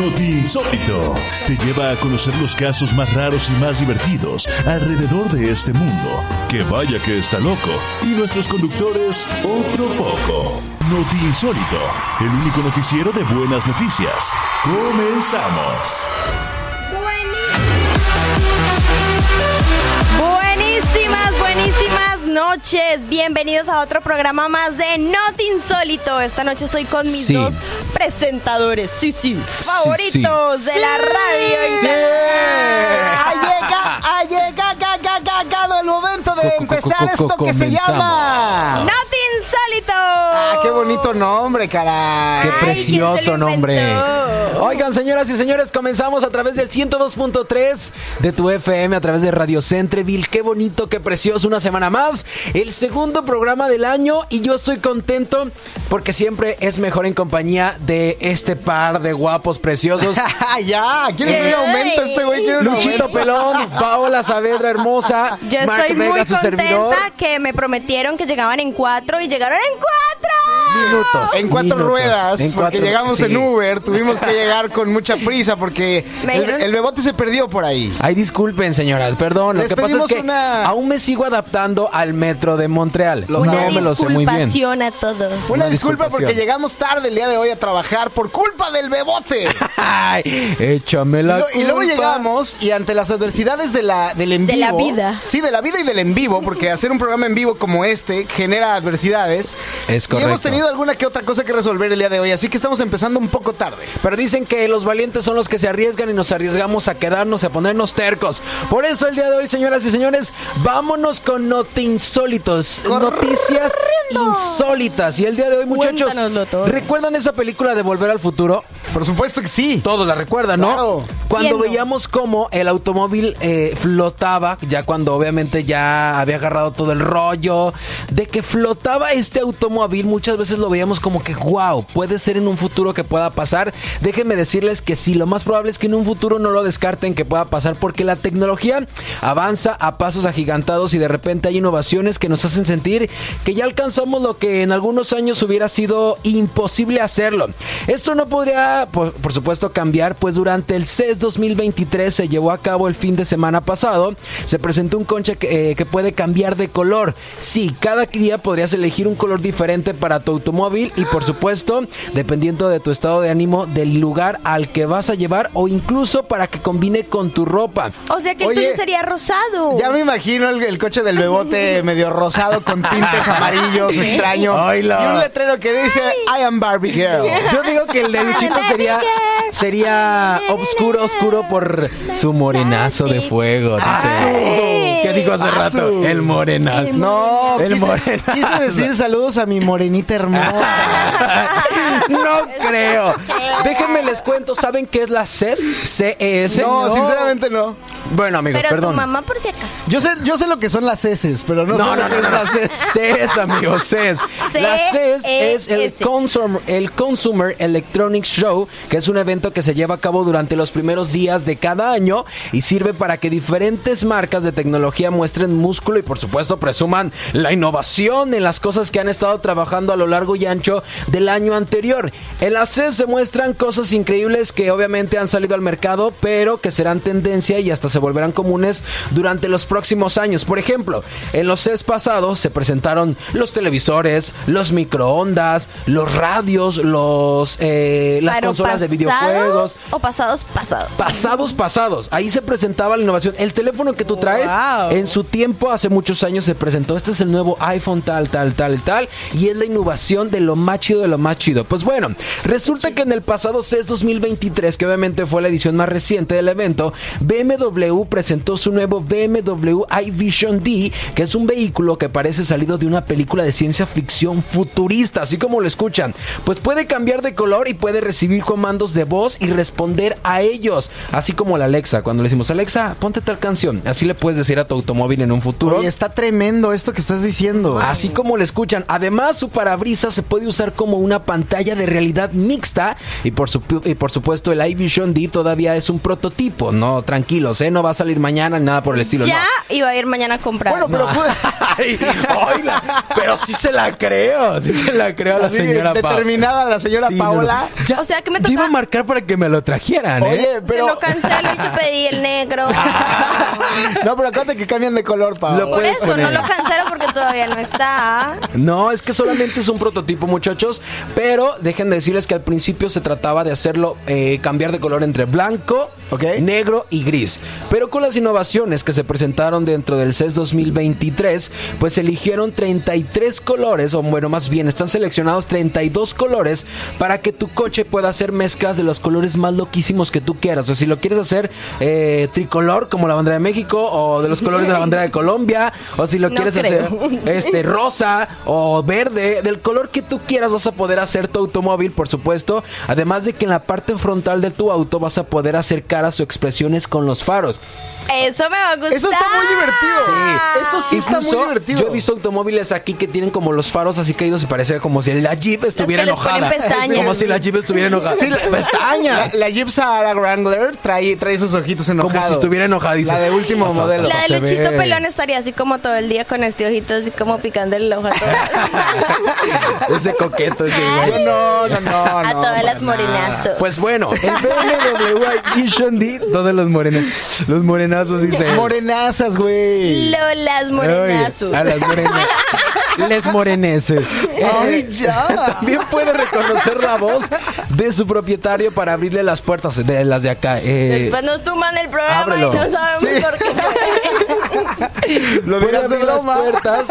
Noti Insólito te lleva a conocer los casos más raros y más divertidos alrededor de este mundo. Que vaya que está loco. Y nuestros conductores, otro poco. Noti Insólito, el único noticiero de buenas noticias. Comenzamos. Buenísimas, buenísimas noches. Bienvenidos a otro programa más de Not Insólito. Esta noche estoy con mis Sí. dos presentadores, sí, sí, favoritos de la radio. Sí. Ha llegado, el momento de empezar co- co- esto que se llama. Not Insólito. Ah, qué bonito nombre, caray. Qué Ay, ¿quién se precioso nombre. Oigan, señoras y señores, comenzamos a través del 102.3 de tu FM, a través de Radio Centreville. Qué bonito, qué precioso, una semana más. El segundo programa del año y yo estoy contento porque siempre es mejor en compañía de este par de guapos preciosos. ya, ¿quieres un aumento este güey? ¿Quiere un Luchito? Pelón, Paola Saavedra hermosa, Yo Mark estoy Vega, muy su contenta servidor. que me prometieron que llegaban en cuatro y llegaron en cuatro. Minutos. En cuatro minutos. ruedas, En porque cuatro- llegamos sí. en Uber, tuvimos que llegar con mucha prisa porque el, bebote se perdió por ahí. Ay, disculpen, señoras, perdón. Lo que pasa es que una- aún me sigo adaptando al metro de Montreal. Lo Una no me lo sé muy bien. disculpación a todos. Una Una disculpa porque llegamos tarde el día de hoy a trabajar por culpa del bebote. Ay, échame Y, la lo- y luego culpa. llegamos y ante las adversidades de la, del en De vivo. la vida. Sí, de la vida y del en vivo, porque hacer un programa en vivo como este genera adversidades. Es Y hemos correcto. tenido alguna que otra cosa que resolver el día de hoy, así que estamos empezando un poco tarde. Pero dicen que los valientes son los que se arriesgan y nos arriesgamos a quedarnos y a ponernos tercos. Por eso el día de hoy, señoras y señores, vámonos con noti insólitos. Noticias insólitas. Y el día de hoy, muchachos. ¿recuerdan esa película de Volver al Futuro? Por supuesto que sí. Todos la recuerdan, ¿no? Claro. Cuando veíamos cómo el automóvil eh, flotaba, ya cuando obviamente ya había agarrado todo el rollo, de que flotaba este automóvil, muchas veces lo veíamos como que, wow, puede ser en un futuro que pueda pasar. Déjenme decirles que sí, lo más probable es que en un futuro no lo descarten que pueda pasar, porque la tecnología avanza a pasos agigantados y de repente hay innovaciones que nos hacen sentir que ya alcanzamos lo que en algunos años hubiera sido imposible hacerlo. Esto no podría, por, por supuesto, cambiar, pues durante el CES 2023 se llevó a cabo el fin de semana pasado. Se presentó un concha que, eh, que puede cambiar de color. Sí, cada día podrías elegir un color diferente para tu automóvil y, por supuesto, dependiendo de tu estado de ánimo, del lugar al que vas a llevar o incluso para que combine con tu ropa. O sea que el Oye, tuyo sería rosado. Ya me imagino el, el coche del bebote medio rosado con tintes amarillos extraño. Y un letrero que dice I am Barbie Girl. Yo digo que el de Luchito sería sería oscuro, oscuro por su morenazo de fuego. dice. ¿Qué dijo hace rato? El morenazo. No, El quise, morenazo. quise decir saludos a mi morenita hermosa. No creo. Déjenme les cuento, ¿saben qué es la CES? CES. No, sinceramente no. Bueno, amigo, Pero perdón. tu mamá por si acaso. Yo sé, yo sé lo que son las heces, pero no, No, sé no, lo que no, es no, la no. CES. CES, amigo, CES. La CES es el C-E-S. Consumer, el Consumer Electronics Show, que es un evento que se lleva a cabo durante los primeros días de cada año y sirve para que diferentes marcas de tecnología muestren músculo y por supuesto presuman la innovación en las cosas que han estado trabajando a lo largo y ancho del año anterior. En la CES se muestran cosas increíbles que obviamente han salido al mercado, pero que serán tendencia y hasta se volverán comunes durante los próximos años. Por ejemplo, en los CES pasados se presentaron los televisores, los microondas, los radios, los eh, las Pero consolas de videojuegos. O pasados, pasados. Pasados, pasados. Ahí se presentaba la innovación. El teléfono que tú traes, Wow. en su tiempo, hace muchos años, se presentó. Este es el nuevo iPhone tal, tal, tal, tal. Y es la innovación de lo más chido de lo más chido. Pues bueno, resulta que en el pasado CES 2023, que obviamente fue la edición más reciente del evento, BMW presentó su nuevo BMW iVision D, que es un vehículo que parece salido de una película de ciencia ficción futurista, así como lo escuchan. Pues puede cambiar de color y puede recibir comandos de voz y responder a ellos, así como la Alexa. Cuando le decimos, Alexa, ponte tal canción, así le puedes decir a tu automóvil en un futuro. Está tremendo esto que estás diciendo. Así como lo escuchan. Además, su parabrisas se puede usar como una pantalla de realidad mixta. Y por, y por supuesto, el iVision D todavía es un prototipo. No, tranquilos, ¿eh? No va a salir mañana ni nada por el estilo. Ya iba a ir mañana a comprar. Bueno, pero pude- Ay, oiga, pero sí se la creo, sí se la creo a la señora Paola. determinada la señora Sí, no, no. Paola. Ya- O sea, que me ya iba a toca- marcar para que me lo trajeran, ¿eh? Oye, Se pero. lo cancelo el que pedí, el negro. no, pero acuérdate que cambian de color, Paola. Por eso, poner. no lo cancelo porque todavía no está. No, es que solamente es un prototipo, muchachos. Pero dejen de decirles que al principio se trataba de hacerlo eh, cambiar de color entre blanco, Ok. negro y gris. Pero con las innovaciones que se presentaron dentro del CES 2023, pues eligieron 33 colores, o bueno, más bien están seleccionados 32 colores para que tu coche pueda hacer mezclas de los colores más loquísimos que tú quieras. O si lo quieres hacer eh, tricolor, como la bandera de México, o de los colores de la bandera de Colombia, o si lo No quieres creo. hacer este rosa o verde, del color que tú quieras vas a poder hacer tu automóvil, por supuesto. Además de que en la parte frontal de tu auto vas a poder hacer caras o expresiones con los faros. Eso me va a gustar. Eso está muy divertido. Sí. Eso sí está muy divertido. Yo he visto automóviles aquí que tienen como los faros así caídos y parece como si la Jeep estuviera enojada. Como si la Jeep estuviera enojada. Sí, la, pestañas. La, la Jeep Sahara Wrangler trae, trae sus ojitos enojados. Como si estuviera enojada, dices, La de último hasta- modelo. La de Luchito ve. Pelón estaría así como todo el día con este ojito, así como picando el ojo a todas. ese coqueto, ese. No, no, no, no. a todas para las morenazos. Pues bueno, el BMW Vision D, todos los morenas, los morenazos dicen. Morenazas, güey. Lolas morenazos. Oye, a las morenas. Les moreneses. Ay, ya. También puede reconocer la voz de su propietario para abrirle las puertas de las de acá. Eh, Después nos tuman el programa ábrelo. y no sabemos Sí. por qué. Lo puede abrir las puertas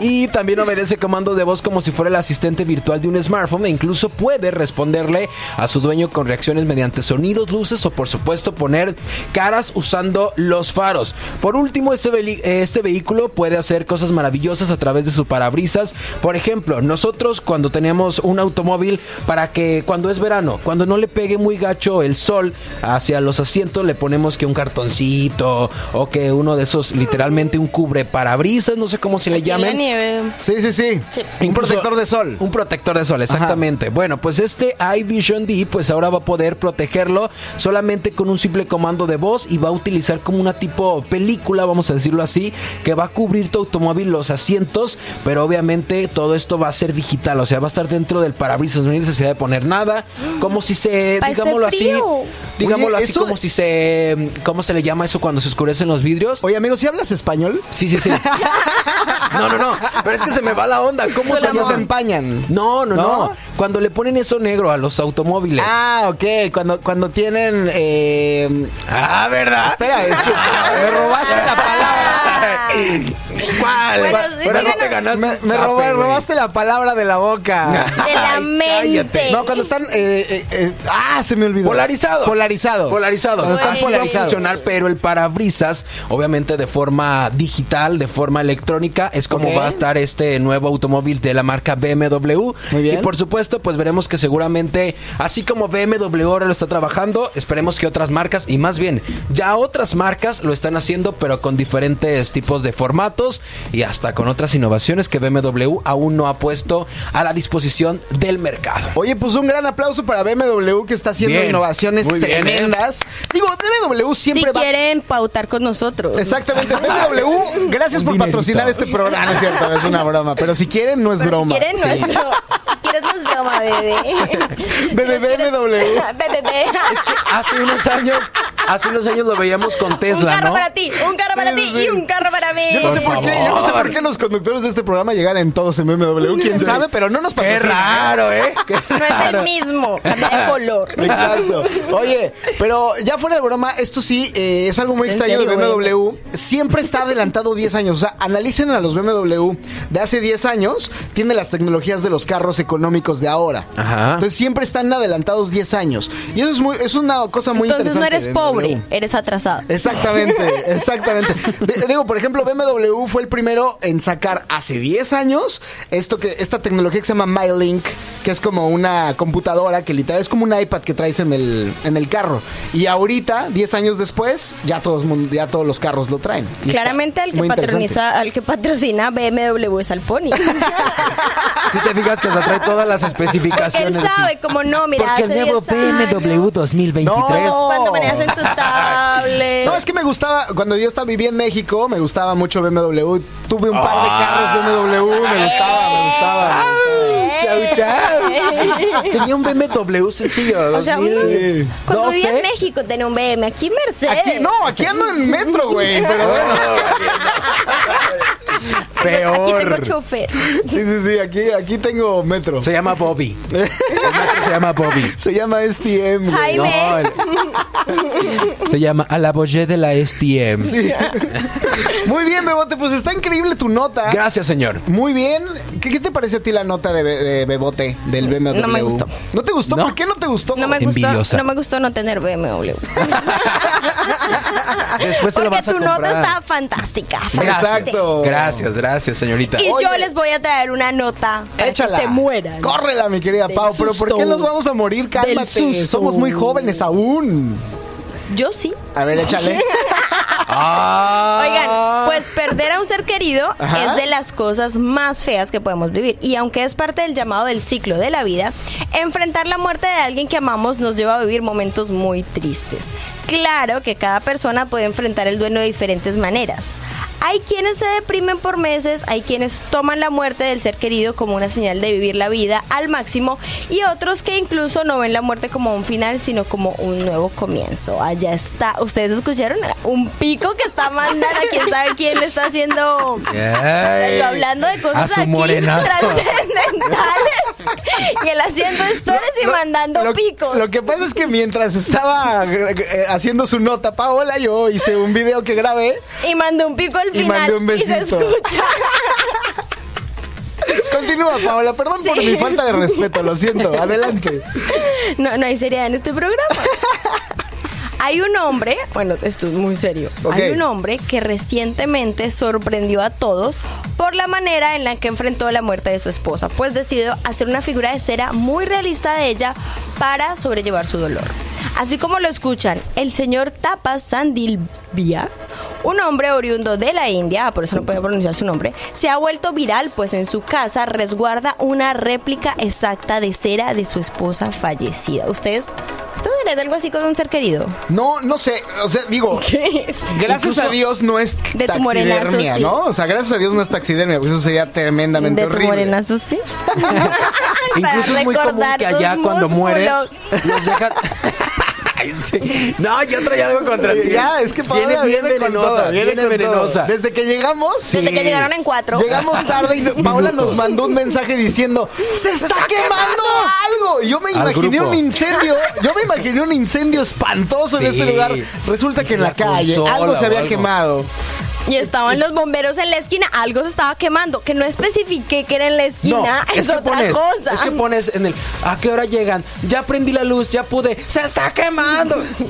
y también obedece comandos de voz como si fuera el asistente virtual de un smartphone e incluso puede responderle a su dueño con reacciones mediante sonidos, luces o por supuesto poner caras usando los faros. Por último, este, este vehículo puede hacer cosas maravillosas a través de su parabrisas. Por ejemplo, nosotros cuando tenemos un automóvil para que cuando es verano, cuando no le pegue muy gacho el sol hacia los asientos, le ponemos que un cartoncito o que uno de esos, literalmente un cubre parabrisas, no sé cómo se le llamen. nieve. Sí, sí, sí. Sí. Un protector de sol. Un protector de sol, exactamente. Bueno, pues este iVision D, pues ahora va a poder protegerlo solamente con un simple comando de voz y va a utilizar como una tipo película, vamos a decirlo así, que va a cubrir tu automóvil, los asientos, pero obviamente todo esto va a ser digital, o sea, va a estar dentro del parabrisas, no hay necesidad de poner nada, como si se, digámoslo así, digámoslo Oye, así, eso- como si se, ¿cómo se le llama eso cuando se oscurecen los vidrios? Oye, amigo, ¿si hablas español? Sí, sí, sí. No, no, no. Pero es que se me va la onda. ¿Cómo se llama? se empañan. No, no, no, ¿No? Cuando le ponen eso negro a los automóviles. Ah, ok. Cuando, cuando tienen. Eh... Ah, ¿verdad? Espera, es que me robaste la palabra. ¿Cuál? Bueno, no te ganaste Me, robaste la palabra de la boca. De la Ay, mente. cállate. No, cuando están. eh, eh, eh, ah, se me olvidó. Polarizados. Polarizados. Polarizados. Cuando están va a polarizados. funcionar, pero el parabrisas, obviamente de forma digital, de forma electrónica, es como va a estar este nuevo automóvil de la marca BMW. Muy bien. Y por supuesto, pues veremos que seguramente, así como BMW ahora lo está trabajando, esperemos que otras marcas, y más bien, ya otras marcas lo están haciendo, pero con diferentes tipos de formatos y hasta con otras innovaciones que BMW aún no ha puesto a la disposición del mercado. Oye, pues un gran aplauso para BMW que está haciendo Bien. innovaciones Muy bien, ¿eh? tremendas. Digo, BMW Si siempre va. quieren pautar con nosotros. Exactamente, BMW, gracias Un por dinerito. patrocinar este programa. No es cierto, es una broma. Pero si quieren, no es Pero broma. Si quieren, no Sí. es broma. Si quieres, no es broma, bebé. Bebé. Bebé, bebé. Hace unos años, hace unos años lo veíamos con Tesla, un carro ¿no? para ti, un carro para Sí, ti y un carro para mí. Yo no sé Por por qué, yo no sé por qué los conductores de este programa llegaran todos en BMW, quién sabe, pero no nos Qué patrocinan. raro, ¿eh? Qué No es el raro. mismo, cambia de color. Exacto. Oye, pero ya fuera de broma, esto sí eh, es algo muy ¿Es en extraño de BMW. Siempre está adelantado 10 años. O sea, analicen a los BMW de hace 10 años, tiene las tecnologías de los carros económicos de ahora. Ajá. Entonces siempre están adelantados 10 años. Y eso es, muy, es una cosa muy Entonces no interesante. eres de pobre, BMW. eres atrasado. Exactamente, exactamente. De- digo, por ejemplo, BMW fue el primero en sacar hace 10 años esto que esta tecnología que se llama MyLink, que es como una computadora que literal es como un iPad que traes en el, en el carro. Y ahorita, 10 años después, ya todos, ya todos los carros lo traen. Y Claramente al que, patroniza, al que patrocina BMW es al Pony. Si te fijas que se trae todas las especificaciones. Él sabe, como no, mira, Porque el nuevo 10 años, BMW 2023. No. Cuando manejas en tu tablet. No, es que me gustaba, cuando yo estaba vivía en México, me gustaba mucho BMW. Tuve un par de carros BMW, me gustaba, me gustaba. me gustaba. Chau, chau. Tenía un BMW sencillo. O sea, uno 2012. cuando vivía en México tenía un BM, aquí Mercedes. Aquí, no, aquí ando en metro, güey, pero bueno. Aquí tengo Peor. chofer. Sí, sí, sí, aquí, aquí tengo metro. Se llama Bobby. El metro se llama Bobby. Se llama STM, güey. Jaime. No, el- se llama A la Boye de la STM. Sí. Muy bien, Bebote, pues está increíble tu nota. Gracias, señor. Muy bien. ¿Qué, qué te parece a ti la nota de, Be- de Bebote del BMW? No me gustó. ¿No te gustó? ¿No? ¿Por qué no te gustó? No me Envidiosa. gustó, no me gustó no tener BMW. Después se lo Porque vas a tu comprar. nota está fantástica. Exacto. Gracias, gracias, señorita. Y yo les voy a traer una nota para Échala. que se mueran. Córrela, mi querida Del Pau. Pero ¿por qué nos vamos a morir? Cálmate. susto. Somos muy jóvenes aún. Yo sí. A ver, échale. Ah. Oigan, pues perder a un ser querido Ajá. es de las cosas más feas que podemos vivir. Y aunque es parte del llamado del ciclo de la vida, enfrentar la muerte de alguien que amamos nos lleva a vivir momentos muy tristes. Claro que cada persona puede enfrentar el duelo de diferentes maneras. Hay quienes se deprimen por meses, hay quienes toman la muerte del ser querido como una señal de vivir la vida al máximo y otros que incluso no ven la muerte como un final, sino como un nuevo comienzo. Allá está. ¿Ustedes escucharon? Un pico que está mandando a quién sabe quién le está haciendo... Hablando de A cosas aquí trascendentales y él haciendo stories y mandando lo, picos. Lo que pasa es que mientras estaba eh, haciendo su nota, Paola, yo hice un video que grabé. Y mandó un pico al Y final mandé un y se besito. escucha. Continúa, Paola. Perdón por mi falta de respeto, lo siento. Adelante. No, no hay seriedad en este programa. Hay un hombre, bueno, esto es muy serio. Hay un hombre que recientemente sorprendió a todos por la manera en la que enfrentó la muerte de su esposa, pues decidió hacer una figura de cera muy realista de ella para sobrellevar su dolor. Así como lo escuchan, el señor Tapas Sandilvia, un hombre oriundo de la India, por eso no puedo pronunciar su nombre, se ha vuelto viral, pues en su casa resguarda una réplica exacta de cera de su esposa fallecida. ¿Ustedes, ustedes harían algo así con un ser querido? No, no sé. O sea, digo, gracias Incluso a Dios no es de tu taxidermia, sí. ¿no? O sea, gracias a Dios no es taxidermia, porque eso sería tremendamente De tu horrible. morenazo, sí. Incluso es muy común que allá cuando mueren músculos. los dejan. Ay, sí. No, yo traía algo contra ti. Ya, es que Paola viene bien viene venenosa, todo, viene viene venenosa. todo. Desde que llegamos, Desde que llegaron en cuatro. Llegamos tarde y no- Paola nos mandó un mensaje diciendo ¡Se está, quemando algo! Y yo me imaginé un incendio, yo me imaginé un incendio espantoso en este lugar. Resulta que en la, La calle consola algo se había algo. quemado. Y estaban los bomberos en la esquina, algo se estaba quemando, que no especifiqué que era en la No, esquina, es, es que otra pones, cosa. es que pones en el ¿a qué hora llegan? Ya prendí la luz, ya pude, se está quemando.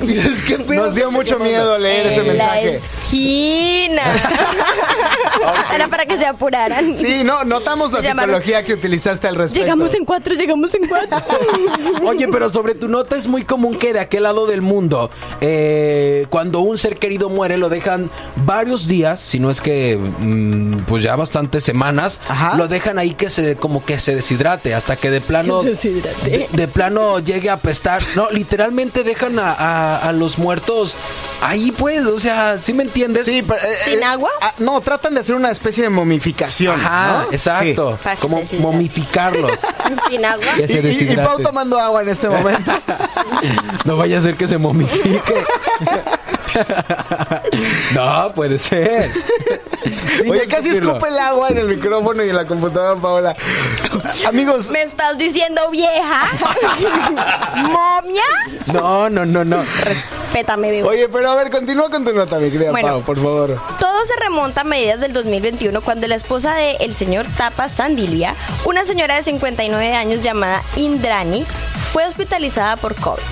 Y dices, ¿qué pedo? Nos dio mucho miedo leer ese en esquina. Era para que se apuraran. Sí, no, notamos la Llamaron. psicología que utilizaste al respecto. Llegamos en cuatro, llegamos en cuatro. Oye, pero sobre tu nota es muy común que de aquel lado del mundo, eh, cuando un ser querido muere, lo dejan varios días, si no es que mm, pues ya bastantes semanas, Ajá. lo dejan ahí que se como que se deshidrate hasta que de plano Que se deshidrate. de, de plano llegue a apestar. No, literalmente dejan a, a- a los muertos ahí, pues, o sea, ¿sí me entiendes? Sí, pero, eh, ¿Sin eh, agua? ah, no, tratan de hacer una especie de momificación. Ajá, ¿no? exacto. Como se momificarlos. Sin agua. Y, y- y. Pau tomando agua en este momento. No vaya a ser que se momifique. no, puede ser. Oye, casi escupirlo. escupe el agua en el micrófono y en la computadora, Paola. Amigos, ¿Me estás diciendo vieja? ¿Momia? No, no, no, no. Respétame, bebé. oye, pero a ver, continúa con tu nota, mi querida Bueno. Pau, por favor. Todo se remonta a mediados del 2021 cuando la esposa del señor Tapa Sandilia, una señora de 59 años llamada Indrani, fue hospitalizada por COVID.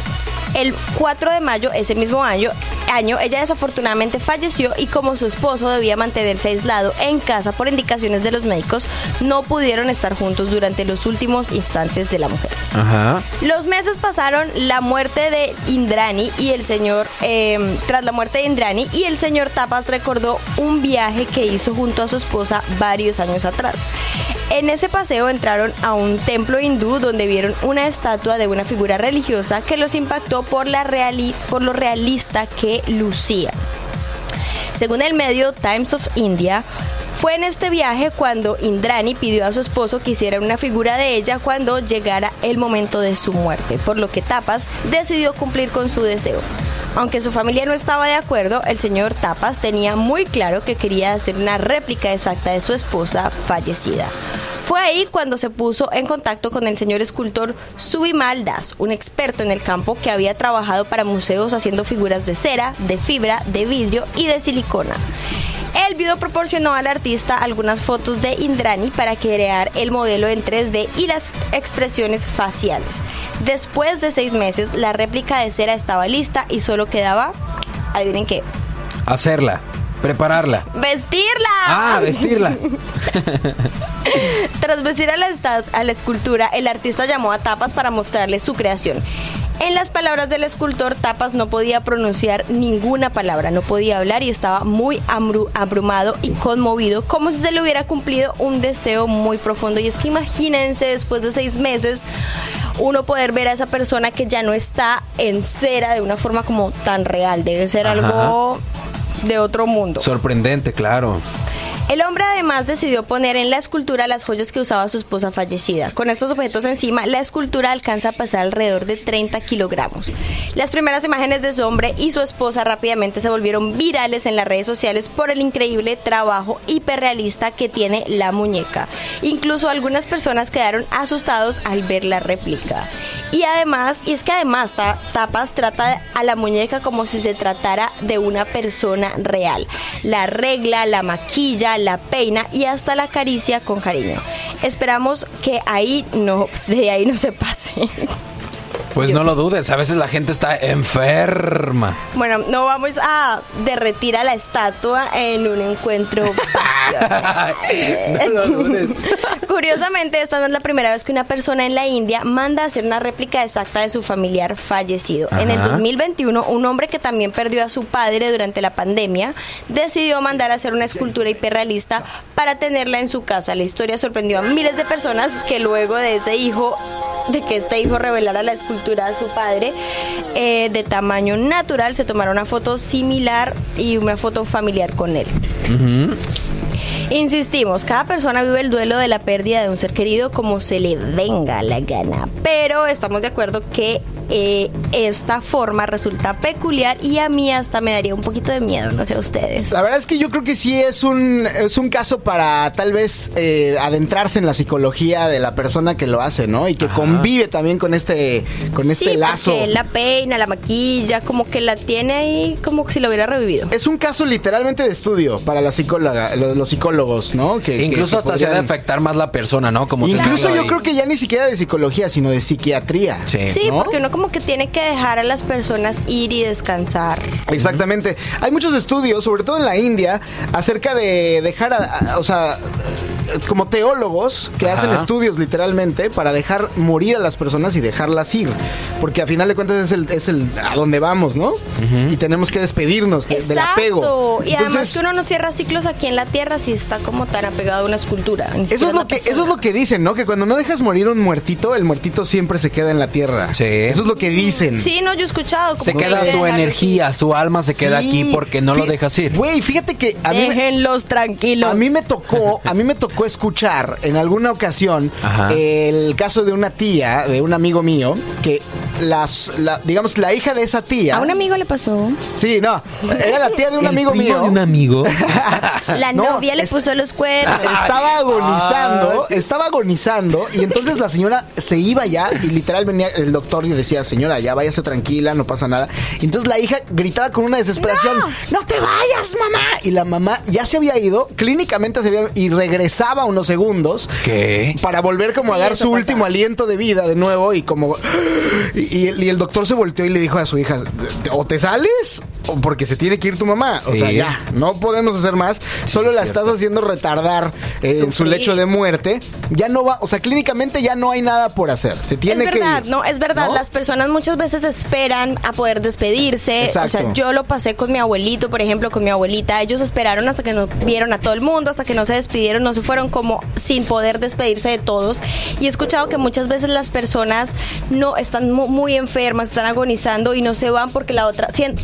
El 4 de mayo, ese mismo año, año, ella desafortunadamente falleció y como su esposo debía mantenerse aislado en casa por indicaciones de los médicos, no pudieron estar juntos durante los últimos instantes de la mujer. Ajá. Los meses pasaron, la muerte de Indrani y el señor, eh, tras la muerte de Indrani, y el señor Tapas recordó un viaje que hizo junto a su esposa varios años atrás. En ese paseo entraron a un templo hindú donde vieron una estatua de una figura religiosa que los impactó por, la reali- por lo realista que lucía. Según el medio Times of India, fue en este viaje cuando Indrani pidió a su esposo que hiciera una figura de ella cuando llegara el momento de su muerte, por lo que Tapas decidió cumplir con su deseo. Aunque su familia no estaba de acuerdo, el señor Tapas tenía muy claro que quería hacer una réplica exacta de su esposa fallecida. Fue ahí cuando se puso en contacto con el señor escultor Subimal Das, un experto en el campo que había trabajado para museos haciendo figuras de cera, de fibra, de vidrio y de silicona. El video proporcionó al artista algunas fotos de Indrani para crear el modelo en 3D y las expresiones faciales. Después de seis meses, la réplica de cera estaba lista y solo quedaba, adivinen qué, Hacerla. Prepararla. vestirla. Ah, vestirla. Tras vestir a la, a la escultura, el artista llamó a Tapas para mostrarle su creación. En las palabras del escultor, Tapas no podía pronunciar ninguna palabra, no podía hablar y estaba muy abrumado y conmovido, como si se le hubiera cumplido un deseo muy profundo. Y es que imagínense, después de seis meses, uno poder ver a esa persona que ya no está en cera de una forma como tan real. Debe ser Ajá. algo de otro mundo. Sorprendente, claro. El hombre además decidió poner en la escultura las joyas que usaba su esposa fallecida. Con estos objetos encima, la escultura alcanza a pesar alrededor de 30 kilogramos. Las primeras imágenes de su hombre y su esposa rápidamente se volvieron virales en las redes sociales por el increíble trabajo hiperrealista que tiene la muñeca. Incluso algunas personas quedaron asustados al ver la réplica. Y además, y es que además Ta- Tapas trata a la muñeca como si se tratara de una persona real. La regla, la maquilla, la peina y hasta la acaricia con cariño. Esperamos que ahí no, de ahí no se pase. Pues no lo dudes, a veces la gente está enferma. Bueno, no vamos a derretir a la estatua en un encuentro. no lo dudes. Curiosamente, esta no es la primera vez que una persona en la India manda a hacer una réplica exacta de su familiar fallecido. En el Ajá. 2021, un hombre que también perdió a su padre durante la pandemia decidió mandar a hacer una escultura hiperrealista para tenerla en su casa. La historia sorprendió a miles de personas que luego de ese hijo de que este hijo revelara la escultura a su padre eh, de tamaño natural, se tomaron una foto similar y una foto familiar con él. Insistimos, cada persona vive el duelo de la pérdida de un ser querido como se le venga la gana, pero estamos de acuerdo que eh, esta forma resulta peculiar y a mí hasta me daría un poquito de miedo, no sé a ustedes. La verdad es que yo creo que sí es un, es un caso para tal vez eh, adentrarse en la psicología de la persona que lo hace, ¿no? Y que convive también con este, con este lazo. porque la peina, la maquilla, como que la tiene ahí como si lo hubiera revivido. Es un caso literalmente de estudio para la psicóloga, los, los psicólogos, ¿no? Que, Incluso que- hasta que se ha de podrían- afectar más la persona, ¿no? Como Incluso yo ahí. creo que ya ni siquiera de psicología, sino de psiquiatría. Sí. Porque uno como que tiene que dejar a las personas ir y descansar. Exactamente. Hay muchos estudios, sobre todo en la India, acerca de dejar, a- a- o sea, como teólogos que Ajá. hacen estudios literalmente para dejar morir a las personas y dejarlas ir. Porque a final de cuentas es el, es el a dónde vamos, ¿no? Y tenemos que despedirnos de- del apego. Y además Entonces, que uno no cierra ciclos aquí en la tierra si está como tan apegado a una escultura. Eso es, lo que, persona. eso es lo que dicen, ¿no? Que cuando no dejas morir un muertito, el muertito siempre se queda en la tierra. Sí. Eso es lo que dicen. Sí, no, yo he escuchado. como Se que queda su energía, su alma se queda Sí. aquí porque no lo dejas ir. Güey, fíjate que a mí, me- Déjenlos tranquilos. a mí me tocó, a mí me tocó escuchar en alguna ocasión Ajá. el caso de una tía, de un amigo mío, que las, la- digamos, la hija de esa tía. A un amigo le pasó. Sí, no, era la tía de un El amigo primo mío. de un amigo. La No, novia le puso los cuernos. Estaba agonizando, estaba agonizando y entonces la señora se iba ya y literal venía el doctor y decía, señora, ya váyase tranquila, no pasa nada. Y entonces la hija gritaba con una desesperación, no, te vayas, mamá. Y la mamá ya se había ido, clínicamente se había y regresaba unos segundos ¿Qué? para volver como a dar su pasa. último aliento de vida de nuevo y como y, y el doctor se volteó y le dijo a su hija o te sales o porque se tiene que ir tu mamá. O Sí. sea, ya, no podemos hacer más. Solo sí, la es estás haciendo retardar eh, en su lecho de muerte. Ya no va, o sea, clínicamente ya no hay nada por hacer. Se tiene es que verdad, ir, no, es verdad. ¿no? Las personas muchas veces esperan a poder despedirse. Exacto. O sea, yo lo pasé con mi abuelito, por ejemplo, con mi abuelita. Ellos esperaron hasta que nos vieron a todo el mundo, hasta que no se despidieron, no se fueron como sin poder despedirse de todos. Y he escuchado que muchas veces las personas no están mu- muy enfermas, están agonizando y no se van porque la otra sien-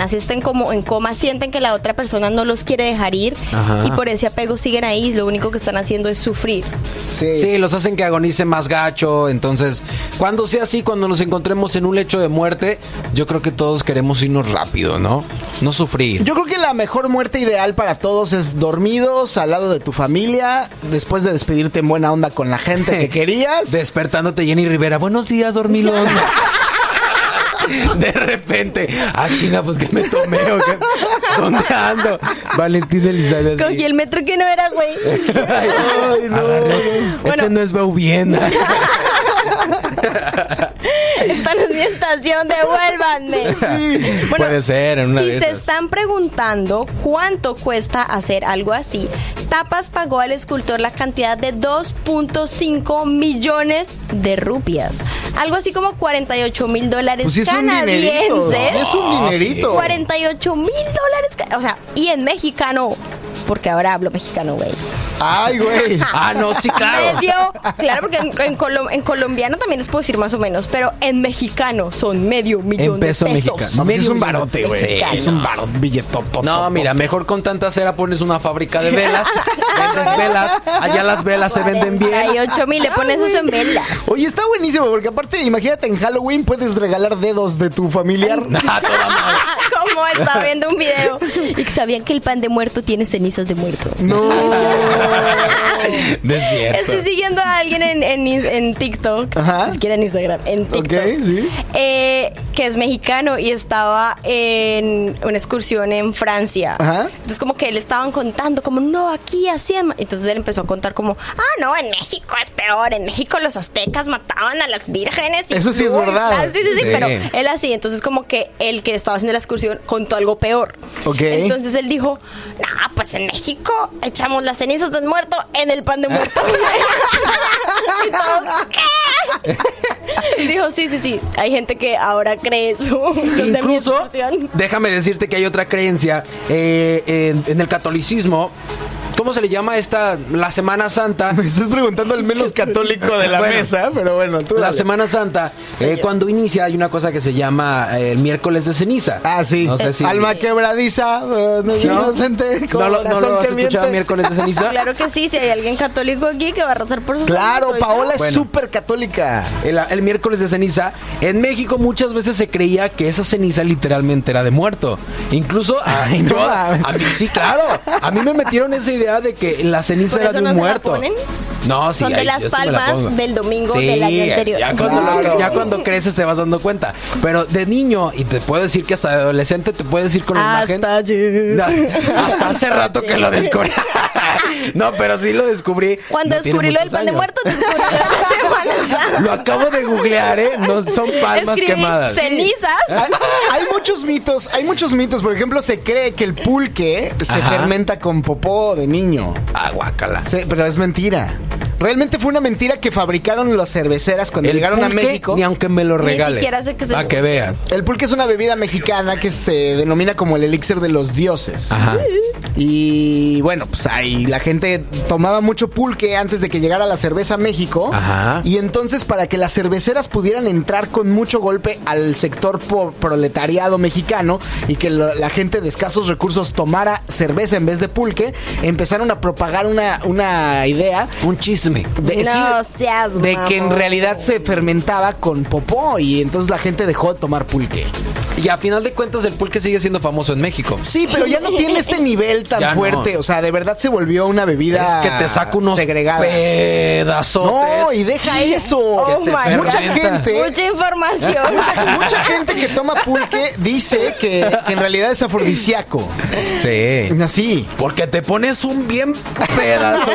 así estén como en coma, sienten que la otra persona no los quiere dejar ir Ajá. y por ese apego siguen ahí. Lo único que están haciendo es sufrir. Sí. Sí, los hacen que agonice más gacho. Entonces, cuando sea así, cuando nos encontremos en un lecho de muerte, yo creo que todos queremos irnos rápido, ¿no? No sufrir. Yo creo que la mejor muerte ideal para todos es dormidos al lado de tu familia, después de despedirte en buena onda con la gente que querías. Despertándote Jenny Rivera. Buenos días, dormilón. De repente, ah, chinga, pues que me tomé o qué? ¿Dónde ando? Valentín Elizalde. así. Cogí el metro que no era, güey. Ay, no. Bueno. Este no es. Esta no es mi estación, devuélvanme. Puede ser, en una si de se esas. están preguntando cuánto cuesta hacer algo así, Tapas pagó al escultor la cantidad de 2.5 millones de rupias. Algo así como 48 mil dólares Pues sí es un dinerito. canadienses. sí es un Ah, dinerito. 48 mil dólares. O sea, y en mexicano, porque ahora hablo mexicano, güey. Ay, güey. Ah, no, sí, claro. Medio, claro, porque en, en colom- en colombiano también les puedo decir más o menos, pero en mexicano son medio millón En peso de pesos. mexicano. No, pues es un barote, güey. Sí, es un barote, billetop. No, mira, mejor con tanta cera pones una fábrica de velas, vendes velas, allá las velas se venden bien. 48 mil, le pones eso en velas. Oye, está buenísimo, porque aparte, imagínate, en Halloween puedes regalar dedos de tu familiar. Ah, toda madre. Como estaba viendo un video. Y sabían que el pan de muerto tiene cenizas de muerto. No. No es cierto. Estoy siguiendo a alguien en, en, en TikTok, Ajá. ni siquiera en Instagram, en TikTok, Ok, sí. eh, que es mexicano y estaba en una excursión en Francia. Ajá. Entonces como que le estaban contando como, no, aquí hacían... Entonces él empezó a contar como, ah, no, en México es peor, en México los aztecas mataban a las vírgenes. y Eso sí es verdad. tal". Sí, sí, sí, Sí. pero él así, entonces como que el que estaba haciendo la excursión contó algo peor. Ok. Entonces él dijo, no, pues en México echamos las cenizas del muerto en el pan de muerto. y todos, ¿qué? Dijo, sí, sí, sí, hay gente que ahora cree eso. Incluso, déjame decirte que hay otra creencia eh, en, en el catolicismo. ¿Cómo se le llama esta? La Semana Santa. Me estás preguntando el menos católico de la Bueno. mesa, pero bueno, tú La dale. Semana Santa, eh, cuando inicia hay una cosa que se llama eh, el miércoles de ceniza. Ah, sí. No sé si... Alma quebradiza, eh, no, inocente, ¿No, lo- no lo has que miente. escuchado miércoles de ceniza? Claro que sí, si hay alguien católico aquí que va a rezar por sus Claro. Paola es Bueno. súper católica. El, el miércoles de ceniza. En México muchas veces se creía que esa ceniza literalmente era de muerto. Incluso a, Ay, no a mí sí, claro. A mí me metieron esa idea de que la ceniza ¿Por era de no un se la muerto. ponen? No, sí, Son de ay, las la palmas del domingo Sí, del año anterior. Ya cuando, lo- Claro. ya cuando creces te vas dando cuenta. Pero de niño, y te puedo decir que hasta de adolescente te puedes ir con la imagen. Hasta. No, hasta hace rato que lo descubrí. no, pero sí lo descubrí. Cuando No descubrí lo del pan de muerto, descubrí lo de la Semana Santa. Lo acabo de googlear, ¿eh? No son palmas Escribí quemadas. cenizas. Hay, hay muchos mitos, hay muchos mitos. Por ejemplo, se cree que el pulque se Ajá. fermenta con popó de niño. Ah, guácala. Se- pero es mentira. Realmente fue una mentira que fabricaron las cerveceras cuando El llegaron a pulque, México. Ni aunque me lo regales. siquiera sé el Para que vean. El pulque es una bebida mexicana que se denomina como el elixir de los dioses. Ajá. Y bueno, pues ahí la gente tomaba mucho pulque antes de que llegara la cerveza a México. Ajá. Y entonces para que las cerveceras pudieran entrar con mucho golpe al sector po- proletariado mexicano y que lo- la gente de escasos recursos tomara cerveza en vez de pulque, empezaron a propagar una, una idea Un chisme. de, No sí, seas de que en realidad se fermentaba con popó y entonces la gente dejó de tomar pulque. Y a final de cuentas el pulque sigue siendo famoso en México. Sí, pero ya no tiene este nivel tan Ya no. fuerte. O sea, de verdad se volvió una bebida Es que te saca unos segregada. pedazotes. No, y deja eso. Oh mucha gente, Mucha información. mucha, mucha gente que toma pulque dice que, que en realidad es afrodisíaco. Sí. Así. Porque te pones un bien pedazo.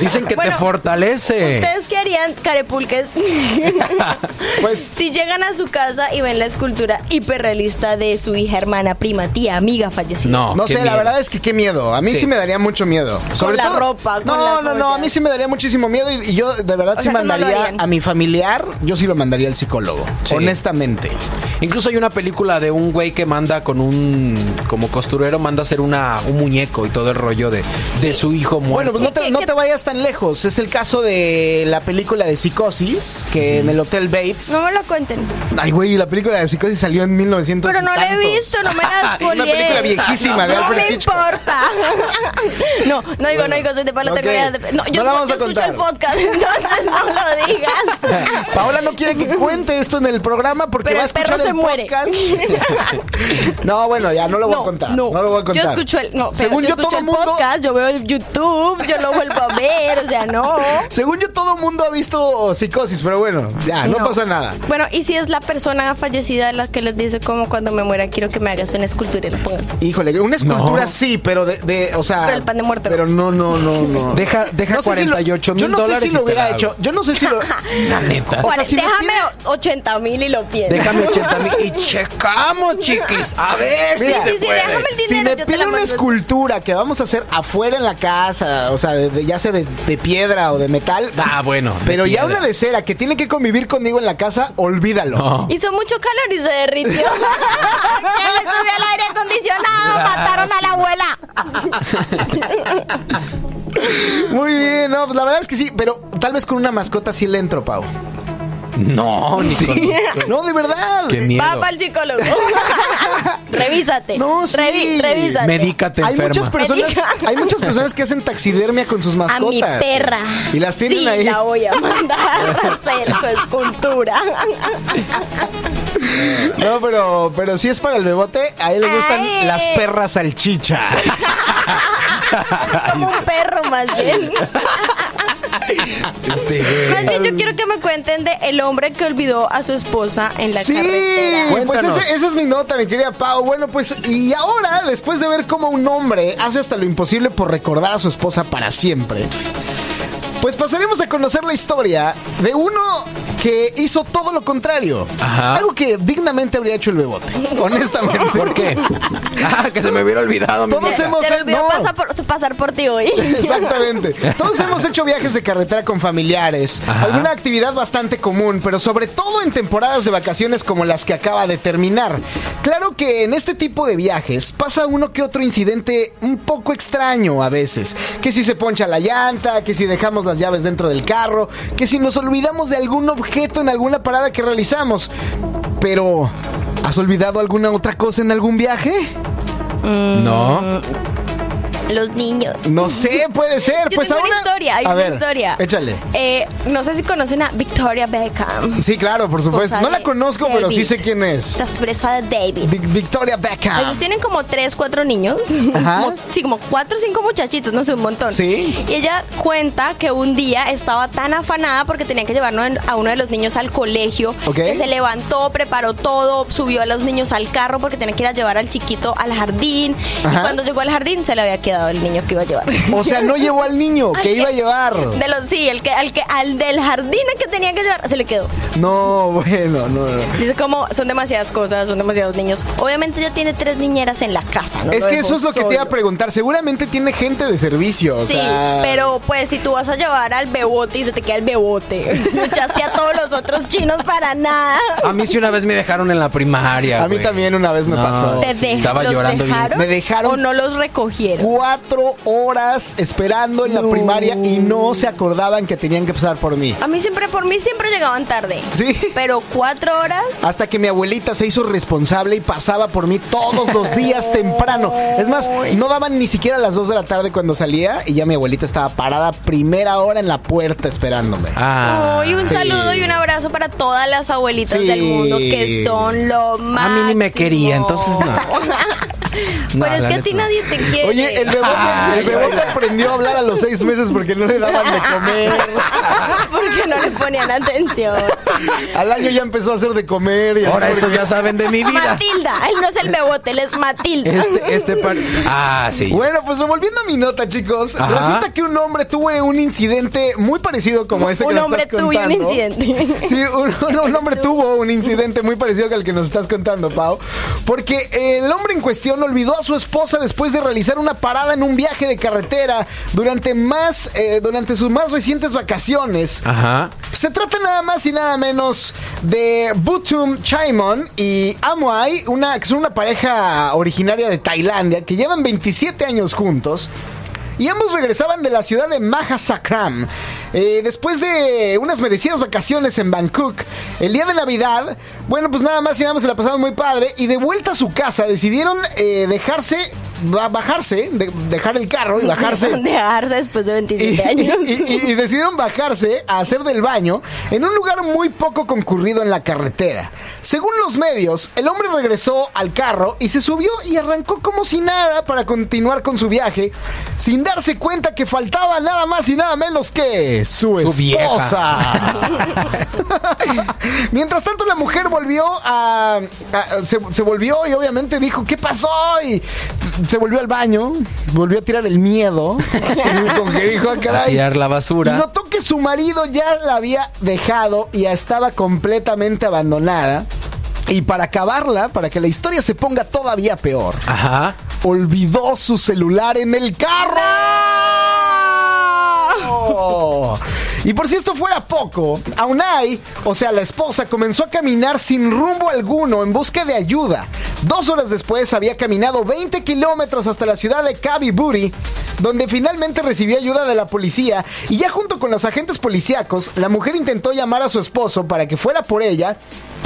Dicen que Bueno, te fortalece. ¿Ustedes qué harían, carepulques? Pues si llegan a su casa y ven la escultura hiperrealista de su hija, hermana, prima, tía, amiga fallecida. No, No sé, la verdad es que qué miedo. A mí sí, Sí. me daría mucho miedo. Sobre la todo- ropa, con No, no, no. A mí sí me daría muchísimo miedo y, y yo de verdad O sí sea, no mandaría a mi familiar. Yo sí lo mandaría al psicólogo. Sí. Honestamente. Incluso hay una película de un güey que manda con un como costurero manda a hacer una un muñeco y todo el rollo de, de su hijo Bueno, muerto. pues no te, ¿Qué- no qué- te vayas tan lejos. Es el caso de la película de Psicosis, que en el Hotel Bates. No me lo cuenten. Ay, güey, la película de Psicosis salió en 1900. Pero no la he visto, no me la Una película viejísima de no Alfred me Hitchcock. importa. no, no digo, no digo, soy de palo, Ok. tengo ideas de- No, yo, No la vamos yo a escucho contar. el podcast, entonces no lo digas. Paola no quiere que cuente esto en el programa porque Pero va a el perro escuchar se el muere. podcast. no, bueno, ya no lo voy a contar. No, lo voy a contar. Yo escucho el, no, Según yo, yo, escucho todo el mundo. podcast, yo veo el YouTube, yo lo vuelvo a ver, o sea, no. Según yo, todo mundo ha visto psicosis, pero bueno, ya, no, No. pasa nada. Bueno, y si es la persona fallecida la que les dice como cuando me muera quiero que me hagas una escultura y lo pongas. Híjole, una escultura No. sí, pero de, de, o sea. Pero el pan de muerto. Pero no, no, no, no. Deja- deja No sé si lo- 48 mil Yo no sé dólares si lo hubiera la hecho. Yo no sé si lo. La neta. O sea, si me déjame pide- 80 mil y lo pienso. Déjame 80 mil y checamos, chiquis. A ver Mira, si sí, sí, puede. déjame el Si dinero, me yo te pide la una escultura que vamos a hacer afuera en la casa, o sea, de- de- ya sea de, de piedra o de metal. Ah, bueno. de Pero ya piedra. una de cera que tiene que convivir conmigo en la casa, olvídalo. No. Hizo mucho calor y se derritió. ¿Quién le subió el aire acondicionado? Mataron a la abuela. Muy bien, no, pues la verdad es que sí, pero tal vez con una mascota sí le entro, Pau. No, ni con- No, de verdad. Qué miedo. Va para el psicólogo. revísate. No, sí. Revi- revísate. Medícate Hay enferma. muchas personas, Medica. hay muchas personas que hacen taxidermia con sus A mascotas. mi perra. Y las tienen sí, ahí. la voy a mandar a hacer su escultura. No, pero, pero si es para el bebote, a él le gustan Ay. las perras salchicha. Como un perro más bien. Este, güey. Más bien yo quiero que me cuenten de el hombre que olvidó a su esposa en la sí, carretera. pues Cuéntanos. ese- esa es mi nota, mi querida Pau. Bueno, pues y ahora, después de ver cómo un hombre hace hasta lo imposible por recordar a su esposa para siempre, pues pasaremos a conocer la historia de uno que hizo todo lo contrario. Ajá. Algo que dignamente habría hecho el bebote, honestamente. ¿Por qué? Ah, que se me hubiera olvidado. mi Todos vieja. hemos- Se no. por, pasar por ti hoy. Exactamente. Todos hemos hecho viajes de carretera con familiares. Ajá. Alguna actividad bastante común, pero sobre todo en temporadas de vacaciones como las que acaba de terminar. Claro que en este tipo de viajes pasa uno que otro incidente un poco extraño a veces. Que si se poncha la llanta, que si dejamos las llaves dentro del carro, que si nos olvidamos de algún objeto en alguna parada que realizamos. Pero, ¿has olvidado alguna otra cosa en algún viaje? No. Los niños. No sé, puede ser. Yo pues tengo ahora... una historia, hay A una ver, historia. Échale. Eh, no sé si conocen a Victoria Beckham. Sí, claro, por supuesto. No la conozco, pero sí sé quién es. La esposa de David. Vic- Victoria Beckham. Ellos tienen como tres, cuatro niños. Ajá. Como- sí, como cuatro o cinco muchachitos, no sé, un montón. Sí. Y ella cuenta que un día estaba tan afanada porque tenía que llevarnos a uno de los niños al colegio. Que se levantó, preparó todo, subió a los niños al carro porque tenía que ir a llevar al chiquito al jardín. Y cuando llegó al jardín se le había quedado el niño que iba a llevar. O sea, no llevó al niño que iba a llevar. De los, sí, el que, al que, al del jardín que tenía que llevar, se le quedó. No, bueno, no, no. Dice como son demasiadas cosas, son demasiados niños. Obviamente ella tiene tres niñeras en la casa, ¿no? Es que eso es lo que te iba a preguntar. Seguramente tiene gente de servicio. O Sí, sea... pero pues si tú vas a llevar al bebote y se te queda el bebote, echaste a todos los otros chinos para nada. A mí sí una vez me dejaron en la primaria. A mí güey. también una vez me pasó. ¿Te sí. Estaba los llorando bien. Me dejaron- o no los recogieron? Cuatro horas esperando en la primaria y no se acordaban que tenían que pasar por mí. A mí siempre, por mí siempre llegaban tarde. Sí. Pero cuatro horas. Hasta que mi abuelita se hizo responsable y pasaba por mí todos los días temprano. Es más, no daban ni siquiera las 2 de la tarde cuando salía y ya mi abuelita estaba parada primera hora en la puerta esperándome. Ah. y un sí. saludo y un abrazo para todas las abuelitas Sí. del mundo que son lo más. A mí ni me quería, entonces no. No, Pero es que a ti no. nadie te quiere. Oye, el bebote, el bebote aprendió a hablar a los seis meses porque no le daban de comer. Porque que no le ponían atención. Al año ya empezó a hacer de comer. Y Ahora estos ya saben de mi vida. Matilda, él no es el bebote, él es Matilda. Este, este par- Ah, sí. Bueno, pues revolviendo a mi nota, chicos, Ajá. resulta que un hombre tuvo un incidente muy parecido como este que Un nos hombre estás tuvo un contando. incidente. Sí, un, un- un hombre tuvo un incidente muy parecido al que nos estás contando, Pau. Porque el hombre en cuestión olvidó a su esposa después de realizar una parada en un viaje de carretera durante más, eh, durante sus más recientes vacaciones. Ajá. Se trata nada más y nada menos de Butum Chaimon y Amuai, una, que son una pareja originaria de Tailandia que llevan 27 años juntos. Y ambos regresaban de la ciudad de Mahasakram. Eh, después de unas merecidas vacaciones en Bangkok, el día de Navidad, bueno, pues nada más y nada más se la pasaron muy padre. Y de vuelta a su casa decidieron eh, dejarse, ba- bajarse, de- dejar el carro y bajarse. Dejarse después de Y, 27 años. y- y- y decidieron bajarse a hacer del baño en un lugar muy poco concurrido en la carretera. Según los medios, el hombre regresó al carro y se subió y arrancó como si nada para continuar con su viaje, sin darse cuenta que faltaba nada más y nada menos que su, esposa. Mientras tanto, la mujer volvió a. a- se, se volvió y obviamente dijo: ¿Qué pasó? Y se volvió al baño, volvió a tirar el miedo. Como que dijo: "Ah, A caray". tirar la Y basura. notó que su marido ya la había dejado y ya estaba completamente abandonada. Y para acabarla, para que la historia se ponga todavía peor, Ajá. olvidó su celular en el carro. Y por si esto fuera poco, Aunai, o sea, la esposa, comenzó a caminar sin rumbo alguno en busca de ayuda. Dos horas después había caminado 20 kilómetros hasta la ciudad de Kabiburi, donde finalmente recibió ayuda de la policía. Y ya junto con los agentes policíacos, la mujer intentó llamar a su esposo para que fuera por ella.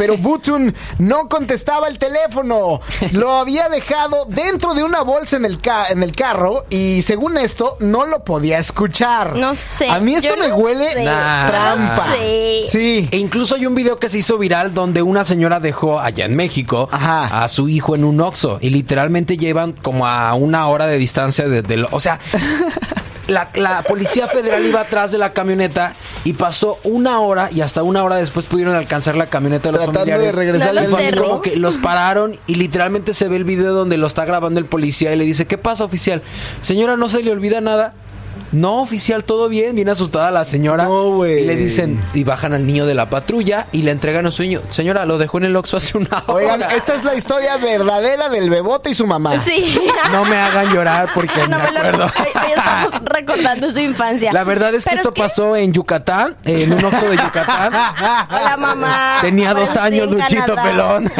Pero Butun no contestaba el teléfono. Lo había dejado dentro de una bolsa en el, ca- en el carro y según esto no lo podía escuchar. No sé, A mí esto yo me no huele sé, trampa. no sé. Sí. E incluso hay un video que se hizo viral donde una señora dejó allá en México Ajá. a su hijo en un Oxxo y literalmente llevan como a una hora de distancia de, del- o sea, la, la policía federal iba atrás de la camioneta y pasó una hora y hasta una hora después pudieron alcanzar la camioneta de los Tratando de familiares. regresar No fue así como que los pararon y literalmente se ve el video donde lo está grabando el policía y le dice, ¿qué pasa oficial? Señora, ¿no se le olvida nada? No, oficial, todo bien. Viene asustada la señora. No, güey. Y le dicen, y bajan al niño de la patrulla y le entregan a su niño. Señora, lo dejó en el Oxxo hace una hora. Oigan, esta es la historia verdadera del bebote y su mamá. Sí. No me hagan llorar porque No me me lo- acuerdo. hoy, hoy estamos recordando su infancia. La verdad es que Pero esto pasó en Yucatán, en un Oxxo de Yucatán. Hola, mamá. Tenía dos sí, años, en Luchito Canadá. Pelón.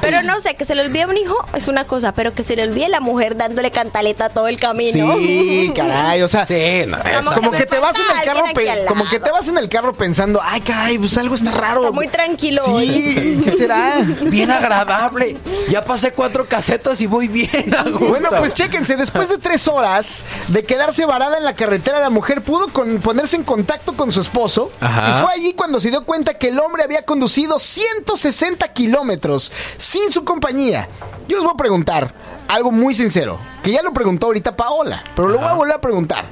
Pero no sé, que se le olvide a un hijo es una cosa, pero que se le olvide la mujer dándole cantaleta todo el camino. Sí, caray, o sea, Sí, no, eso. Como como que te vas en el carro como que te vas en el carro pensando, ay, caray, pues algo está raro. Está muy tranquilo Sí, ¿qué será? Bien agradable. Ya pasé cuatro casetas y voy bien. a gusto. Bueno, pues chéquense, después de tres horas de quedarse varada en la carretera, la mujer pudo con- ponerse en contacto con su esposo. Ajá. Y fue allí cuando se dio cuenta que el hombre había conducido 160 kilómetros sin su compañía. Yo les voy a preguntar algo muy sincero, que ya lo preguntó ahorita Paola, pero lo voy a volver a preguntar.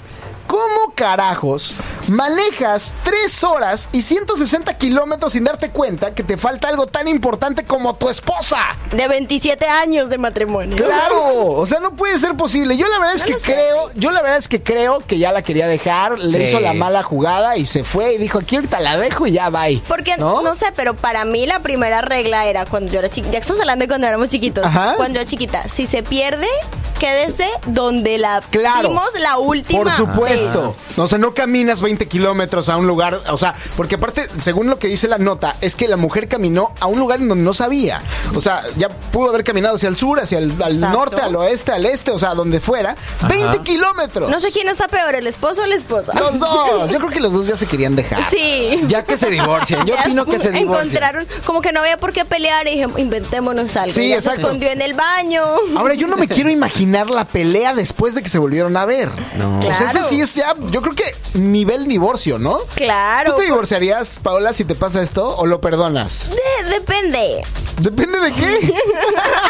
¿Cómo carajos manejas tres horas y 160 kilómetros sin darte cuenta que te falta algo tan importante como tu esposa? De 27 años de matrimonio. Claro, o sea, no puede ser posible. Yo la verdad es No que creo, yo la verdad es que creo que ya la quería dejar, le Sí. hizo la mala jugada y se fue y dijo, aquí ahorita la dejo y ya bye. Porque, ¿No? sé, pero para mí la primera regla era cuando yo era chiquita, ya que estamos hablando de cuando éramos chiquitos, Ajá. cuando yo era chiquita, si se pierde, quédese donde la Claro. vimos la última Por supuesto. vez. O sea, no caminas 20 kilómetros a un lugar. O sea, porque aparte, según lo que dice la nota, es que la mujer caminó a un lugar en donde no sabía. O sea, ya pudo haber caminado hacia el sur, hacia el al norte, al oeste, al este, o sea, donde fuera. 20 kilómetros. No sé quién está peor, el esposo o la esposa. Los dos. Yo creo que los dos ya se querían dejar. Sí. Ya que se divorcien. Yo opino que se divorcien. Encontraron como que no había por qué pelear y dije, inventémonos algo. Sí, Ya exacto. Se escondió en el baño. Ahora, yo no me quiero imaginar la pelea después de que se volvieron a ver. No. O sea, eso Claro. sí es ya, yo creo que nivel divorcio, ¿no? Claro. ¿Tú te divorciarías, Paola, si te pasa esto o lo perdonas? De- depende. Depende de qué.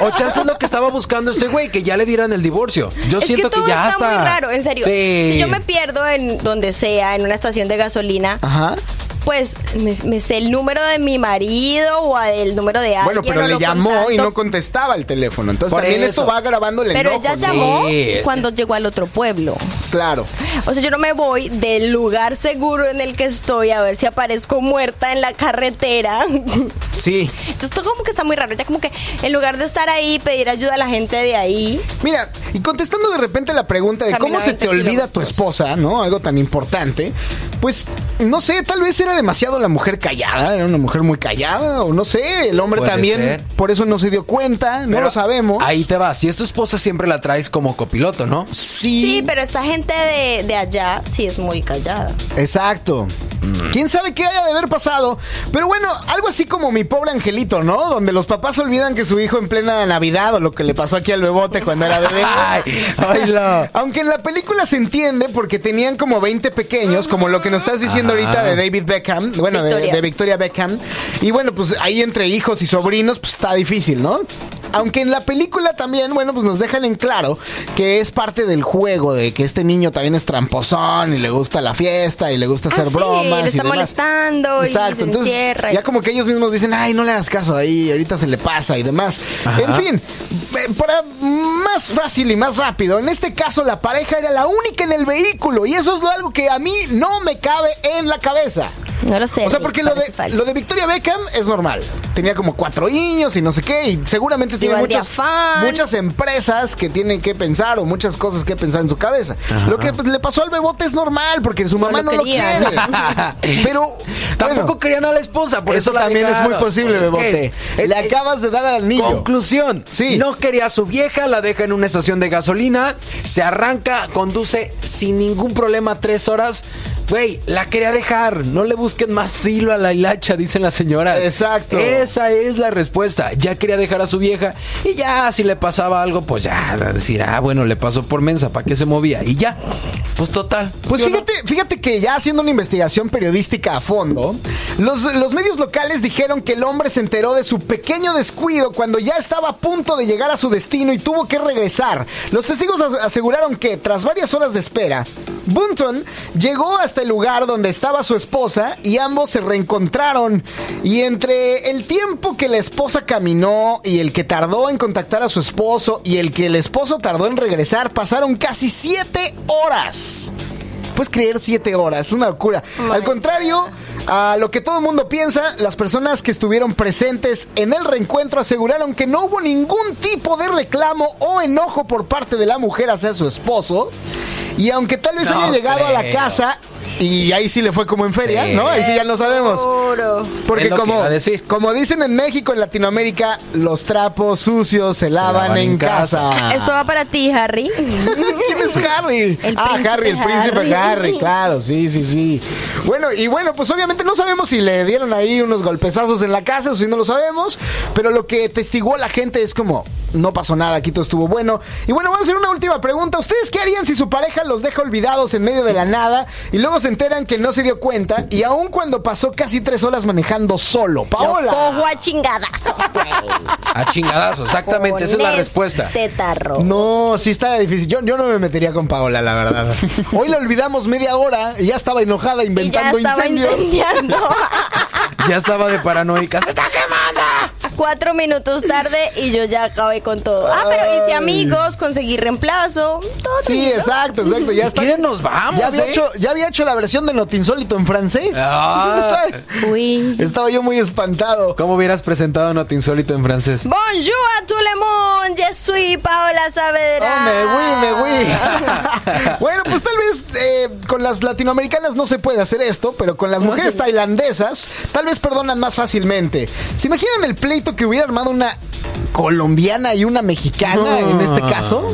O chance es lo que estaba buscando ese güey, que ya le dieran el divorcio. Yo es siento que todo ya está, está. muy raro, en serio. Sí. Si yo me pierdo en donde sea, en una estación de gasolina, Ajá. Pues me, me sé el número de mi marido o el número de alguien. Bueno, pero le llamó y no contestaba el teléfono. Entonces Por también eso. esto va grabando el Pero enojo. ella ¿no? llamó Sí. cuando llegó al otro pueblo. Claro. O sea, yo no me voy del lugar seguro en el que estoy a ver si aparezco muerta en la carretera. Sí. Entonces, todo como que está muy raro. Ya como que en lugar de estar ahí, pedir ayuda a la gente de ahí. Mira, y contestando de repente la pregunta de cómo se 20 te olvida tu esposa, ¿no? Algo tan importante. Pues, no sé, tal vez era demasiado la mujer callada, era una mujer muy callada, o no sé, el hombre Puede también ser. por eso no se dio cuenta, no Pero lo sabemos. Ahí te vas. Si es tu esposa, siempre la traes como copiloto, ¿no? Sí, Sí, pero esta gente de, de allá sí es muy callada. Exacto. ¿Quién sabe qué haya de haber pasado? Pero bueno, algo así como mi pobre angelito, ¿no? Donde los papás olvidan que su hijo en plena Navidad o lo que le pasó aquí al bebote cuando era bebé. Ay, oílo. Aunque en la película se entiende porque tenían como 20 pequeños, como lo que nos estás diciendo Ajá. ahorita de David Beckham, bueno, de, Victoria. de Victoria Beckham. Y bueno, pues ahí entre hijos y sobrinos, pues está difícil, ¿no? Aunque en la película también, bueno, pues nos dejan en claro que es parte del juego, de que este niño también es tramposón y le gusta la fiesta y le gusta hacer Ah, sí, bromas. le está y demás. molestando y Exacto, se entonces encierra y- ya como que ellos mismos dicen, ay, no le hagas caso ahí, ahorita se le pasa y demás. Ajá. En fin, eh, para más fácil y más rápido, en este caso la pareja era la única en el vehículo y eso es lo algo que a mí no me cabe en la cabeza. No lo sé. O sea, porque lo de, falso. lo de Victoria Beckham es normal. Tenía como cuatro niños y no sé qué, y seguramente tiene muchas, empresas que tienen que pensar o muchas cosas que pensar en su cabeza. Lo que pues, le pasó al bebote es normal porque su mamá lo no lo quiere. Pero Tampoco bueno, querían a la esposa, por eso, eso la también es muy posible, Pues es bebote. que- Le acabas de dar al niño. Conclusión. Sí. No quería a su vieja, la deja en una estación de gasolina, se arranca, conduce sin ningún problema tres horas. Güey, la quería dejar. No le busquen más hilo a la hilacha, dicen las señoras. Exacto. Esa es la respuesta. Ya quería dejar a su vieja y ya si le pasaba algo, pues ya decir, ah, bueno, le pasó por mensa, ¿para qué se movía? Y ya. Pues total. Pues fíjate, fíjate que ya haciendo una investigación periodística a fondo, los, los medios locales dijeron que el hombre se enteró de su pequeño descuido cuando ya estaba a punto de llegar a su destino y tuvo que regresar. Los testigos as- aseguraron que tras varias horas de espera, Bunton llegó hasta el lugar donde estaba su esposa y ambos se reencontraron. Y entre el tiempo que la esposa caminó y el que tardó en contactar a su esposo y el que el esposo tardó en regresar, pasaron casi siete horas. Puedes creer siete horas, es una locura. Al contrario, a lo que todo el mundo piensa, las personas que estuvieron presentes en el reencuentro aseguraron que no hubo ningún tipo de reclamo o enojo por parte de la mujer hacia su esposo. Y aunque tal vez No haya llegado a la casa, y ahí sí le fue como en feria, Sí. ¿no? Ahí sí ya no sabemos. Seguro. Porque Es lo que como, iba a decir. como dicen en México, en Latinoamérica, los trapos sucios se lavan, lavan en en casa. Esto va para ti, Harry. ¿Quién es Harry? El ah, príncipe Harry, el príncipe Harry. Harry. claro, sí, sí, sí. Bueno, y bueno, pues obviamente no sabemos si le dieron ahí unos golpezazos en la casa o si no lo sabemos, pero lo que testiguó la gente es como, no pasó nada, aquí todo estuvo bueno. Y bueno, vamos a hacer una última pregunta. ¿Ustedes qué harían si su pareja los deja olvidados en medio de la nada y luego se enteran que no se dio cuenta y aun cuando pasó casi tres horas manejando solo? Lo Paola. cojo a chingadazos, güey. A chingadazo, exactamente, esa es la respuesta. Este tarro. No, sí está difícil. Yo, yo no me metería con Paola, la verdad. Hoy la olvidamos media hora y ya estaba enojada Y ya inventando estaba incendios. incendiando. Ya estaba de paranoica. ¡Se está quemando! Cuatro minutos tarde y yo ya acabé con todo. Ah, pero hice amigos, conseguí reemplazo, todo. Sí, tranquilo. exacto, exacto. Ya Si está. quieren, nos vamos, Ya había, ¿eh? hecho, ya había hecho la versión de Notinsólito en francés. Ah. estaba, Uy. estaba yo muy espantado. ¿Cómo hubieras presentado Not Insólito en francés? Bonjour a tout le monde, je suis Paola Saavedra. Oh, me oui, me oui. bueno, pues tal vez eh, con las latinoamericanas no se puede hacer esto, pero con las No, mujeres sí. tailandesas tal vez perdonan más fácilmente. ¿Se imaginan el pleito que hubiera armado una colombiana y una mexicana en este caso?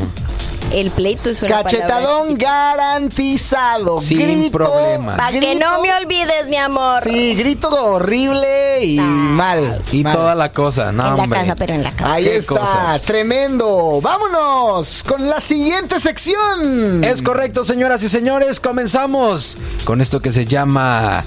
El pleito es una Cachetadón garantizado. Sin grito, problema. Para que no me olvides, mi amor. Sí, grito horrible y mal. Y mal. toda la cosa, no, en la hombre. casa, pero en la casa. Ahí Qué está, cosas. tremendo. Vámonos con la siguiente sección. Es correcto, señoras y señores. Comenzamos con esto que se llama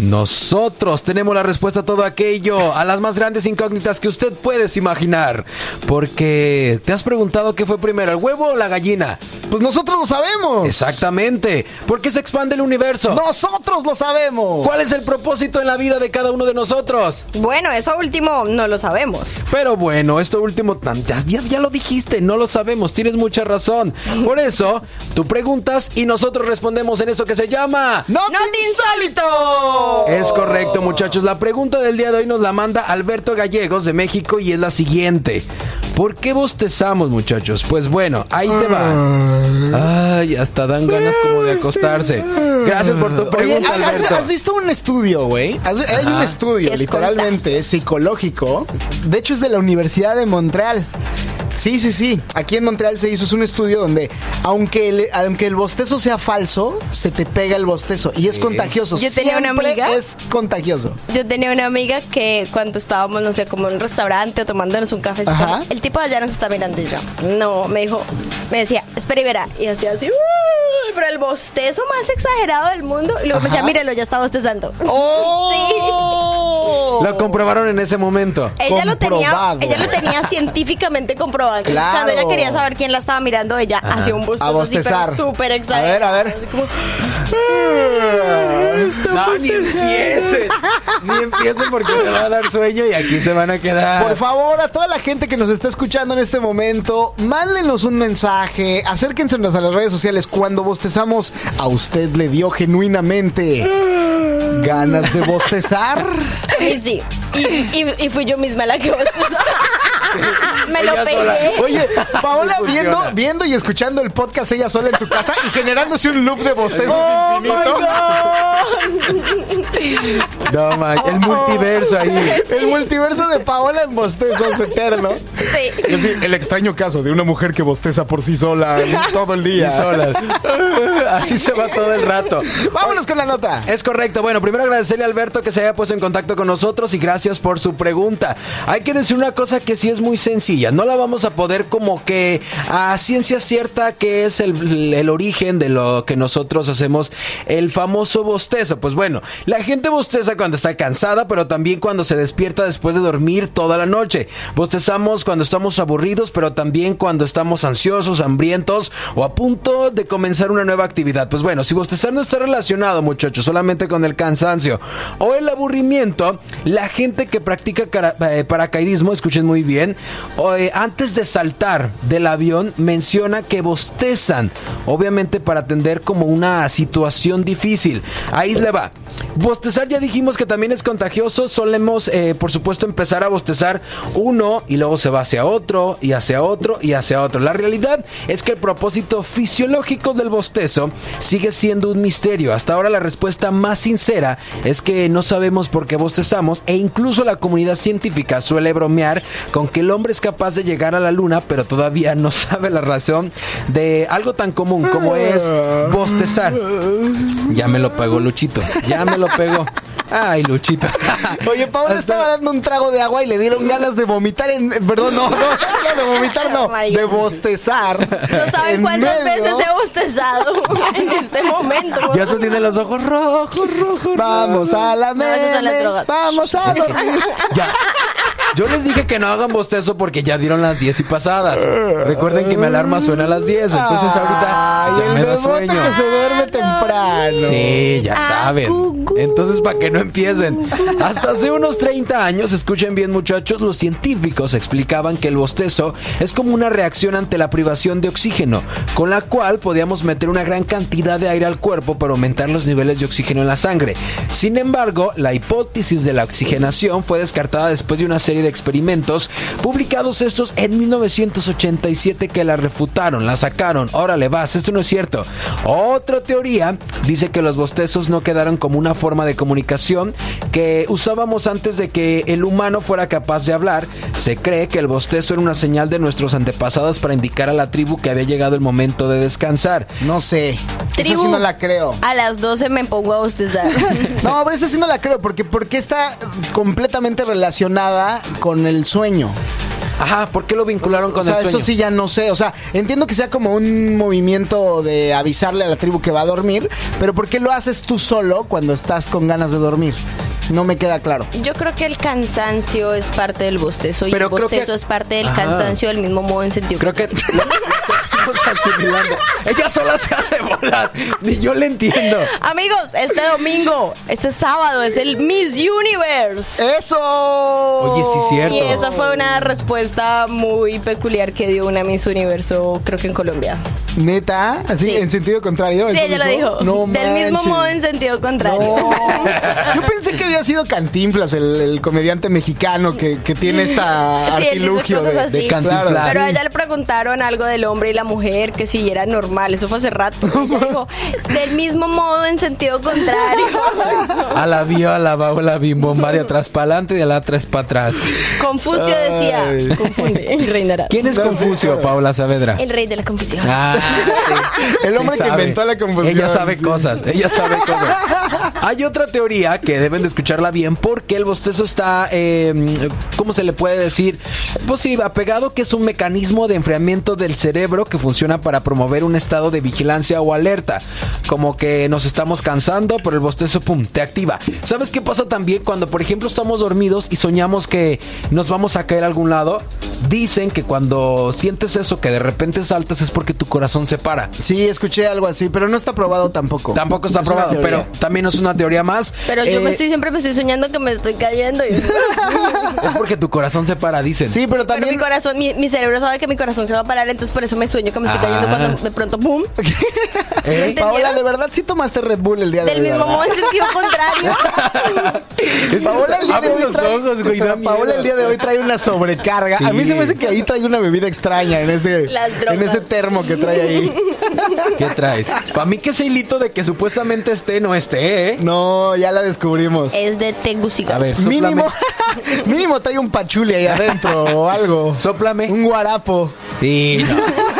Nosotros tenemos la respuesta a todo aquello, a las más grandes incógnitas que usted puedes imaginar. Porque te has preguntado qué fue primero, el huevo o la gallina. Pues nosotros lo sabemos. Exactamente. ¿Por qué se expande el universo? Nosotros lo sabemos. ¿Cuál es el propósito en la vida de cada uno de nosotros? Bueno, eso último no lo sabemos. Pero bueno, esto último, ya, ya- ya lo dijiste, no lo sabemos, tienes mucha razón. Por eso, tú preguntas y nosotros respondemos en eso que se llama... ¡No, ¡No Es correcto, muchachos. La pregunta del día de hoy nos la manda Alberto Gallegos de México y es la siguiente. ¿Por qué bostezamos, muchachos? Pues bueno, ahí te va. Ay, hasta dan ganas como de acostarse. Gracias por tu Oye, pregunta, ¿has, Alberto. has visto un estudio, güey? Hay un estudio, ¿Qué es literalmente, psicológico. De hecho, es de la Universidad de Montreal. Sí, sí, sí. Aquí en Montreal se hizo es un estudio donde, aunque el, aunque el bostezo sea falso, se te pega el bostezo y es contagioso. Yo tenía una amiga- Es contagioso. Yo tenía una amiga que cuando estábamos, no sé, como en un restaurante o tomándonos un café, Ajá. el tipo allá nos está mirando y yo, no, me dijo, me decía, espera y verá. Y hacía así, "Uy", pero el bostezo más exagerado del mundo. Y luego me decía, mírelo, ya está bostezando. ¡Oh! Lo comprobaron en ese momento. Ella lo tenía, ella lo tenía científicamente comprobado. Entonces, Claro. Cuando ella quería saber quién la estaba mirando, ella hacía un bostezo A así, pero bostezar. súper A exagerado. ver, a ver. Como, No, ni empiecen. Ni empiecen porque me va a dar sueño y aquí se van a quedar. Por favor, a toda la gente que nos está escuchando en este momento, mándenos un mensaje, acérquensenos a las redes sociales cuando bostezamos. ¿A usted le dio genuinamente ganas de bostezar? Y sí, y, y- y fui yo misma la que bostezó. Me lo pegué. sola. Oye, Paola Sí viendo, viendo y escuchando el podcast ella sola en su casa y generándose un loop de bostezos Oh infinito. No, man, el multiverso ahí. El multiverso de Paola en bostezos eterno. Sí. Es decir, el extraño caso de una mujer que bosteza por sí sola todo el Y día. solas. Así se va todo el rato. Vámonos con la nota. Es correcto. Bueno, primero agradecerle a Alberto que se haya puesto en contacto con nosotros y gracias por su pregunta. Hay que decir una cosa que sí es muy sencilla. No la vamos a poder como que a ciencia cierta que es el, el origen de lo que nosotros hacemos, el famoso bostezo. Pues bueno, la gente bosteza cuando está cansada, pero también cuando se despierta después de dormir toda la noche. Bostezamos cuando estamos aburridos, pero también cuando estamos ansiosos, hambrientos o a punto de comenzar una nueva actividad. Pues bueno, si bostezar no está relacionado, muchachos, solamente con el cansancio o el aburrimiento, la gente que practica eh, paracaidismo, escuchen muy bien, eh, antes de saltar del avión menciona que bostezan, obviamente para atender como una situación difícil. Ahí le va. Bostezar ya dijimos que también es contagioso. Solemos, eh, por supuesto, empezar a bostezar uno y luego se va hacia otro y hacia otro y hacia otro. La realidad es que el propósito fisiológico del bostezo sigue siendo un misterio. Hasta ahora la respuesta más sincera es que no sabemos por qué bostezamos e incluso la comunidad científica suele bromear con que el hombre es capaz de llegar a la luna, pero todavía no sabe la razón de algo tan común como es bostezar. Ya me lo pegó Luchito. Ya me lo pegó. Ay, Luchito. Oye, Paola Hasta- estaba dando un trago de agua y le dieron ganas de vomitar en. Perdón, no, no, no, de vomitar no, Oh de bostezar. No saben En cuántas medio. veces he bostezado en este momento. Ya se tiene los ojos rojos, rojos. Vamos a la No, meme, drogas. Vamos a dormir. Ya. Yo les dije que no hagan bostezo porque ya dieron las 10 y pasadas. Recuerden que mi alarma suena a las 10, entonces ahorita Ay, ya el me da sueño. que se duerme temprano. Sí, ya Ah, saben. Entonces, para que no empiecen. Hasta hace unos 30 años, escuchen bien muchachos, los científicos explicaban que el bostezo es como una reacción ante la privación de oxígeno, con la cual podíamos meter una gran cantidad de aire al cuerpo para aumentar los niveles de oxígeno en la sangre. Sin embargo, la hipótesis de la oxigenación fue descartada después de una serie de experimentos publicados estos en 1987 que la refutaron, la sacaron. Órale, vas, esto no es cierto. Otra teoría dice que los bostezos no quedaron como una forma de comunicación que usábamos antes de que el humano fuera capaz de hablar. Se cree que el bostezo era una señal de nuestros antepasados para indicar a la tribu que había llegado el momento de descansar. No sé. Esa Tribu. sí no la creo. A las 12 me pongo a bostezar. No, pero esa sí no la creo, porque, porque está completamente relacionada con el sueño. Ajá, ¿por qué lo vincularon con o sea, el sueño? eso sí ya no sé. O sea, entiendo que sea como un movimiento de avisarle a la tribu que va a dormir, pero ¿por qué lo haces tú solo cuando estás con ganas de dormir? No me queda claro. Yo creo que el cansancio es parte del bostezo y Pero el creo que- bostezo es parte del Ajá. cansancio del mismo modo en sentido. Creo que. Ella sola se hace bolas. Ni yo le entiendo. Amigos, este domingo, este sábado es el Miss Universe. ¡Eso! Oye, sí, cierto. Y esa fue una respuesta muy peculiar que dio una Miss Universo, creo que en Colombia. ¿Neta? ¿Así Sí. en sentido contrario? Sí, ¿Eso ella lo dijo. No Del mismo modo en sentido contrario. No. Yo pensé que había sido Cantinflas, el, el comediante mexicano que, que tiene esta Sí, artilugio de, de Cantinflas. Claro, Pero a ella le preguntaron algo del hombre y la mujer, que si era normal. Eso fue hace rato. Ella dijo, del mismo modo en sentido contrario. A la vio, a la de atrás para adelante y a la atrás para atrás. Confucio decía, Ay. Confunde y reinarás. ¿Quién es Confucio. Paula Saavedra? El rey de la confusión. Ah, sí. El hombre que sabe. inventó la confusión, Ella sabe sí. cosas, ella sabe cosas. Hay otra teoría que deben de escucharla bien porque el bostezo está, eh, ¿cómo se le puede decir? Pues sí, apegado que es un mecanismo de enfriamiento del cerebro que funciona para promover un estado de vigilancia o alerta. Como que nos estamos cansando, pero el bostezo, pum, te activa. ¿Sabes qué pasa también cuando, por ejemplo, estamos dormidos y soñamos que nos vamos a caer a algún lado? Dicen que cuando sientes eso, que de repente saltas, es porque tu corazón se para. Sí, escuché algo así, pero no está probado tampoco. Tampoco está Es una probado, pero también es una teoría más. Pero yo Eh, me estoy siempre me estoy soñando que me estoy cayendo. y- Es porque tu corazón se para, dicen. Sí, pero Pero también... mi corazón, mi, mi cerebro sabe que mi corazón se va a parar, entonces por eso me sueño que me estoy cayendo Ah. cuando de pronto ¡pum! ¿Sí lo entendieron? Paola, de verdad sí tomaste Red Bull el día de Del hoy. mismo ¿verdad? modo en sentido contrario. Paola el día de Abre hoy los trae, ojos, güey, da Paola miedo. el día de hoy trae una A mí se me hace que ahí trae una bebida extraña en ese en ese termo que trae ahí. ¿Qué traes? Para mí que ese hilito de que supuestamente esté, no esté, ¿eh? No, ya la descubrimos. es de Tegucigalpa. A ver, sóplame. Mínimo, mínimo trae un pachuli ahí adentro o algo. Sóplame. Un guarapo. Sí, no.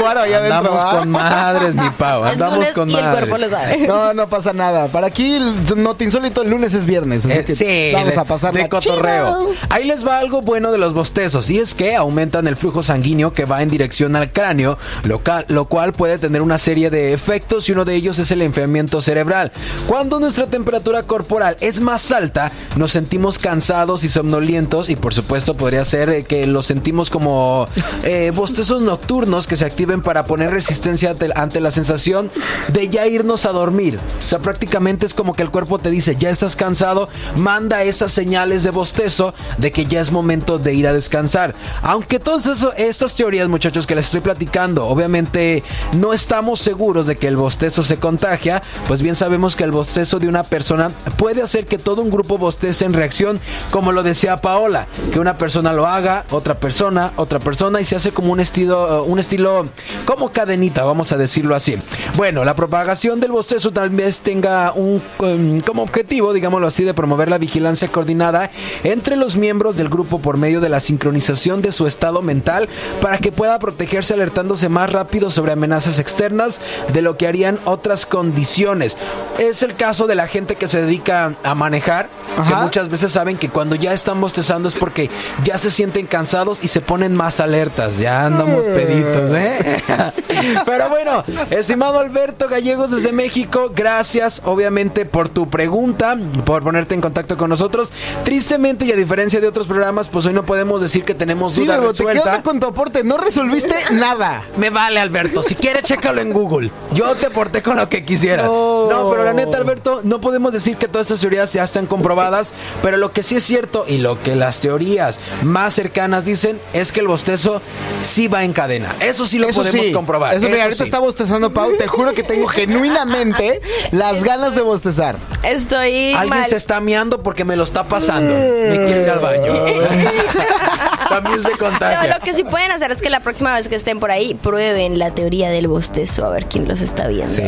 Guaro ahí adentro. Andamos con madres, mi Pau. Es Andamos lunes con y el cuerpo madres. lo sabe. No, no pasa nada. Para aquí, el no te insólito, el lunes es viernes. Así Eh, que sí, vamos de, a pasar de cotorreo. Ahí les va algo bueno de los bostezos y es que aumentan el flujo sanguíneo que va en dirección al cráneo, lo cual puede tener una serie de efectos y uno de ellos es el enfriamiento cerebral. Cuando nuestra temperatura corporal es más alta, nos sentimos cansados y somnolientos y por supuesto podría ser eh, que los sentimos como eh, bostezos nocturnos que se para poner resistencia ante, ante la sensación de ya irnos a dormir. O sea, prácticamente es como que el cuerpo te dice, ya estás cansado, manda esas señales de bostezo de que ya es momento de ir a descansar. Aunque todas estas teorías, muchachos, que les estoy platicando, obviamente no estamos seguros de que el bostezo se contagia, pues bien sabemos que el bostezo de una persona puede hacer que todo un grupo bostece en reacción, como lo decía Paola, que una persona lo haga, otra persona, otra persona, y se hace como un estilo, un estilo como cadenita, vamos a decirlo así. Bueno, la propagación del bostezo tal vez tenga un um, como objetivo, digámoslo así, de promover la vigilancia coordinada entre los miembros del grupo por medio de la sincronización de su estado mental para que pueda protegerse alertándose más rápido sobre amenazas externas de lo que harían otras condiciones. Es el caso de la gente que se dedica a manejar, que muchas veces saben que cuando ya están bostezando es porque ya se sienten cansados y se ponen más alertas. Ya andamos peditos, ¿eh? Pero bueno, estimado Alberto Gallegos desde México, gracias obviamente por tu pregunta, por ponerte en contacto con nosotros. Tristemente y a diferencia de otros programas, pues hoy no podemos decir que tenemos Sí, duda Bebo, te resuelta. con tu aporte. No resolviste nada. Me vale, Alberto. Si quieres, chécalo en Google. Yo te aporté con lo que quisieras. No. No, pero la neta, Alberto, no podemos decir que todas estas teorías ya están comprobadas. Pero lo que sí es cierto y lo que las teorías más cercanas dicen es que el bostezo sí va en cadena. Eso sí lo Eso podemos sí. comprobar. Eso, mira, ahorita sí. está bostezando Pau. Te juro que tengo genuinamente las ganas de bostezar. Estoy Alguien mal. se está meando porque me lo está pasando. Me quiere ir al baño. También se No, contagia. lo que sí pueden hacer es que la próxima vez que estén por ahí prueben la teoría del bostezo a ver quién los está viendo. Sí.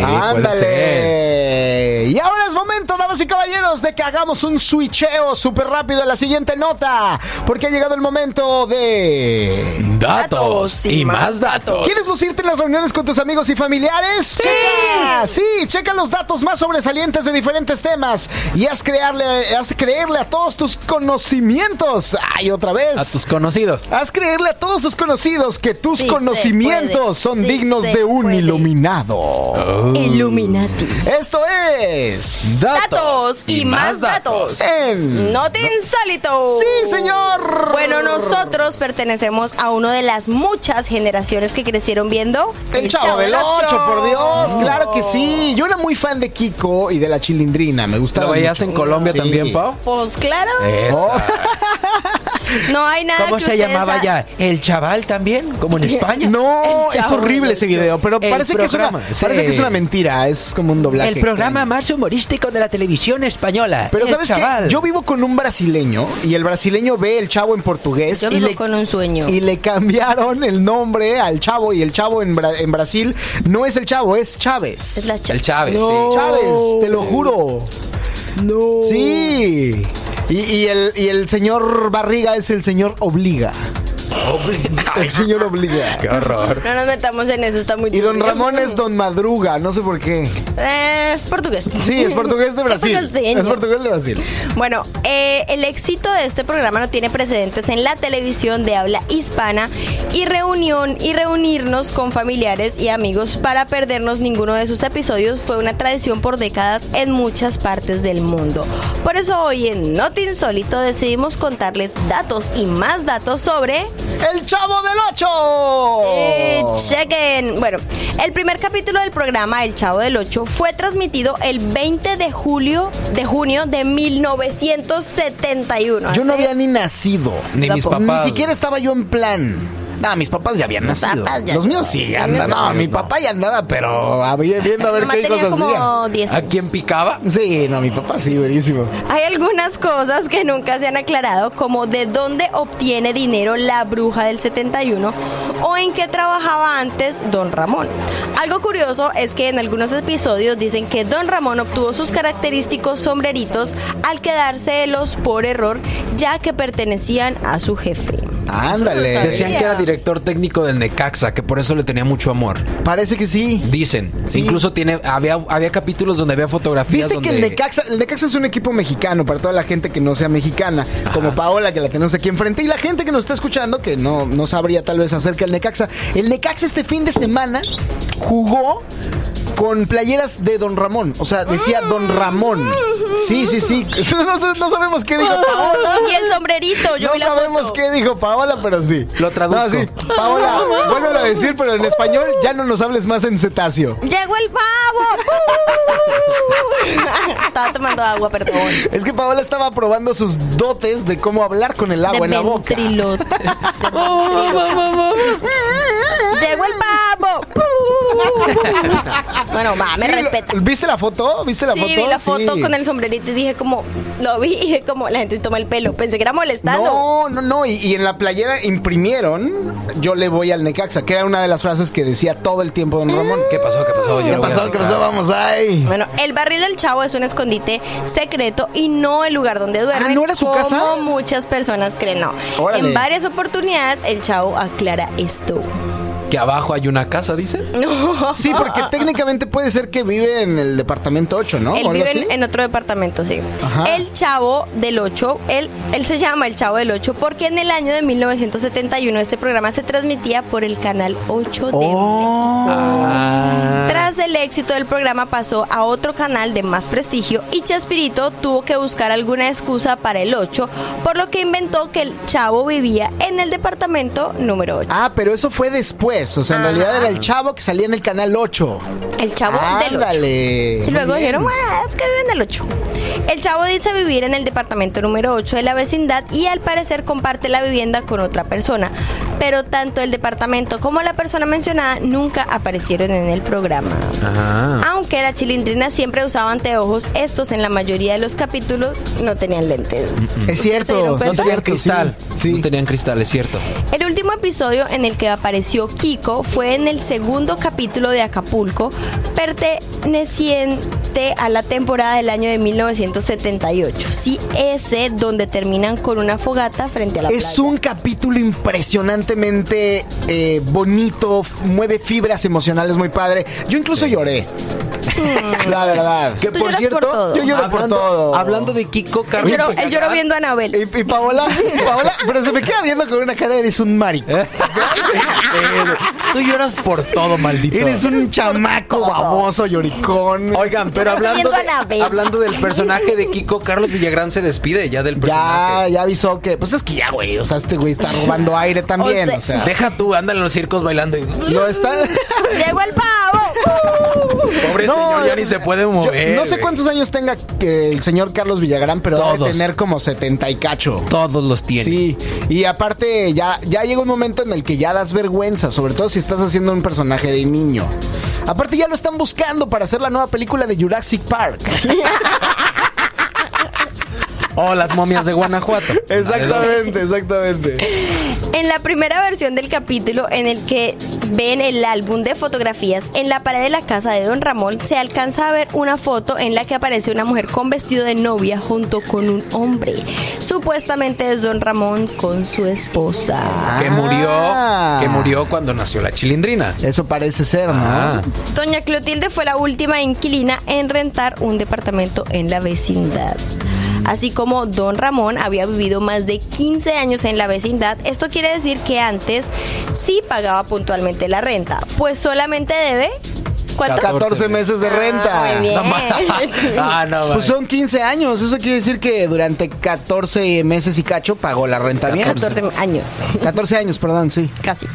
Ándale. Y ahora es momento, damas y caballeros, de que hagamos un switcheo súper rápido a la siguiente nota. Porque ha llegado el momento de. Datos y más datos. ¿Quieres lucirte en las reuniones con tus amigos y familiares? ¡Sí! Checa, sí, checa los datos más sobresalientes de diferentes temas y haz, crearle, haz creerle a todos tus conocimientos. ¡Ay, otra vez! A tus conocidos. Haz creerle a todos tus conocidos que tus Sí conocimientos son sí dignos de un puede. iluminado. Illuminati. Esto es. Datos y más datos. En. No te insólito. Sí, señor. Bueno, nosotros pertenecemos a una de las muchas generaciones que crecieron viendo El chavo del 8, por Dios, claro que sí. Yo era muy fan de Kiko y de la chilindrina, me gustaba. ¿Lo veías mucho. en Colombia Sí. también, Pau? Pues claro, Esa. no hay nada ¿Cómo que se llamaba ha- ya? ¿El chaval también? ¿Como en España? No, es horrible ese video, pero El parece que, es una, programa, sí. parece que es una mentira, es como un doblaje. El programa extraño. más humorístico de la televisión española. Pero El ¿sabes qué? Yo vivo con un brasileño y el brasileño ve el chavo en portugués Yo y, vivo le, con un sueño. y le cambiaron el nombre al chavo y el chavo en, Bra- en Brasil no es el chavo, es Chávez. Es la El Chávez, No. sí. Chávez, te lo juro. No. Sí. Y, y el, y el señor Barriga es el señor Obliga. El señor Obliga. Qué horror. No nos metamos en eso, está muy Y don. Ramón es don Madruga, no sé por qué. Eh, es portugués. Sí, es portugués de Brasil. Es portugués de Brasil. Bueno, eh, el éxito de este programa no tiene precedentes en la televisión de habla hispana y reunión y reunirnos con familiares y amigos para perdernos ninguno de sus episodios fue una tradición por décadas en muchas partes del mundo. Por eso hoy en Not Insólito decidimos contarles datos y más datos sobre ¡El Chavo del Ocho! eh, chequen. Bueno, el primer capítulo del programa El Chavo del Ocho fue transmitido el 20 de julio de junio de 1971. Yo no había ni nacido. Ni mis papás. Ni siquiera estaba yo en plan. No, mis papás ya habían nacido. papás ya Los míos sí andan. No, mi papá ya andaba, pero había- viendo a ver qué tenía cosas hacía. como 10 ¿A quién picaba? Sí, no, mi papá sí, buenísimo. Hay algunas cosas que nunca se han aclarado, como de dónde obtiene dinero la bruja del 71 o en qué trabajaba antes Don Ramón. Algo curioso es que en algunos episodios dicen que Don Ramón obtuvo sus característicos sombreritos al quedárselos por error, ya que pertenecían a su jefe. Ándale. No Decían que era director técnico del Necaxa, que por eso le tenía mucho amor. Parece que sí. Dicen. Sí. Incluso tiene, había, había capítulos donde había fotografías. Viste que el Necaxa, el Necaxa es un equipo mexicano para toda la gente que no sea mexicana, como Paola que la tenemos aquí enfrente y la gente que nos está escuchando que no, no sabría tal vez acerca del Necaxa. El Necaxa este fin de semana jugó con playeras de Don Ramón, o sea, decía Don Ramón. Sí, sí, sí. No, sabemos qué dijo Paola. Y el sombrerito, yo no vi la sabemos foto. qué dijo Paola, pero sí. Lo traduzco. No, sí. Paola, vuélvelo a decir, pero en español ya no nos hables más en cetáceo. ¡Llegó el pavo! Estaba tomando agua, perdón. Es que Paola estaba probando sus dotes de cómo hablar con el agua de en la boca. de. ¡Llegó el pavo! bueno, va, me Sí, respeta. ¿Viste la foto? ¿Viste la Sí, foto? vi la foto Sí. con el sombrerito y dije como, lo vi y dije como, la gente toma el pelo. Pensé que era molestando. No, no, no. Y, y en la playera imprimieron Yo le voy al Necaxa, que era una de las frases que decía todo el tiempo Don Ramón. ¿Qué pasó? ¿Qué pasó? Yo ¿Qué pasó? ¿Qué pasó? Vamos ahí. Bueno, el barril del chavo es un escondite secreto y no el lugar donde duerme. Ah, ¿no era su como casa? muchas personas creen, no. Órale. En varias oportunidades el chavo aclara esto. Que abajo hay una casa, dice. No. Sí, porque técnicamente puede ser que vive en el departamento 8, ¿no? Él ¿O algo vive así? en, en otro departamento, sí. Ajá. El Chavo del 8, él, él se llama El Chavo del 8 porque en el año de 1971 este programa se transmitía por el canal 8 de Oh. Ah. Tras el éxito del programa pasó a otro canal de más prestigio y Chespirito tuvo que buscar alguna excusa para el 8, por lo que inventó que el Chavo vivía en el departamento número 8. Ah, pero eso fue después. O sea, en Ajá. realidad era el chavo que salía en el canal 8. El Chavo del 8. Ándale. Y luego dijeron, bueno, es que vive en el 8. El chavo dice vivir en el departamento número 8 de la vecindad y al parecer comparte la vivienda con otra persona. Pero tanto el departamento como la persona mencionada nunca aparecieron en el programa. Ajá. Aunque la chilindrina siempre usaba anteojos, estos en la mayoría de los capítulos no tenían lentes. Es cierto. Se dieron No es tenían cierto, cristal. Sí. No tenían cristal, es cierto. El último episodio en el que apareció Kiko fue en el segundo capítulo de Acapulco, pertenecien- adapté a la temporada del año de 1978. Sí, ese donde terminan con una fogata frente a la Es playa. un capítulo impresionantemente eh, bonito, mueve fibras emocionales muy padre. Yo incluso lloré. La verdad. Que Tú por lloras cierto, por todo. Yo lloro por hablando, todo. hablando de Kiko Carlos. lloró, él lloró Villagrán, viendo a Anabel. Y, y Paola, Paola, pero se me queda viendo con una cara, eres un marico. ¿Eh? Tú lloras por todo, maldito. Eres un chamaco baboso, lloricón. Oigan, pero hablando, de- hablando del personaje de Kiko, Carlos Villagrán se despide ya del Ya, personaje. ya avisó que, pues es que ya, güey, o sea, este güey está robando aire también, O sea, o sea, Deja tú, anda en los circos bailando. y- no está... Llegó el pavo. Pobre No, señor, ya ni se puede yo mover. no sé cuántos años tenga que el señor Carlos Villagrán, pero debe tener como 70 y cacho. Todos los tiene. Sí, y aparte ya, ya llega un momento en el que ya das vergüenza, sobre todo si estás haciendo un personaje de niño. Aparte ya lo están buscando para hacer la nueva película de Jurassic Park. O las momias de Guanajuato. exactamente, exactamente. En la primera versión del capítulo en el que ven el álbum de fotografías, en la pared de la casa de Don Ramón se alcanza a ver una foto en la que aparece una mujer con vestido de novia junto con un hombre. Supuestamente es Don Ramón con su esposa. Que murió, Ah. que murió cuando nació la chilindrina. Eso parece ser, ¿no? Ah. Doña Clotilde fue la última inquilina en rentar un departamento en la vecindad. Así como Don Ramón había vivido más de 15 años en la vecindad, esto quiere decir que antes sí pagaba puntualmente la renta, pues solamente debe... ¿Cuánto? 14 meses de renta. Ah, muy bien. Ah, no, Pues son 15 años, eso quiere decir que durante 14 meses y cacho pagó la renta bien. 14 años. 14 años, perdón, sí. Casi.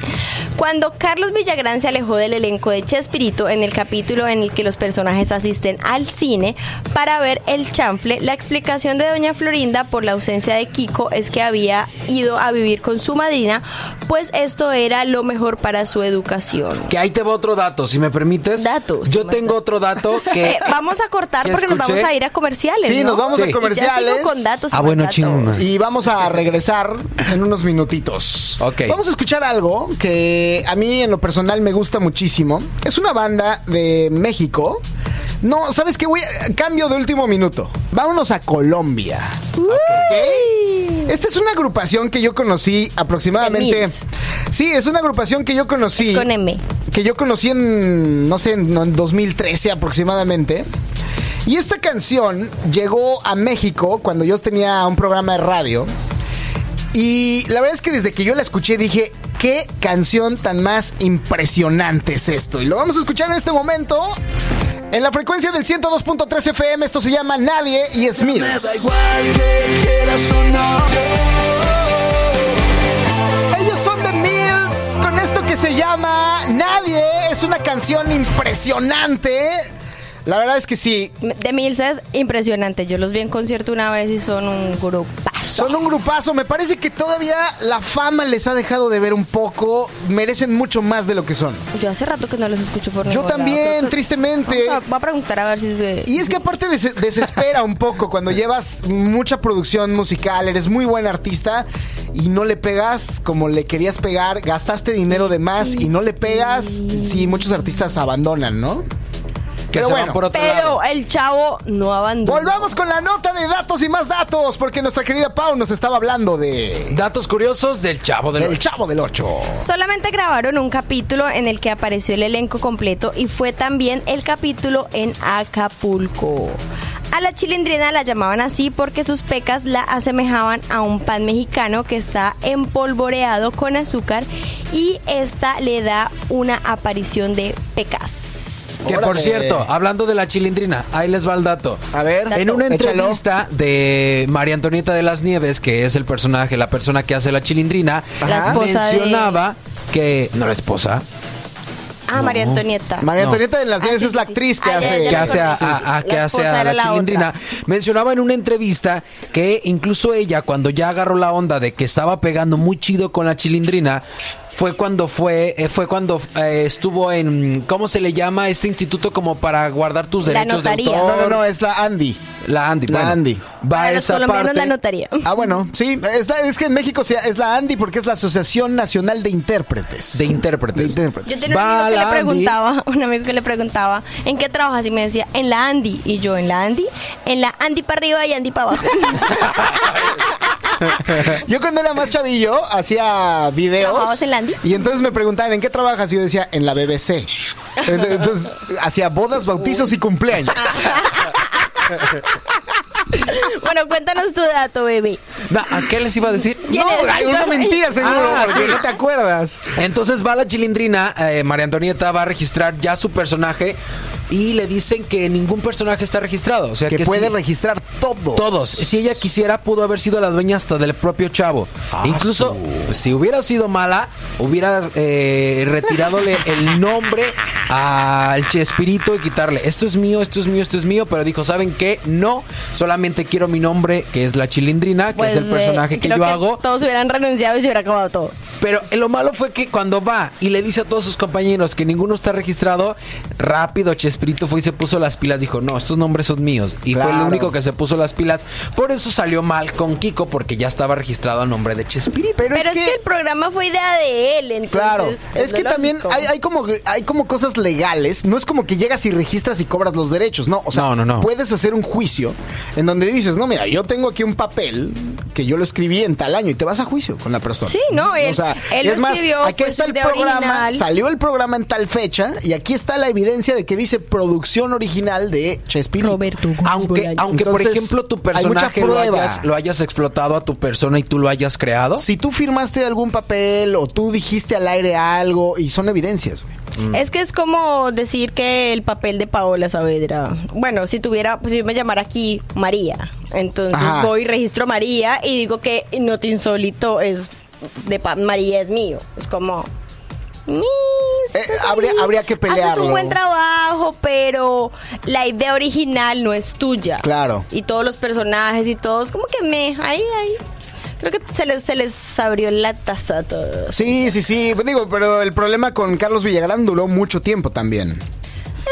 Cuando Carlos Villagrán se alejó del elenco de Chespirito en el capítulo en el que los personajes asisten al cine para ver el chanfle, la explicación de doña Florinda por la ausencia de Kiko es que había ido a vivir con su madrina, pues esto era lo mejor para su educación. Que ahí te va otro dato, si me permites. Datos. Yo tengo otro dato que. Eh, vamos a cortar que porque nos vamos a ir a comerciales. Sí, ¿no? nos vamos Sí. a comerciales. Ya sigo con datos. Ah, bueno, datos. chingón. Y vamos a regresar en unos minutitos. Ok. Vamos a escuchar algo que a mí en lo personal me gusta muchísimo. Es una banda de México. No, ¿sabes qué? Voy a- cambio de último minuto. Vámonos a Colombia. ¿Ok? Esta es una agrupación que yo conocí aproximadamente. Sí, es una agrupación que yo conocí. Es con M. Que yo conocí en, no sé, en en 2013 aproximadamente. Y esta canción llegó a México cuando yo tenía un programa de radio. Y la verdad es que desde que yo la escuché dije, qué canción tan más impresionante es esto. Y lo vamos a escuchar en este momento. En la frecuencia del 102.3 FM, esto se llama Nadie y es Mills. Ellos son The Mills con esto que se llama Nadie. Es una canción impresionante. La verdad es que sí. De Mills es impresionante. Yo los vi en concierto una vez y son un grupazo. Son un grupazo. Me parece que todavía la fama les ha dejado de ver un poco. Merecen mucho más de lo que son. Yo hace rato que no los escucho por Yo también, que- tristemente. Vamos a- Voy a preguntar a ver si se... Y es que aparte des- desespera un poco cuando llevas mucha producción musical, eres muy buen artista y no le pegas como le querías pegar, gastaste dinero de más y no le pegas, sí, muchos artistas abandonan, ¿no? Que Pero se bueno, van por otro Pero lado. el chavo no abandonó. Volvamos con la nota de datos y más datos, porque nuestra querida Pau nos estaba hablando de... Datos curiosos del chavo del del Ocho. Chavo del Ocho. Solamente grabaron un capítulo en el que apareció el elenco completo y fue también el capítulo en Acapulco. A la chilindrina la llamaban así porque sus pecas la asemejaban a un pan mexicano que está empolvoreado con azúcar y esta le da una aparición de pecas. Que por cierto, hablando de la chilindrina, ahí les va el dato. A ver, En una échalo. entrevista de María Antonieta de las Nieves, que es el personaje, la persona que hace la chilindrina, La esposa de- mencionaba que no la esposa, Ah, María Antonieta. María No. Antonieta de las Ah, Nieves sí, es la sí, actriz que Ah, hace... ya que hace a, conocí. a- a- que La hace esposa a era la la chilindrina, otra. mencionaba en una entrevista que incluso ella, cuando ya agarró la onda de que estaba pegando muy chido con la chilindrina, fue cuando fue, eh, fue cuando eh, estuvo en, ¿cómo se le llama este instituto como para guardar tus La derechos de autor? No, no, no, es la Andy. La Andy. La bueno, Andy. Va Para los esa colombianos parte. la notaría. Ah, bueno, sí, es, la- es que en México se- es la Andy porque es la Asociación Nacional de Intérpretes. De intérpretes. De intérpretes. Yo tenía un amigo que le Andy. preguntaba, un amigo que le preguntaba, ¿en qué trabajas? Y me decía, en la Andy. Y yo, ¿en la Andy? En la Andy para arriba y Andy para abajo. Yo cuando era más chavillo hacía videos. ¿Trabajabas en la Andy? Y entonces me preguntaban, ¿en qué trabajas? Y yo decía, en la BBC. Entonces hacía bodas, bautizos y cumpleaños. bueno, cuéntanos tu dato, bebé. ¿A qué les iba a decir? ¿Quién No, hay una mentira seguro, Ah, porque sí. no te acuerdas. Entonces va la chilindrina, eh, María Antonieta va a registrar ya su personaje y le dicen que ningún personaje está registrado. O sea Que, que, puede si- registrar todo. Todos. Si ella quisiera, pudo haber sido la dueña hasta del propio chavo. Ah, Incluso, si hubiera sido mala, hubiera eh, retiradole el nombre al Chespirito y quitarle, esto es mío, esto es mío, esto es mío, pero dijo, ¿saben qué? No, solamente quiero mi nombre, que es la chilindrina, que es el Pues, personaje eh, que creo yo hago. Todos hubieran renunciado y se hubiera acabado todo. Pero eh, lo malo fue que cuando va y le dice a todos sus compañeros que ninguno está registrado, rápido Chespirito fue y se puso las pilas. Dijo, no, estos nombres son míos. Y fue el único que se puso las pilas. Por eso salió mal con Kiko, porque ya estaba registrado a nombre de Chespirito. Pero, Pero, es, que... el programa fue idea de él, entonces. Claro, es que también hay como hay como cosas legales, no es como que llegas y registras y cobras los derechos, no, o sea, No, no, no. puedes hacer un juicio en donde dices, no, mira, yo tengo aquí un papel que yo lo escribí en tal año y te vas a juicio con la persona. Sí, no, él- o sea, él es más, escribió, aquí fue está el programa, original. salió el programa en tal fecha y aquí está la evidencia de que dice producción original de Chespirito. Roberto Aunque, aunque por ejemplo, tu personaje lo hayas, lo hayas explotado a tu persona y tú lo hayas creado. Si tú firmaste algún papel o tú dijiste al aire algo y son evidencias, güey. Es que es como decir que el papel de Paola Saavedra. Bueno, si tuviera, pues yo me llamara aquí María. Entonces Ajá. voy y registro María y digo que no te insólito es de Pa- María es mío. Es como. "Mis, Eh, habría- habría que Haces pelearlo. un buen trabajo, pero la idea original no es tuya. Claro. Y todos los personajes y todos, como que me. Ahí, ahí. Creo que se les, se les abrió la taza a todos. Sí, sí, sí. Digo, pero el problema con Carlos Villagrán duró mucho tiempo también.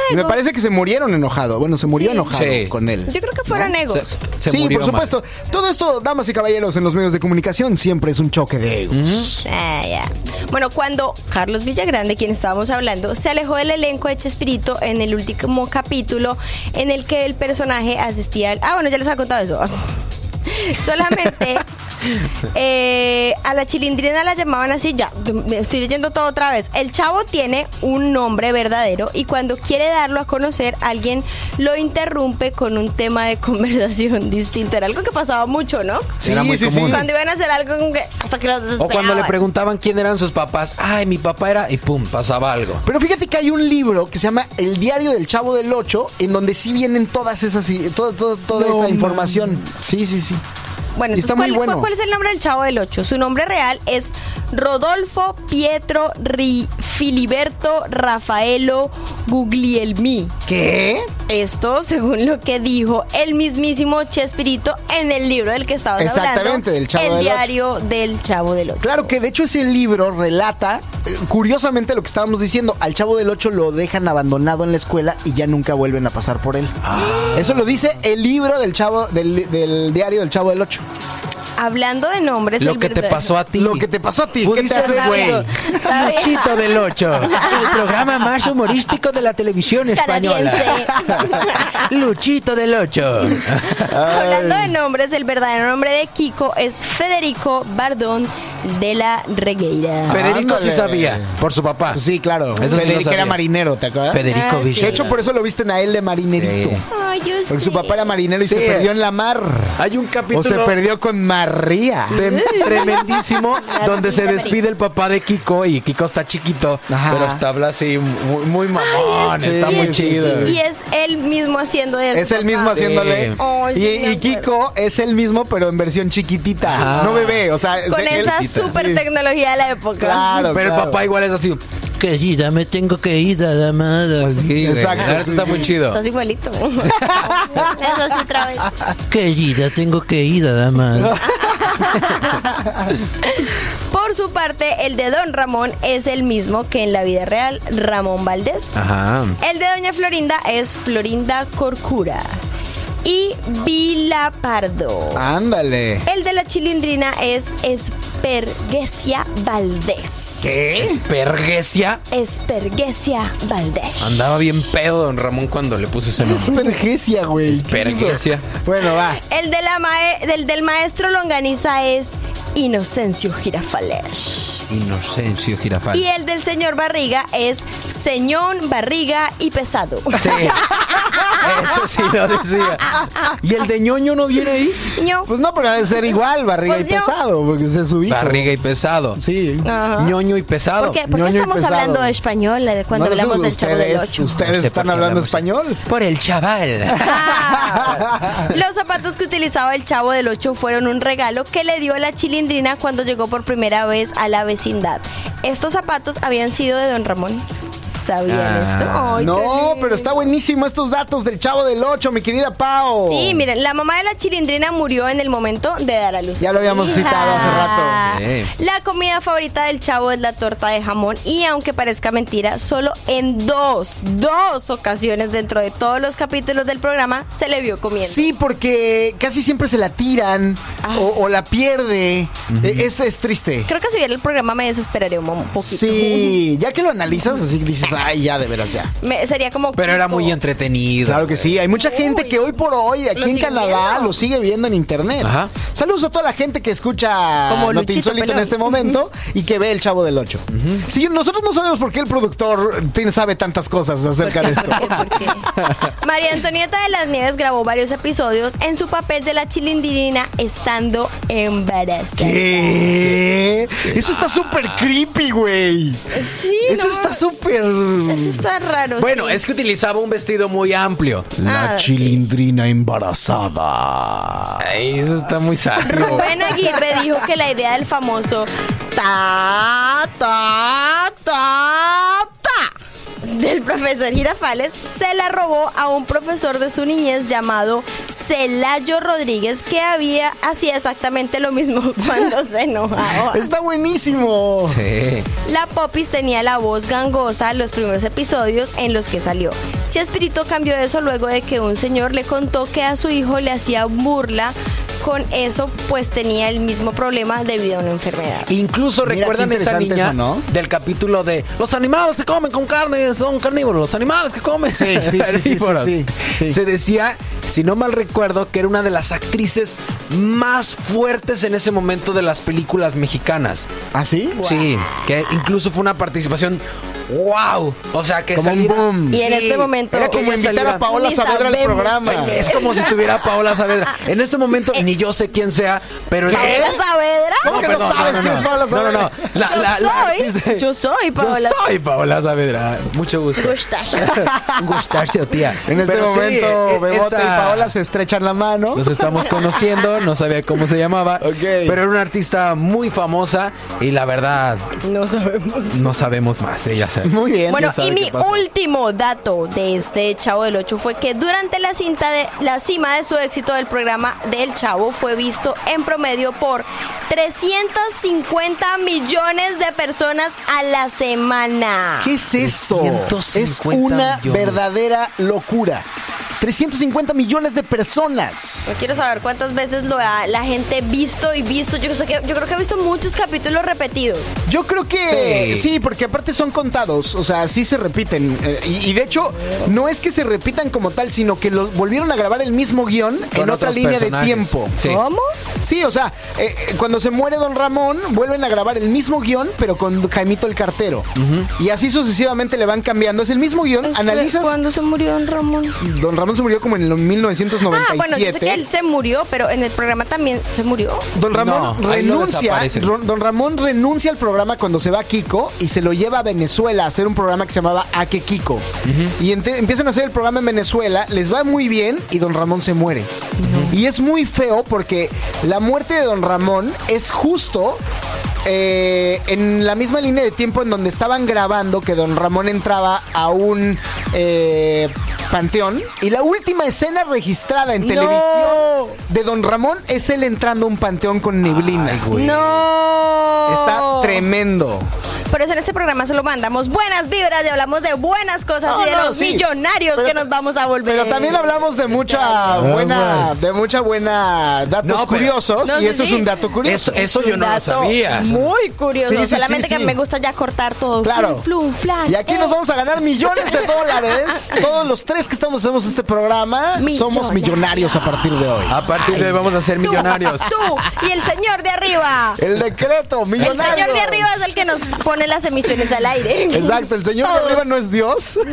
Y me parece que se murieron enojados. Bueno, se murió Sí. enojado Sí. con él. Yo creo que fueron egos. Se, se sí, murió por mal. supuesto. Todo esto, damas y caballeros, en los medios de comunicación siempre es un choque de egos. Ah, ya. Bueno, cuando Carlos Villagrande, quien estábamos hablando, se alejó del elenco de Chespirito en el último capítulo en el que el personaje asistía al... Ah, bueno, ya les había contado eso. Solamente eh, a la chilindrina la llamaban así, ya, me estoy leyendo todo otra vez. El chavo tiene un nombre verdadero y cuando quiere darlo a conocer, alguien lo interrumpe con un tema de conversación distinto. Era algo que pasaba mucho, ¿no? Sí, Era muy sí, común. sí. Cuando iban a hacer algo hasta que los O cuando le preguntaban quién eran sus papás, ay, mi papá era, y pum, pasaba algo. Pero fíjate que hay un libro que se llama El diario del Chavo del Ocho, en donde sí vienen todas esas, toda, toda, toda No esa información. Sí, sí, sí. Merci. Bueno, está muy ¿cuál, bueno. cuál- cuál es el nombre del chavo del 8? Su nombre real es Rodolfo Pietro Ri- Filiberto Rafaelo Guglielmi. ¿Qué? Esto, según lo que dijo el mismísimo Chespirito en el libro del que estabas Exactamente, hablando. del Chavo El del Ocho. diario del Chavo del 8. Claro que de hecho ese libro relata, eh, curiosamente lo que estábamos diciendo, al chavo del 8 lo dejan abandonado en la escuela y ya nunca vuelven a pasar por él. Eso lo dice el libro del chavo, del, del diario del chavo del 8. Thank you. Hablando de nombres, Lo el que te pasó a ti. Lo que te pasó a ti, ¿qué te Pudiste haces, haber güey? Luchito del 8, el programa más humorístico de la televisión española. Canadiense. Luchito del 8. Hablando de nombres, el verdadero nombre de Kiko es Federico Bardón de la Regueira. Federico sí Ándale. sabía, por su papá. Sí, claro. Eso sí Federico era marinero, ¿te acuerdas? Federico Ah, sí. Villa. De hecho, por eso lo visten a él de marinerito. Sí. Ay, yo Porque su papá era marinero y Sí. se perdió en la mar. Hay un O capítulo se perdió con Trem- tremendísimo donde se despide el papá de Kiko y Kiko está chiquito, Ajá. pero está habla así muy, muy mamón, está sí, muy sí, chido. Y es él mismo haciendo Es el mismo haciéndole. Ay, sí, y, me y acuerdo. Kiko es el mismo, pero en versión chiquitita. Ajá. No bebé, o sea. Con es- esa él- super sí. tecnología de la época. Claro. Pero el claro. papá igual es así. Querida, me tengo que ir a la madre. Sí, Exacto, sí, está sí. muy chido. Estás igualito. Eso sí, otra vez. Querida, tengo que ir a la madre. Por por su parte, el de Don Ramón es el mismo que en la vida real, Ramón Valdés. Ajá. El de Doña Florinda es Florinda Corcura. Y Vila Pardo. Ándale. El de la chilindrina es Espergesia Valdés. ¿Qué? Espergesia. Espergesia Valdés. Andaba bien pedo don Ramón cuando le puso ese nombre. Espergesia, güey. ¿Qué Espergesia. Bueno, va. El de la mae- del, del maestro Longaniza es Inocencio Girafales. Inocencio Girafal. Y el del señor Barriga es Señón Barriga y Pesado. Sí. Eso sí lo decía. ¿Y el de ñoño no viene ahí? Ño. Pues no, pero debe ser igual, barriga Pues y yo- pesado, porque ese es su hijo. Barriga y pesado. Sí. Ajá. ñoño y pesado. ¿Por qué, por qué ñoño y estamos pesado. hablando de español eh, cuando No, hablamos del Chavo del ustedes- Ocho? Ustedes No sé por están hablando español. Por el chaval. Ah. Los zapatos que utilizaba el Chavo del Ocho fueron un regalo que le dio la chilindrina cuando llegó por primera vez a la vecindad. Estos zapatos habían sido de Don Ramón. ¿Sabían Ah. esto? No, pero está buenísimo estos datos del Chavo del 8, mi querida Pau. Sí, miren, la mamá de la chilindrina murió en el momento de dar a luz. Ya lo habíamos Hija. citado hace rato. Sí. La comida favorita del chavo es la torta de jamón y aunque parezca mentira, solo en dos, dos ocasiones dentro de todos los capítulos del programa se le vio comiendo. Sí, porque casi siempre se la tiran Ah. o, o la pierde. Eh, Es, es triste. Creo que si viera el programa me desesperaría un poquito. Sí, ya que lo analizas así dices, ay, ya de veras ya. Me- sería como... Pero era muy entretenido. Claro que sí, hay mucha gente que hoy por hoy aquí Lo en sigue Canadá viendo. lo sigue viendo en internet. Ajá. Saludos a toda la gente que escucha Como Noti Luchito Insólito en Pelón. este momento y que ve el Chavo del 8. Sí, nosotros no sabemos por qué el productor tiene- sabe tantas cosas acerca de esto. ¿Por qué? ¿Por qué? María Antonieta de las Nieves grabó varios episodios en su papel de la chilindrina estando embarazada. ¿Qué? Eso está súper creepy, güey. Sí, Eso no, está súper... Eso está raro. Bueno, sí. es que utilizaba un vestido muy amplio. Ah, sí. chilindrina embarazada. Ay, eso está muy sabio. Rubén Aguirre dijo que la idea del famoso ta ta ta ta del profesor Girafales se la robó a un profesor de su niñez llamado Celayo Rodríguez que había hacía exactamente lo mismo cuando se enojaba. Está buenísimo. Sí. La Popis tenía la voz gangosa en los primeros episodios en los que salió. Chespirito cambió eso luego de que un señor le contó que a su hijo le hacía burla con eso, pues tenía el mismo problema debido a una enfermedad. Incluso Mira, recuerdan esa niña eso, ¿no? del capítulo de los animales que comen con carne son carnívoros, los animales que comen. Sí, sí, sí, sí, sí, Carnívoros. sí, sí. Se decía, si no mal recuerdo, que era una de las actrices más fuertes en ese momento de las películas mexicanas. ¿Ah, sí? Sí, que incluso fue una participación wow, o sea, que Como un boom. Y en este momento- Era como invitar saliera- a Paola Ni Saavedra al programa. Es como si estuviera Paola Saavedra. En este momento ni yo sé quién sea, pero ¿Paola Saavedra? ¿Cómo que no sabes quién es Paola No, no, no. Saavedra? La- Yo la- la soy, artista- yo soy Paola. Yo soy Paola Saavedra. Mucho gusto. Gustacho. Gustacho, tía. En este Pero sí, momento, e- Bebote esa- y Paola se estrechan la mano. Nos estamos conociendo, no sabía cómo se llamaba. Ok. Pero era una artista muy famosa y la verdad, No sabemos. no sabemos más de ella. Muy bien. Bueno, y mi pasó. último dato de este Chavo del Ocho fue que durante la cinta de la cima de su éxito del programa del Chavo fue visto en promedio por 350 millones de personas a la semana. ¿Qué es esto? 350 Es una millones. verdadera locura. 350 millones de personas. Yo quiero saber cuántas veces lo ha la gente visto y visto. Yo, sé que, yo creo que ha visto muchos capítulos repetidos. Yo creo que sí. Sí. porque aparte son contados, o sea, sí se repiten. eh, y, y de hecho, no es que se repitan como tal, sino que los volvieron a grabar el mismo guion Con en otra línea de tiempo. Sí. ¿Cómo? Sí, o sea, eh, eh, cuando se muere Don Ramón, vuelven a grabar el mismo guion, pero con Jaimito el cartero. Y así sucesivamente le van cambiando. Es el mismo guion, analizas. ¿Cuándo se murió Don Ramón? Don Ramón se murió como en el 1997. Ah, bueno, yo sé que él se murió, pero en el programa también se murió. Don Ramón No, ahí lo renuncia. desaparecen. Ron- Don Ramón renuncia al programa cuando se va a Kiko y se lo lleva a Venezuela a hacer un programa que se llamaba Ake Kiko. Y ente- empiezan a hacer el programa en Venezuela, les va muy bien y Don Ramón se muere. Y es muy feo porque la muerte de Don Ramón es justo eh, en la misma línea de tiempo en donde estaban grabando que Don Ramón entraba a un eh, panteón y la última escena registrada en No. televisión de Don Ramón es él entrando a un panteón con neblina. Ay, güey. No. Está tremendo. Por eso en este programa solo mandamos buenas vibras y hablamos de buenas cosas No, y de no, los sí. millonarios Pero que nos vamos a volver. Pero también hablamos de mucha buena, de mucha buena datos No, pero- curiosos No, y sí, eso es un dato curioso. Eso, eso yo no lo sabía. Muy curioso. Sí, sí, Solamente sí, que me gusta ya cortar todo. Claro. Flum, flum, flan. Y aquí Eh. nos vamos a ganar millones de dólares. Todos los tres que estamos hacemos este programa somos Millonarios. a partir de hoy. A partir de hoy vamos a ser Tú, millonarios. Tú y el señor de arriba. El decreto, El millonarios. señor de arriba es el que nos pone las emisiones al aire. Exacto, el señor de arriba no es Dios.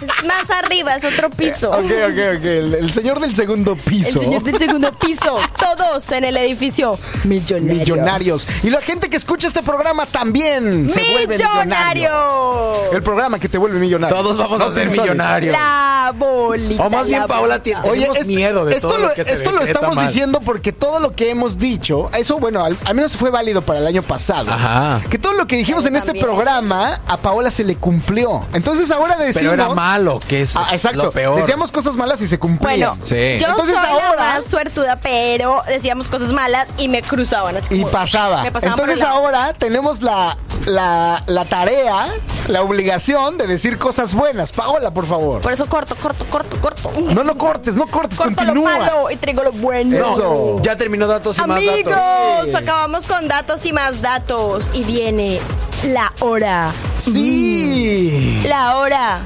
Es Más arriba, es otro piso. Ok, ok, ok. El, el señor del segundo El piso. señor del segundo piso. Todos en el edificio. Millonarios. Millonarios. Y la gente que escucha este programa también se vuelve millonario. El programa que te vuelve millonario. Todos vamos a ser millonarios. La bolita. O más bien la Paola tiene- Oye, Tenemos es- miedo de esto todo lo, lo que se esto lo estamos mal. diciendo porque todo lo que hemos dicho, eso bueno, al, al menos fue válido para el año pasado. Ajá. Que todo lo que dijimos en este programa a Paola se le cumplió. Entonces ahora decimos Pero era malo, que es, Ah, es exacto. lo peor. Decíamos cosas malas y se cumplían. Bueno, Sí. yo Entonces soy ahora- la más suertuda, pero decíamos cosas malas y me cruzaban. así Y como- pasaba. me pasaban por Entonces ahora tenemos la, la, la tarea, la obligación de decir cosas buenas. Paola, por favor. Por eso corto, corto, corto, corto. No lo cortes, no cortes, corto lo continúa. malo y traigo lo bueno. Eso. Ya terminó datos y más Amigos, datos. acabamos con datos y más datos. Y viene la hora. Sí. La hora.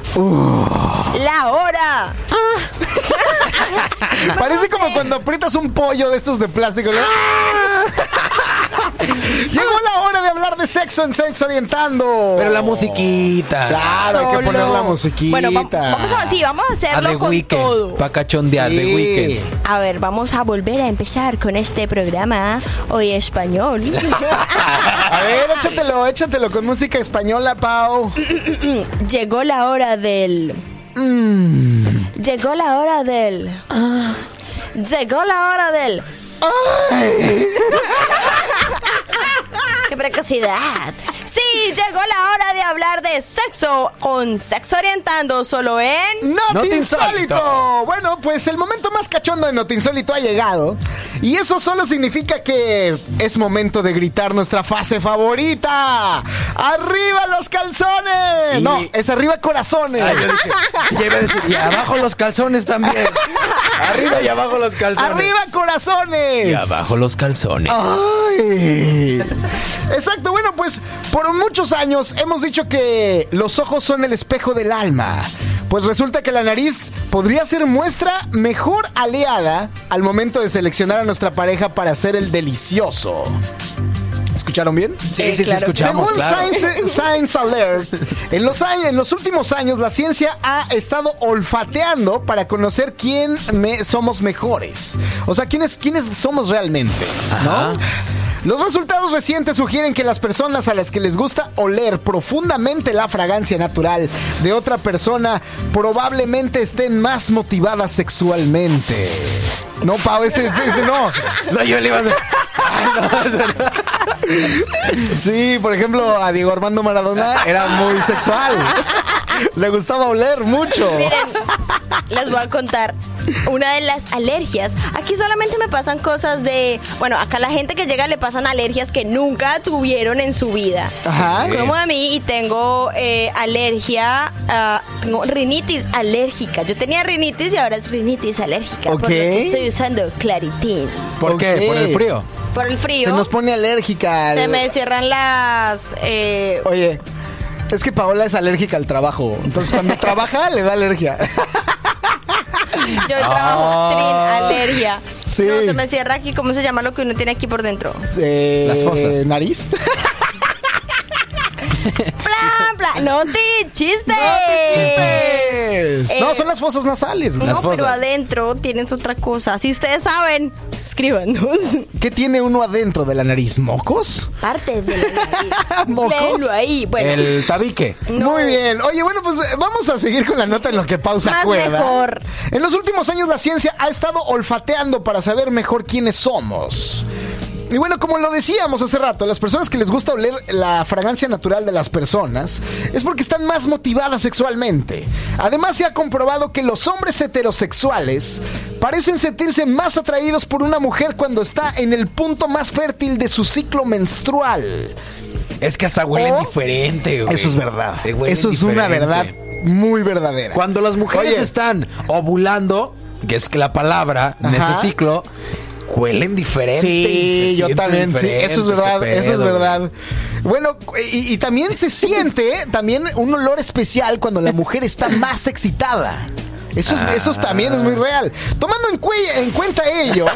La hora. Parece como cuando aprietas un pollo de estos de plástico. ¿no? Llegó la hora de hablar de sexo en Sexo Orientando. Pero la musiquita. Claro, hay que poner la musiquita. Bueno, va- vamos a, sí, vamos a A hacerlo The con todo. Pa' cachondear, Sí. The Weeknd. A ver, vamos a volver a empezar con este programa hoy español. A ver, échatelo, échatelo con música española, Pau. Llegó la hora del. Mm. Llegó la hora del. Llegó la hora del. ¡Qué precocidad! Sí, llegó la hora de hablar de sexo con Sexo Orientando solo en. Not, insólito. Bueno, pues el momento más cachondo de Not Insólito ha llegado. Y eso solo significa que es momento de gritar nuestra fase favorita. ¡Arriba los calzones! Y- No, es arriba corazones. Ay, yo dije, ya iba a decir, y abajo los calzones también. Arriba y abajo los calzones. ¡Arriba corazones! Y abajo los calzones. Ay. Exacto, bueno, pues por muchos años hemos dicho que los ojos son el espejo del alma. Pues resulta que la nariz podría ser nuestra mejor aliada al momento de seleccionar a nuestra pareja para hacer el delicioso. ¿Escucharon bien? Sí, Eh, sí, sí, claro. escuchamos, Según claro. Science, Science Alert, en los, años, en los últimos años la ciencia ha estado olfateando para conocer quién me- somos mejores. O sea, quiénes, quiénes somos realmente. ¿no? Los resultados recientes sugieren que las personas a las que les gusta oler profundamente la fragancia natural de otra persona probablemente estén más motivadas sexualmente. No, Pau, ese, ese no. No, yo le iba a hacer. Ay, no, eso no. Sí, por ejemplo, a Diego Armando Maradona era muy sexual. Le gustaba oler mucho. Miren, les voy a contar una de las alergias. Aquí solamente me pasan cosas de. Bueno, acá la gente que llega le pasan alergias que nunca tuvieron en su vida. Ajá. Como a mí y tengo eh, alergia, ah, tengo rinitis alérgica. Yo tenía rinitis y ahora es rinitis alérgica. Por lo que estoy usando claritín. ¿Por qué? ¿Por el frío? Por el frío. Se nos pone alérgica. al- se me cierran las. eh, Oye, es que Paola es alérgica al trabajo. Entonces, cuando trabaja, le da alergia. yo trabajo trin, alergia. Sí. No, se me cierra aquí. ¿Cómo se llama lo que uno tiene aquí por dentro? Eh, Las fosas. ¿Nariz? No te chistes. chistes! no, Eh, son las fosas nasales. No, Las pero adentro tienes otra cosa. Si ustedes saben, escríbanos. ¿Qué tiene uno adentro de la nariz? ¿Mocos? Parte de la nariz. ¿Mocos? Léelo ahí. Bueno, El tabique. no. Muy bien. Oye, bueno, pues eh, vamos a seguir con la nota en lo que pausa Más mejor. En los últimos años la ciencia ha estado olfateando para saber mejor quiénes somos. Y bueno, como lo decíamos hace rato, las personas que les gusta oler la fragancia natural de las personas es porque están más motivadas sexualmente. Además, se ha comprobado que los hombres heterosexuales parecen sentirse más atraídos por una mujer cuando está en el punto más fértil de su ciclo menstrual. Es que hasta huelen O- diferente, güey. Eso es verdad. Eso es una verdad muy verdadera. Cuando las mujeres Oye. están ovulando, que es que la palabra en ese ciclo, huelen diferente. y Sí, se yo también, sí, eso es verdad, pedo, eso es güey. verdad. Bueno, y, y también se siente también un olor especial cuando la mujer está más excitada. Eso, es, eso es- también es muy real. Tomando en, en cuenta ello,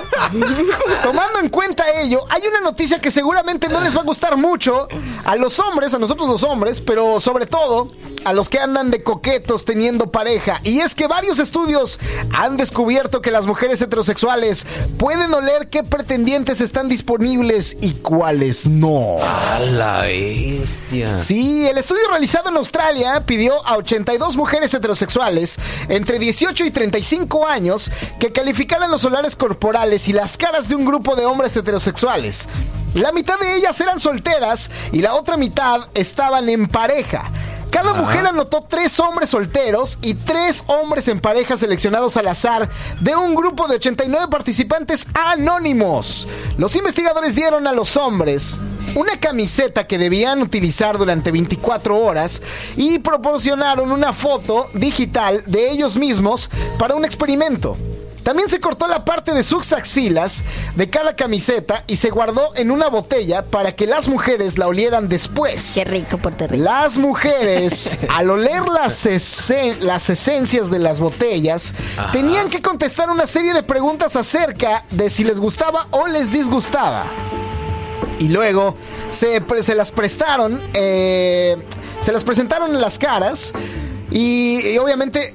tomando en cuenta ello, hay una noticia que seguramente no les va a gustar mucho a los hombres, a nosotros los hombres, pero sobre todo a los que andan de coquetos teniendo pareja. Y es que varios estudios han descubierto que las mujeres heterosexuales pueden oler qué pretendientes están disponibles y cuáles no. A la bestia. Sí, el estudio realizado en Australia pidió a 82 mujeres heterosexuales entre 18 y 35 años que calificaran los solares corporales y las caras de un grupo de hombres heterosexuales. La mitad de ellas eran solteras y la otra mitad estaban en pareja. Cada mujer anotó tres hombres solteros y tres hombres en pareja seleccionados al azar de un grupo de 89 participantes anónimos. Los investigadores dieron a los hombres una camiseta que debían utilizar durante 24 horas y proporcionaron una foto digital de ellos mismos para un experimento. También se cortó la parte de sus axilas de cada camiseta y se guardó en una botella para que las mujeres la olieran después. Qué rico, Puerto Rico. Las mujeres, al oler las, esen- las esencias de las botellas, tenían que contestar una serie de preguntas acerca de si les gustaba o les disgustaba. Y luego se, pre- se las prestaron, eh, se las presentaron en las caras y, y obviamente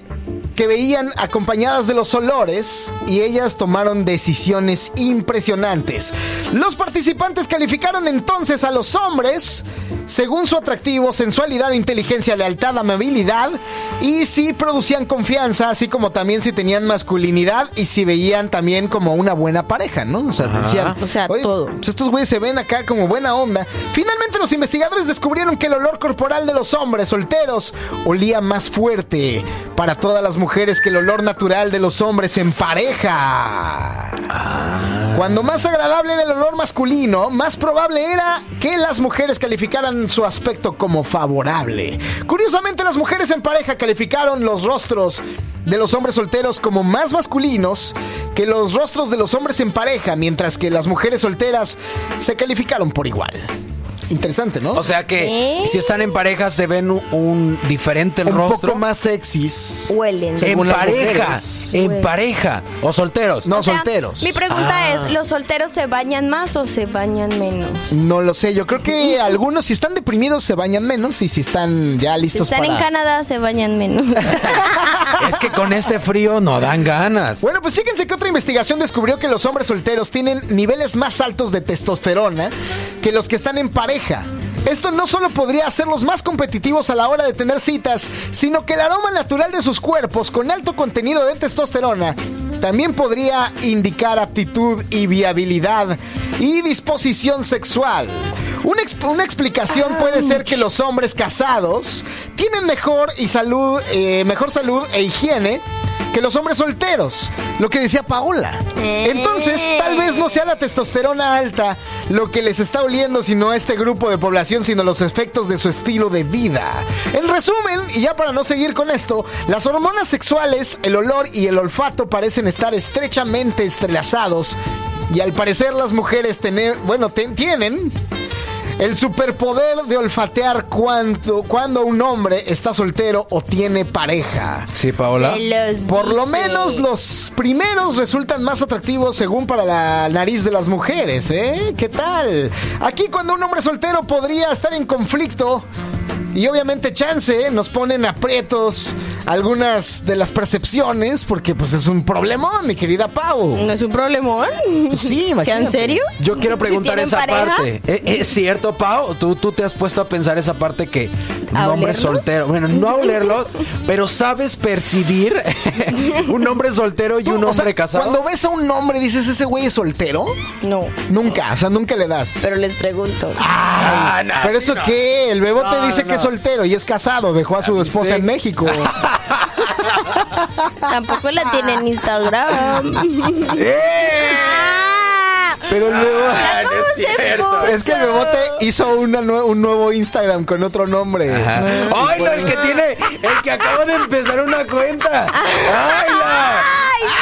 que veían acompañadas de los olores y ellas tomaron decisiones impresionantes. Los participantes calificaron entonces a los hombres según su atractivo, sensualidad, inteligencia, lealtad, amabilidad y si producían confianza, así como también si tenían masculinidad y si veían también como una buena pareja, ¿no? O sea, decían, O sea, "Oye, todo. pues estos güeyes se ven acá como buena onda. Finalmente los investigadores descubrieron que el olor corporal de los hombres solteros olía más fuerte para todas las mujeres que el olor natural de los hombres en pareja. Cuando más agradable era el olor masculino, más probable era que las mujeres calificaran su aspecto como favorable. Curiosamente, las mujeres en pareja calificaron los rostros de los hombres solteros como más masculinos que los rostros de los hombres en pareja, mientras que las mujeres solteras se calificaron por igual. Interesante, ¿no? O sea que ¿Eh? si están en pareja se ven un, un diferente el un rostro. poco más sexys. Huelen. en pareja, en Huelen. pareja o solteros. No, O sea, solteros. Mi pregunta Ah. es, ¿los solteros se bañan más o se bañan menos? No lo sé, yo creo que algunos si están deprimidos se bañan menos y si están ya Si listos están para... en Canadá se bañan menos. Es que con este frío no dan ganas. Bueno, pues fíjense que otra investigación descubrió que los hombres solteros tienen niveles más altos de testosterona que los que están en pareja. Esto no solo podría hacerlos más competitivos a la hora de tener citas, sino que el aroma natural de sus cuerpos con alto contenido de testosterona también podría indicar aptitud y viabilidad y disposición sexual. Una, ex- una explicación puede ser que los hombres casados tienen mejor y salud, eh, mejor salud e higiene que los hombres solteros, lo que decía Paola. Entonces, tal vez no sea la testosterona alta lo que les está oliendo, sino a este grupo de población, sino los efectos de su estilo de vida. En resumen, y ya para no seguir con esto, las hormonas sexuales, el olor y el olfato parecen estar estrechamente entrelazados. Y al parecer las mujeres tener, bueno, ten- tienen el superpoder de olfatear cuando, cuando un hombre está soltero o tiene pareja. Sí, Paola. Se los Por lo menos los primeros resultan más atractivos según para la nariz de las mujeres, ¿eh? ¿Qué tal? Aquí cuando un hombre soltero podría estar en conflicto y obviamente chance, ¿eh? nos ponen aprietos algunas de las percepciones porque pues es un problemón, mi querida Pau. ¿No es un problemón? Pues sí, ¿Sea imagínate. en serio? Yo quiero preguntar ¿Tienen esa pareja? parte. ¿Es, es cierto, Pau? ¿Tú, tú te has puesto a pensar esa parte que un ¿A hombre olerlos? soltero, bueno, no a olerlo, pero sabes percibir un hombre soltero y un o sea, hombre casado? Cuando ves a un hombre dices, ¿ese güey es soltero? No, Nunca, o sea, nunca le das. pero les pregunto. Ah, no, Pero sí, eso no. qué, el bebote No, dice no, que es. Soltero y es casado, dejó a su ¿viste? esposa en México. Tampoco la tiene en Instagram. ¡Eh! Ah. Pero el bebote... Ah, no es cierto. Es que el bebote hizo una nue- un nuevo Instagram con otro nombre. Ajá. ¡Ay, no! El que tiene, el que acaba de empezar una cuenta. ¡Ay, no! Si nos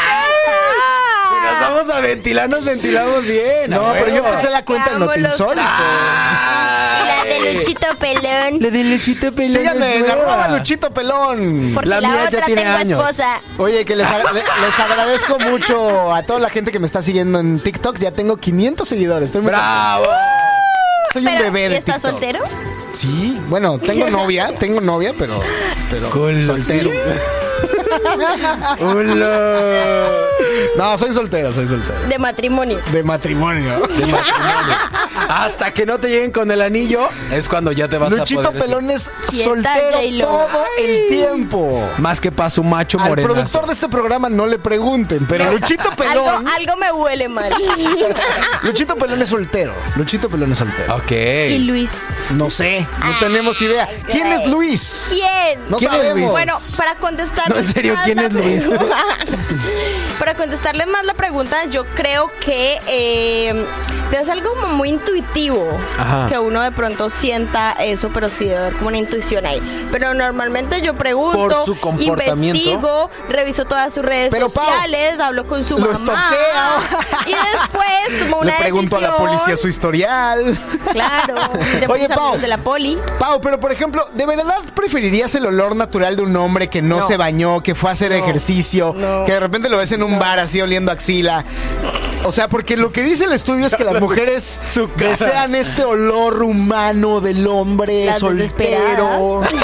vamos a ventilar, nos ventilamos bien. No, pero yo empecé la cuenta en Notinsólito. La de Luchito Pelón. Le di lechita pelón. Síganme en arroba Luchito Pelón. Porque La la, mía ya otra tiene tengo años. esposa. Oye, que les, agra- le- les agradezco mucho a toda la gente que me está siguiendo en TikTok. Ya tengo 500 seguidores. Estoy muy ¡Bravo! Soy un bebé ¿y de estás TikTok. soltero? Sí, bueno, tengo novia, tengo novia, pero, pero soltero. ¡Hola! No, soy soltero, soy soltero. De matrimonio. De matrimonio. Hasta que no te lleguen con el anillo, es cuando ya te vas a Luchito poder... Pelón es soltero todo el tiempo. Más que para su macho Al morenazo. productor de este programa no le pregunten, pero Luchito Algo, Pelón. algo me huele mal. Luchito Pelón es soltero. Luchito Pelón es soltero. Ok. y Luis. No sé, no tenemos idea. ¿Quién es Luis? ¿Quién? No ¿Quién es sabemos. Luis? Bueno, para contestar. No, serio, ¿quién es Luis? para contestarles más la pregunta, yo creo que eh, debe ser algo como muy intuitivo. Ajá. Que uno de pronto sienta eso, pero sí debe haber como una intuición ahí. Pero normalmente yo pregunto, Por su comportamiento. investigo, reviso todas sus redes Pero, Pau, sociales, hablo con su lo mamá. Y después tomo una Le pregunto a la policía su historial. Claro. Oye, Pau. amigos de la poli. Pau, pero por ejemplo, ¿de verdad preferirías el olor natural de un hombre que no, No. se bañó, que fue a hacer ejercicio, No. que de repente lo ves en un bar así oliendo axila? O sea, porque lo que dice el estudio es que las mujeres desean este olor humano del hombre Las soltero. desesperadas.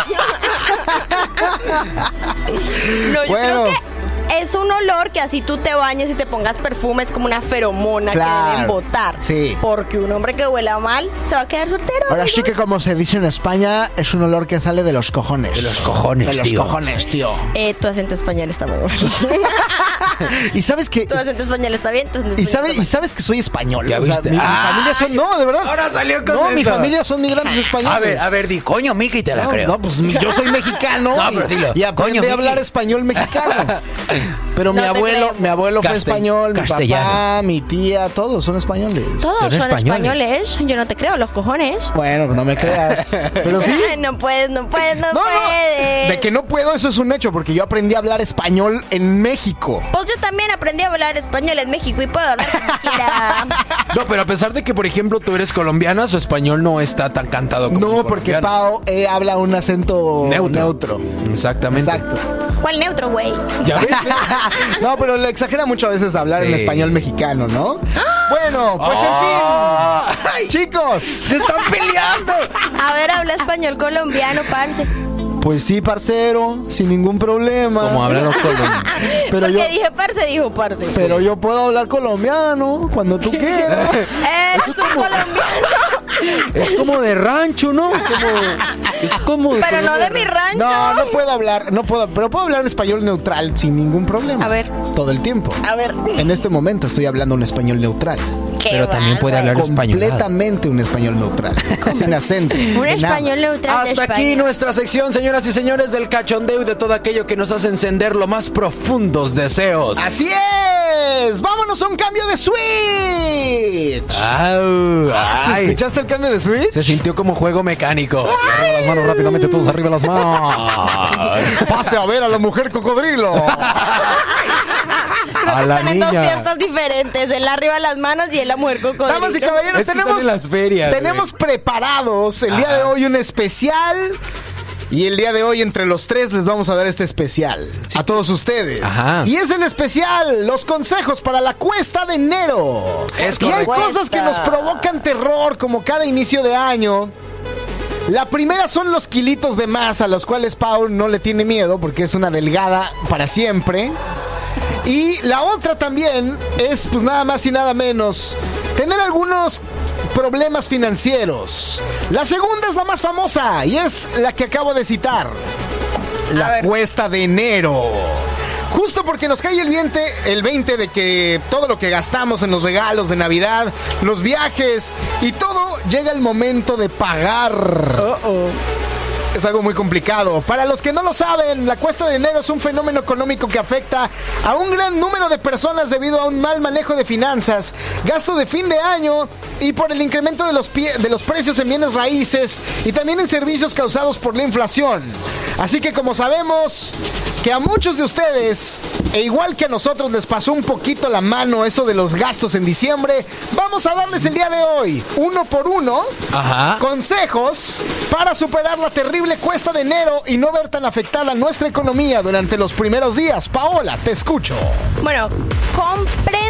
No, yo Bueno. creo que es un olor que así tú te bañes y te pongas perfume, es como una feromona que deben botar. sí. Porque un hombre que huela mal se va a quedar soltero. Ahora sí amigos. que como se dice en España, es un olor que sale de los cojones. De los cojones, De los tío. cojones, tío. Eh, tu acento español está muy bueno. Y sabes que... tu acento español está bien, tu acento Y español sabes, está y sabes que soy español. ¿Ya viste? mi, mi Ah, familia son. No, de verdad. ahora salió con No, mi eso. familia son migrantes españoles. A ver, a ver, di, coño, Miki, te la No, creo. no, pues mi- yo soy mexicano No, y, pero dilo. y aprendí Coño, a hablar Miki. español mexicano. Pero mi No abuelo, creo. mi abuelo fue español, mi papá, mi tía, todos son españoles. Todos Son son, españoles. españoles. Yo no te creo, los cojones. Bueno, pues no me creas. Pero sí. No puedes, no puedes, no, No, no. puedes. De que no puedo, eso es un hecho, porque yo aprendí a hablar español en México. Pues yo también aprendí a hablar español en México y puedo hablar. No, pero a pesar de que, por ejemplo, tú eres colombiana, su español no está tan cantado como No, porque. Pau eh, habla un acento Neutro. neutro. Exactamente. Exacto. ¿Cuál neutro, güey? ¿Ya ves? no, pero le exagera mucho a veces hablar en español mexicano, ¿no? Bueno, pues en fin. Chicos. ¡Se están peleando! A ver, habla español colombiano, parce. Pues sí, parcero, sin ningún problema. Como hablan los colombianos. Pero Porque yo, dije parce, dijo parce. pero yo puedo hablar colombiano cuando tú quieras. Eres un colombiano. Es como de rancho, ¿no? Como, es como de Pero no de mi rancho. No, no puedo hablar, no puedo, pero puedo hablar en español neutral sin ningún problema. A ver. Todo el tiempo. A ver. En este momento estoy hablando un español neutral. Qué Pero también puede hablar español. Completamente un español neutral. sin acento. Un español neutral de Hasta aquí nuestra sección, señoras y señores, del cachondeo y de todo aquello que nos hace encender los más profundos deseos. Así es. Vámonos a un cambio de switch. Au, ¿Sí ay. ¿Escuchaste el cambio de switch? Se sintió como juego mecánico. Arriba las manos rápidamente, todos arriba las manos. Pase a ver a la mujer cocodrilo. Creo A que la están en dos fiestas diferentes. Él arriba las manos y él la mujer cocodrilo. Damas y caballeros, Es que tenemos, las ferias, tenemos preparados el día de hoy un especial. Y el día de hoy, entre los tres, les vamos a dar este especial a todos ustedes. Ajá. Y es el especial, los consejos para la cuesta de enero. Es y hay cosas que nos provocan terror, como cada inicio de año. La primera son los kilitos de más, a los cuales Paul no le tiene miedo, porque es una delgada para siempre. Y la otra también es, pues nada más y nada menos, tener algunos problemas financieros. La segunda es la más famosa y es la que acabo de citar. La cuesta de enero. Justo porque nos cae el 20, el 20 de que todo lo que gastamos en los regalos de Navidad, los viajes y todo llega el momento de pagar. Es algo muy complicado. Para los que no lo saben, la cuesta de enero es un fenómeno económico que afecta a un gran número de personas debido a un mal manejo de finanzas, gasto de fin de año y por el incremento de los, de los precios en bienes raíces y también en servicios causados por la inflación. Así que como sabemos que a muchos de ustedes, e igual que a nosotros les pasó un poquito la mano eso de los gastos en diciembre, vamos a darles el día de hoy, uno por uno, consejos para superar la terrible cuesta de enero y no ver tan afectada nuestra economía durante los primeros días. Paola, te escucho. Bueno, comprende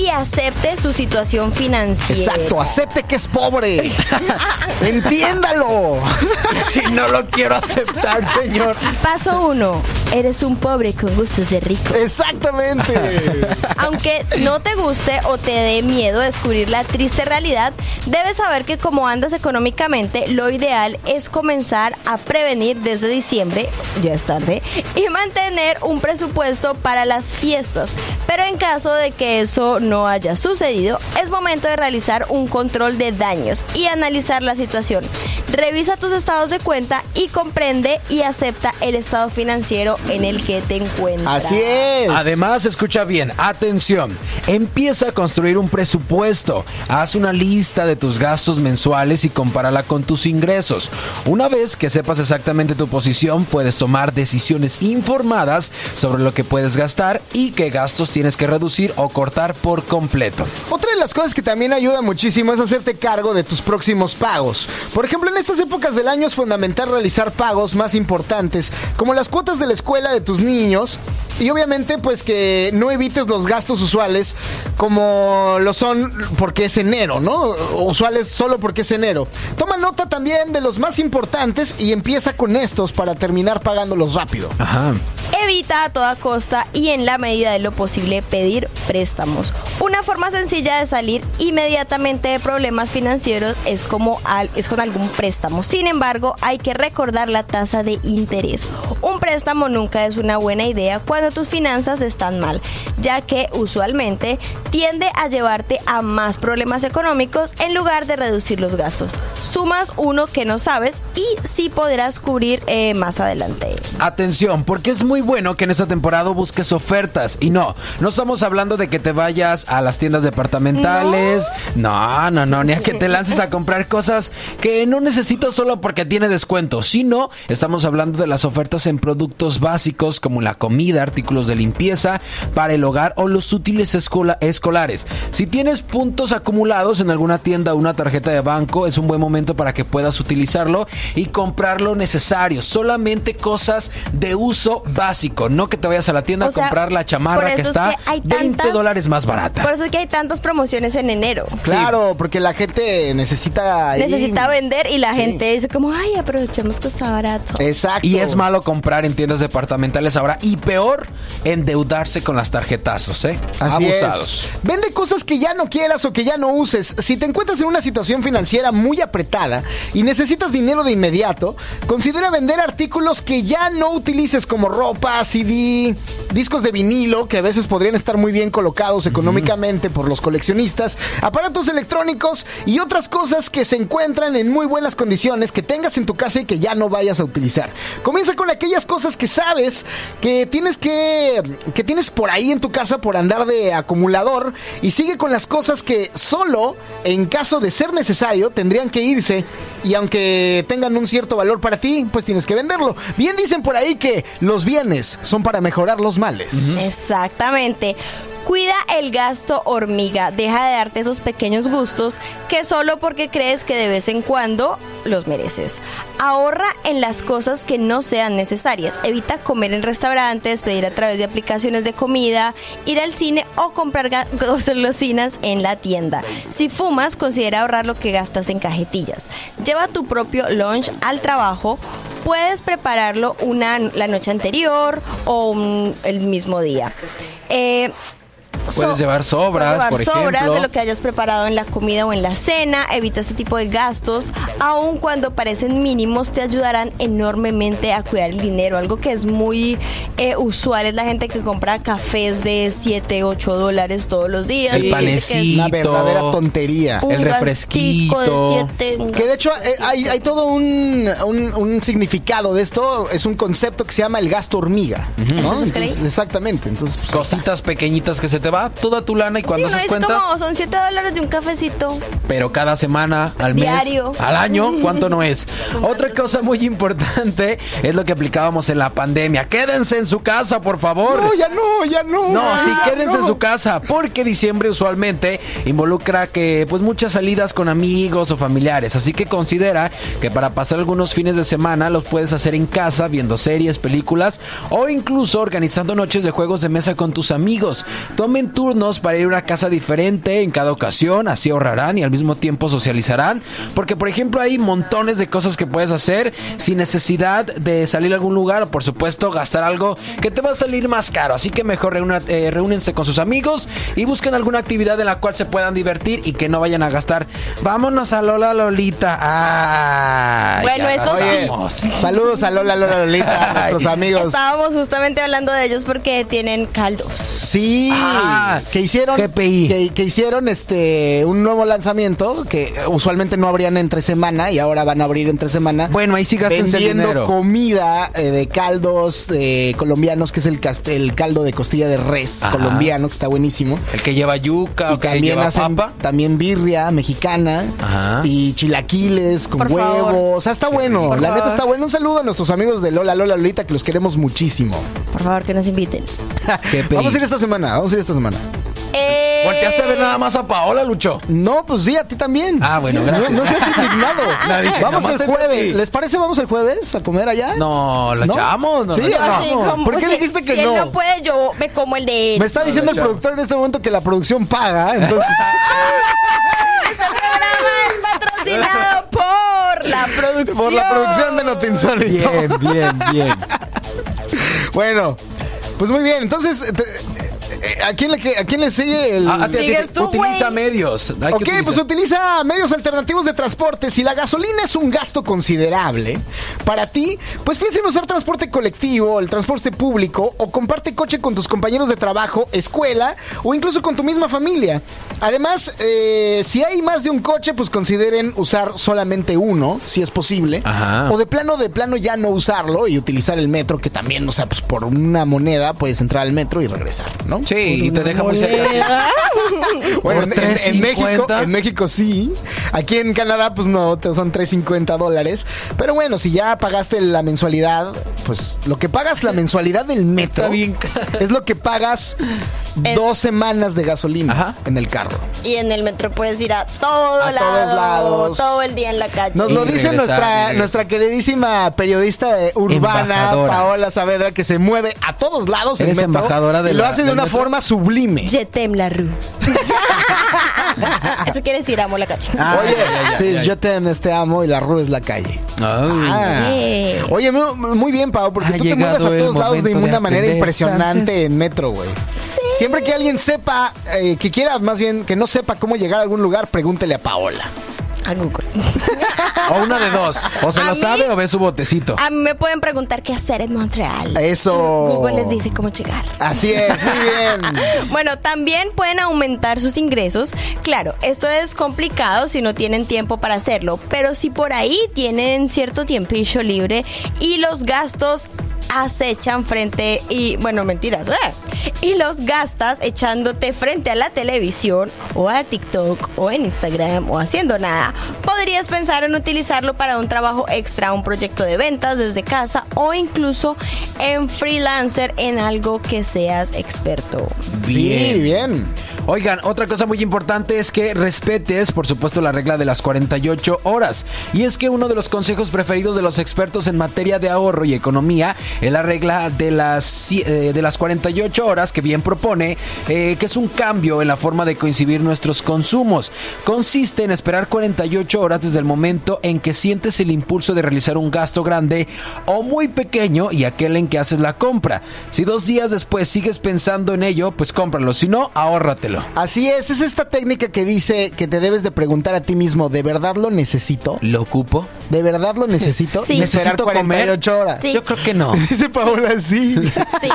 y acepte su situación financiera. Exacto, acepte que es pobre. Entiéndalo. si no lo quiero aceptar, señor. Paso uno, eres un pobre con gustos de rico. Exactamente. Aunque no te guste o te dé miedo descubrir la triste realidad, debes saber que como andas económicamente, lo ideal es comenzar a prevenir desde diciembre, ya es tarde, y mantener un presupuesto para las fiestas. Pero en caso de que eso no haya sucedido, es momento de realizar un control de daños y analizar la situación. Revisa tus estados de cuenta y comprende y acepta el estado financiero en el que te encuentras. Así es. Además, escucha bien, atención, empieza a construir un presupuesto, haz una lista de tus gastos mensuales y compárala con tus ingresos. Una vez que sepas exactamente tu posición, puedes tomar decisiones informadas sobre lo que puedes gastar y qué gastos tienes que reducir o cortar por completo. Otra de las cosas que también ayuda muchísimo es hacerte cargo de tus próximos pagos. Por ejemplo, en estas épocas del año es fundamental realizar pagos más importantes, como las cuotas de la escuela de tus niños, y obviamente, pues que no evites los gastos usuales como lo son porque es enero, ¿no? Usuales solo porque es enero. Toma nota también de los más importantes y empieza con estos para terminar pagándolos rápido. Ajá. Evita a toda costa y en la medida de lo posible pedir préstamos. Una forma sencilla de salir inmediatamente de problemas financieros es como al, es con algún préstamo. Sin embargo, hay que recordar la tasa de interés. Un préstamo nunca es una buena idea cuando tus finanzas están mal, ya que usualmente tiende a llevarte a más problemas económicos en lugar de reducir los gastos. Sumas uno que no sabes y sí podrás cubrir eh, más adelante. Atención, porque es muy bueno que en esta temporada busques ofertas. Y no, no estamos hablando de que te vayas a las tiendas departamentales. No, no, no, ni a que te lances a comprar cosas que no necesitas solo porque tiene descuento. Sino, estamos hablando de las ofertas en productos básicos como la comida, artículos de limpieza para el hogar o los útiles escolares. Si tienes puntos acumulados en alguna tienda o una tarjeta de banco, es un buen momento para que puedas utilizarlo y comprar lo necesario. Solamente cosas de uso básico, no que te vayas a la tienda a comprar la chamarra que está 20 dólares más barata. Por eso es que hay tantas promociones en enero. Claro, porque la gente necesita... Necesita vender y la gente dice como, ay, aprovechemos que está barato. Exacto. Y es malo comprar en tiendas departamentales ahora y peor endeudarse con las tarjetazos, ¿eh? Así Abusados. Vende cosas que ya no quieras o que ya no uses. Si te encuentras en una situación financiera muy apretada y necesitas dinero de inmediato, considera vender artículos que ya no utilices como ropa, CD, discos de vinilo que a veces podrían estar muy bien colocados económicamente por los coleccionistas, aparatos electrónicos y otras cosas que se encuentran en muy buenas condiciones que tengas en tu casa y que ya no vayas a utilizar. Comienza con aquellas cosas que sabes que tienes que que tienes por ahí en tu casa por andar de acumulador y sigue con las cosas que solo en caso de ser necesario tendrían que irse y aunque tengan un cierto valor para ti, pues tienes que venderlo. Bien dicen por ahí que los bienes son para mejorar los males. Exactamente. Cuida el gasto hormiga, deja de darte esos pequeños gustos que solo porque crees que de vez en cuando los mereces. Ahorra en las cosas que no sean necesarias. Evita comer en restaurantes, pedir a través de aplicaciones de comida, ir al cine o comprar golosinas en la tienda. Si fumas, considera ahorrar lo que gastas en cajetillas. Lleva tu propio lunch al trabajo puedes prepararlo una, la noche anterior o el mismo día. Eh, Puedes llevar sobras, puedes llevar por sobras ejemplo. de lo que hayas preparado en la comida o en la cena. Evita este tipo de gastos. Aun cuando parecen mínimos, te ayudarán enormemente a cuidar el dinero. Algo que es muy eh, usual es la gente que compra cafés de 7, 8 dólares todos los días. El que es panecito. Una verdadera tontería. un el refresquito. De siete, un Que de hecho eh, hay, hay todo un, un- un significado de esto. Es un concepto que se llama el gasto hormiga. ¿no? Entonces, exactamente. Entonces, pues. Cositas pequeñitas que se te va toda tu lana y cuando Sí, no, haces es cuentas, como son 7 dólares de un cafecito. pero cada semana, al mes, Diario. al año, ¿cuánto no es? Otra cosa muy importante es lo que aplicábamos en la pandemia. Quédense en su casa, por favor. No, ya no, ya no. No, sí, ya quédense no. en su casa, porque diciembre usualmente involucra que pues muchas salidas con amigos o familiares, así que considera que para pasar algunos fines de semana los puedes hacer en casa viendo series, películas o incluso organizando noches de juegos de mesa con tus amigos. Tomen turnos para ir a una casa diferente en cada ocasión, así ahorrarán y al mismo tiempo socializarán, porque por ejemplo hay montones de cosas que puedes hacer sin necesidad de salir a algún lugar o por supuesto gastar algo que te va a salir más caro, así que mejor reúna- eh, reúnense con sus amigos y busquen alguna actividad en la cual se puedan divertir y que no vayan a gastar. Vámonos a Lola Lolita. Ay, Bueno, eso sí. Saludos a Lola Lola Lolita, a nuestros amigos. Estábamos justamente hablando de ellos porque tienen caldos. Sí, Ah, que hicieron GPI. Que, que hicieron este un nuevo lanzamiento que usualmente no abrían entre semana y ahora van a abrir entre semana. Bueno, ahí sí vendiendo dinero. comida eh, de caldos eh, colombianos, que es el, el caldo de costilla de res Ajá. colombiano, que está buenísimo. El que lleva yuca Y también lleva hacen papa. también birria mexicana Ajá. y chilaquiles con Por huevo. favor. O sea, está bueno. Por La neta favor. está bueno. Un saludo a nuestros amigos de Lola Lola Lolita que los queremos muchísimo. Por favor, que nos inviten. Vamos a ir esta semana. Vamos a ir esta semana. Eh, Volteaste a ver nada más a Paola, Lucho. No, pues sí, a ti también. Ah, bueno, gracias. No, no seas indignado. Vamos el jueves. ¿Les parece vamos el jueves a comer allá? No, ¿la echamos? No, sí, no? ¿Por qué si- dijiste que si no? él no puede, yo me como el de él. Me está diciendo el productor en este momento que la producción paga, entonces Este programa es patrocinado por la producción. por la producción de Notinsólito. Bien, bien, bien. Bueno, pues muy bien. Entonces, te- ¿a quién le a quién le sigue el Ah, a ti, a ti, Sigues tú, utiliza güey. medios. Hay que Ok, utilizar. pues utiliza medios alternativos de transporte. Si la gasolina es un gasto considerable para ti, pues piensa en usar transporte colectivo, el transporte público o comparte coche con tus compañeros de trabajo, escuela o incluso con tu misma familia. Además, eh, si hay más de un coche, pues consideren usar solamente uno, si es posible. Ajá. O de plano, de plano ya no usarlo y utilizar el metro, que también, o sea, pues por una moneda puedes entrar al metro y regresar, ¿no? Sí, y te deja muy cerca. Bueno, Por en, en- en México, 3.50. en México sí. Aquí en Canadá, pues no, te- son 3.50 dólares. Pero bueno, si ya pagaste la mensualidad, pues lo que pagas la mensualidad del metro Está bien caro. es lo que pagas En- dos semanas de gasolina Ajá. en el carro. Y en el metro puedes ir a todo A lado, todos lados. todo el día en la calle. Nos Y lo dice nuestra, queridísima periodista eh, urbana, Embajadora. Paola Saavedra, que se mueve a todos lados en Eres metro embajadora de y lo la- hace de una metro. Forma sublime. Jetem la rue. Eso quiere decir amo la calle. Oye, ya, ya, sí, ya. yo te, te amo y la rue es la calle. Ay. Ah. Yeah. Oye, mu- muy bien, Pau, porque Ha tú te mueves a todos lados de una manera impresionante en metro, güey. Siempre que alguien sepa, eh, que quiera más bien, que no sepa cómo llegar a algún lugar, pregúntele a Paola. A Google. O una de dos. O se A lo mí- sabe o ve su botecito. A mí me pueden preguntar qué hacer en Montreal. Eso. Google les dice cómo llegar. Así es, muy bien. Bueno, también pueden aumentar sus ingresos. Claro, esto es complicado si no tienen tiempo para hacerlo, pero si por ahí tienen cierto tiempillo libre y los gastos acechan frente y bueno mentiras ¡eh! y los gastas echándote frente a la televisión o a TikTok o en Instagram o haciendo nada podrías pensar en utilizarlo para un trabajo extra un proyecto de ventas desde casa o incluso en freelancer en algo que seas experto Sí, bien. Oigan, otra cosa muy importante es que respetes, por supuesto, la regla de las 48 horas. Y es que uno de los consejos preferidos de los expertos en materia de ahorro y economía es la regla de las, eh, de las 48 horas que bien propone, eh, que es un cambio en la forma de coincidir nuestros consumos. Consiste en esperar 48 horas desde el momento en que sientes el impulso de realizar un gasto grande o muy pequeño y aquel en que haces la compra. Si dos días después sigues pensando en ello, pues cómpralo. Si no, ahórratelo. Así es, es esta técnica que dice que te debes de preguntar a ti mismo, ¿de verdad lo necesito? ¿Lo ocupo? ¿De verdad lo necesito? Sí. ¿Necesito comer? 48 horas. Sí. Yo creo que no. Dice Paola, sí. Sí.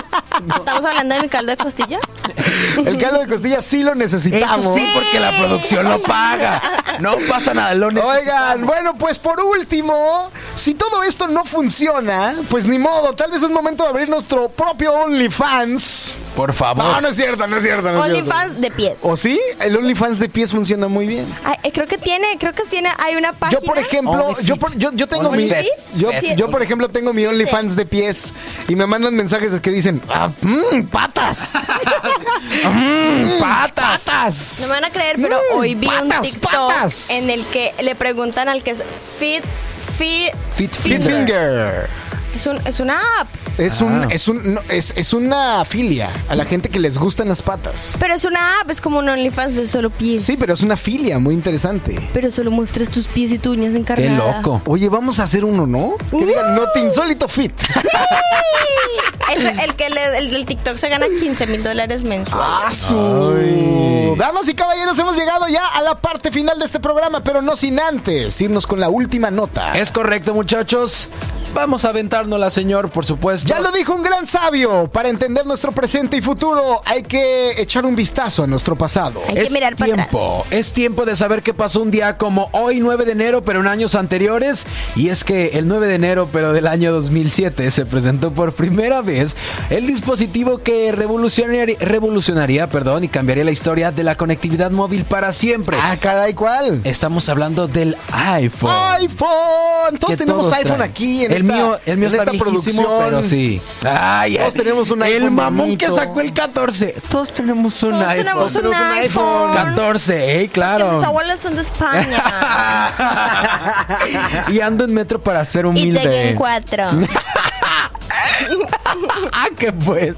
¿Estamos hablando de mi caldo de costilla? El caldo de costilla sí lo necesitamos. Eso sí, porque la producción lo paga. No pasa nada, lo necesitamos. Oigan, bueno, pues por último, si todo esto no funciona, pues ni modo, tal vez es momento de abrir nuestro propio OnlyFans. Por favor. No, no es cierto, no es cierto. No es cierto. OnlyFans de pies. ¿O sí? El OnlyFans de pies funciona muy bien. Ay, eh, creo que tiene, creo que tiene, hay una página. Yo, por ejemplo, OnlyFit. yo, por- yo, yo tengo mi. Yo, yo, por ejemplo, tengo mi OnlyFans de pies y me mandan mensajes que dicen: ah, mm, ¡Patas! Mm, ¡Patas! ¡Patas! No me van a creer, pero Mm, hoy vi un patas, TikTok patas. en el que le preguntan al que es Fit, Fit, Fit Fit Finger. Finger. es, un, es una app, Es, Ah. un, es, un, no, es, es una filia a la gente que les gustan las patas. pero es una app, es como un OnlyFans de solo pies. Sí, pero es una filia muy interesante. Pero solo muestras tus pies y tu uñas Qué encarnadas. loco. Oye, vamos a hacer uno, ¿no? Que Uh. digan, no te insólito fit. El, el que le- el del TikTok se gana 15 mil dólares mensuales. Ay. Damas y caballeros, hemos llegado ya a la parte final de este programa, pero no sin antes irnos con la última nota. Es correcto, muchachos. Vamos a aventárnosla, señor, por supuesto. Ya lo dijo un gran sabio, para entender nuestro presente y futuro hay que echar un vistazo a nuestro pasado. Hay que mirar para tiempo, atrás. es tiempo de saber qué pasó un día como hoy 9 de enero, pero en años anteriores. Y es que el 9 de enero, pero del año 2007, se presentó por primera vez el dispositivo que revolucionaría, revolucionaría perdón, y cambiaría la historia de la conectividad móvil para siempre. Ah, caray, ¿cuál? Estamos hablando del iPhone. iPhone. Todos que tenemos todos iPhone traen. aquí en el mío, el mío en está esta producción. pero sí. Ay, Todos tenemos un El iPhone mamón bonito. que sacó el 14. Todos tenemos un Todos iPhone. tenemos un tenemos un iPhone. 14, eh, Que claro. mis abuelos son de España. y ando en metro para ser y humilde. llegué en cuatro. ah, que pues.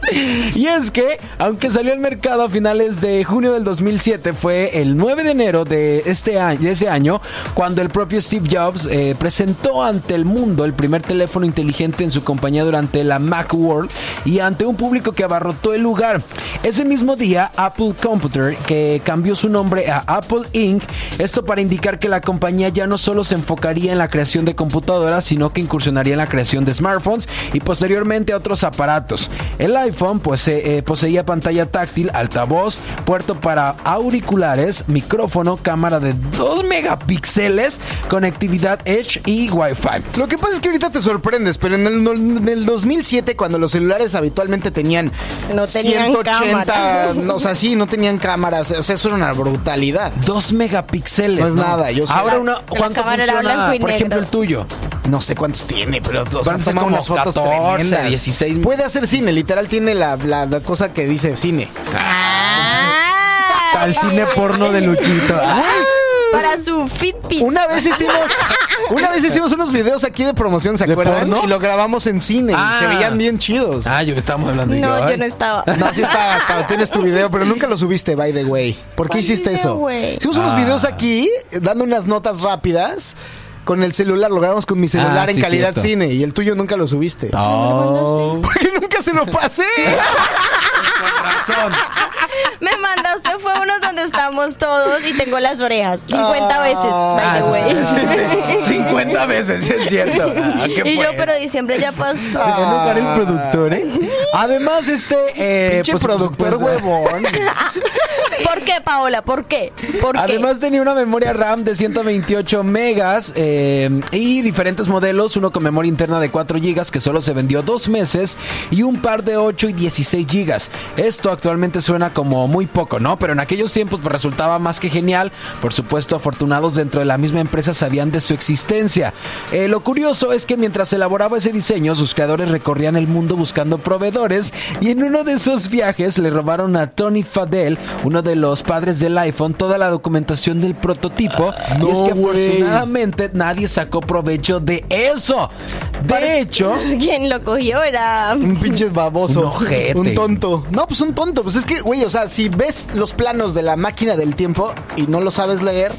Y es que, aunque salió al mercado a finales de junio del 2007, fue el 9 de enero de este año, ese año, cuando el propio Steve Jobs eh, presentó ante el mundo el primer teléfono inteligente en su compañía durante la Macworld y ante un público que abarrotó el lugar. Ese mismo día, Apple Computer, que cambió su nombre a Apple Inc., esto para indicar que la compañía ya no solo se enfocaría en la creación de computadoras, sino que incursionaría en la creación de smartphones y posteriormente otros aparatos. El iPhone pues, eh, poseía pantalla táctil, altavoz, puerto para auriculares, micrófono, cámara de 2 megapíxeles, conectividad Edge y Wi-Fi. Lo que pasa es que ahorita te sorprendes, pero en el, en el 2007, cuando los celulares habitualmente tenían No tenían 180, cámara. no, o sea, sí, no tenían cámaras, o sea, eso era una brutalidad. 2 megapíxeles. No es nada, yo sé. Ahora La- una, la ¿cuánto cámara era funciona, por ejemplo, el tuyo? No sé cuántos tiene, pero o sea, Van a ser toma como unas fotos 14, tremendas. 16. Puede hacer cine, literal tiene la, la- la cosa que dice cine. Ah. Al cine porno de Luchito. Ay, Para su Fitbit. Una vez hicimos, una vez hicimos unos videos aquí de promoción, ¿se ¿De acuerdan? porno? Y lo grabamos en cine Ah. y se veían bien chidos. Ah, yo estamos hablando y No, yo no estaba. No, sí estabas, Pau, tienes tu video, pero nunca lo subiste, by the way. ¿Por qué ¿Cuál hiciste video, eso? güey? Hicimos unos Ah. videos aquí, eh, dando unas notas rápidas. Con el celular, lo grabamos con mi celular Ah, en sí, calidad cierto. cine y el tuyo nunca lo subiste. Oh. Porque nunca se lo pasé. Razón. Me mandaste fue uno donde estamos todos y tengo las orejas 50 Ah. veces, by Ah, the sí, way. sí, sí. 50 veces, es cierto. Ah, ¿qué Y yo, pero diciembre ya pasó. Se va a enojar el productor, ¿eh? Además, este. Eh, Pinche pues, productor supuesto, huevón. ¿Por qué, Paola? ¿Por qué? ¿Por qué? Además tenía una memoria RAM de 128 megas eh, y diferentes modelos, uno con memoria interna de 4 gigas que solo se vendió dos meses y un par de 8 y 16 gigas. Esto actualmente suena como muy poco, ¿no? Pero en aquellos tiempos tiempos pues, resultaba más que genial. Por supuesto, afortunados dentro de la misma empresa sabían de su existencia. Eh, lo curioso es que mientras elaboraba ese diseño, sus creadores recorrían el mundo buscando proveedores y en uno de esos viajes le robaron a Tony Fadell, uno de los padres del iPhone, toda la documentación del prototipo. no, y es que afortunadamente nadie sacó provecho de eso. De hecho, Quien lo cogió era. Un pinche baboso. Un ojete. Un tonto. No, pues un tonto. Pues es que, güey, o sea, si ves los planos de la máquina del tiempo y no lo sabes leer,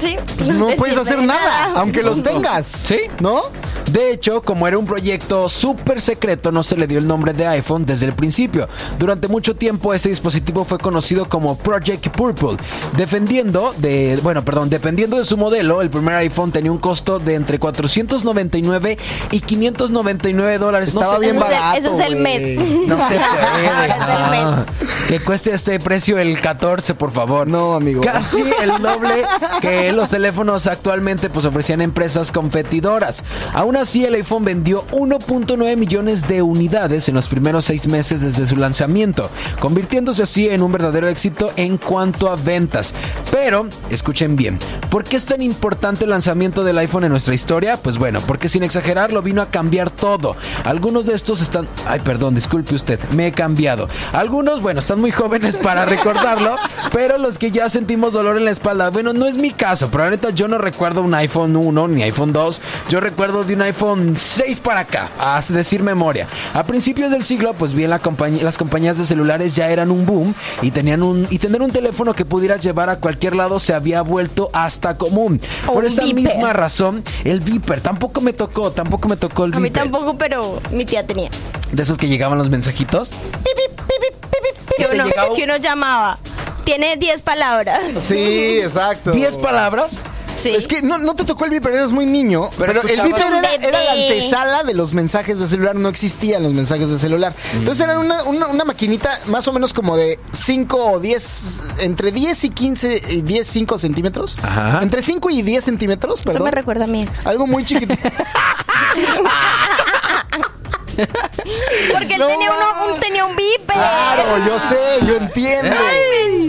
Sí. pues no puedes hacer nada, aunque los tengas. Sí. ¿No? De hecho, como era un proyecto súper secreto, no se le dio el nombre de iPhone desde el principio. Durante mucho tiempo, ese dispositivo fue conocido como Project Purple. Defendiendo de, bueno, perdón, dependiendo de su modelo, el primer iPhone tenía un costo de entre 499 y 599 dólares. No sé bien Ese es el- barato. ese es el mes. No se puede. Ahora es el mes. Ah, Que cueste este precio el 14, por favor. No, amigo. Casi el doble que los teléfonos actualmente pues ofrecían empresas competidoras. Aún así, el iPhone vendió 1.9 millones de unidades en los primeros seis meses desde su lanzamiento, convirtiéndose así en un verdadero éxito en cuanto a ventas. Pero, escuchen bien, ¿por qué es tan importante el lanzamiento del iPhone en nuestra historia? Pues bueno, porque sin exagerarlo vino a cambiar todo. Algunos de estos están... Ay, perdón, disculpe usted, me he cambiado. Algunos, bueno, están muy jóvenes para recordarlo, pero los que ya sentimos dolor en la espalda, bueno, no es mi caso, pero la neta yo no recuerdo un iPhone 1 ni iPhone 2, yo recuerdo de un iPhone 6 para acá, a decir memoria. A principios del siglo, pues bien, la compañía- las compañías de celulares ya eran un boom y tenían un y tener un teléfono que pudieras llevar a cualquier lado se había vuelto hasta común. O Por esa beeper. misma razón, el Viper tampoco me tocó, tampoco me tocó el A mí Viper. tampoco, pero mi tía tenía. De esos que llegaban los mensajitos. Que te uno, llegaba que uno llamaba. Tiene 10 palabras. Sí, exacto. 10 palabras. Sí. Es que no, no te tocó el Viper, eres muy niño. Pero Pero, el Viper era, era la antesala de los mensajes de celular, no existían los mensajes de celular. Entonces era una, una, una maquinita más o menos como de 5 o 10, entre 10 y 15, y 10, 5 centímetros. Ajá. Entre 5 y 10 centímetros, Eso perdón. me recuerda a mi ex. Algo muy chiquitito. Porque él No tenía, uno, un, tenía un viper. claro, yo sé, yo entiendo. ¡Pensado!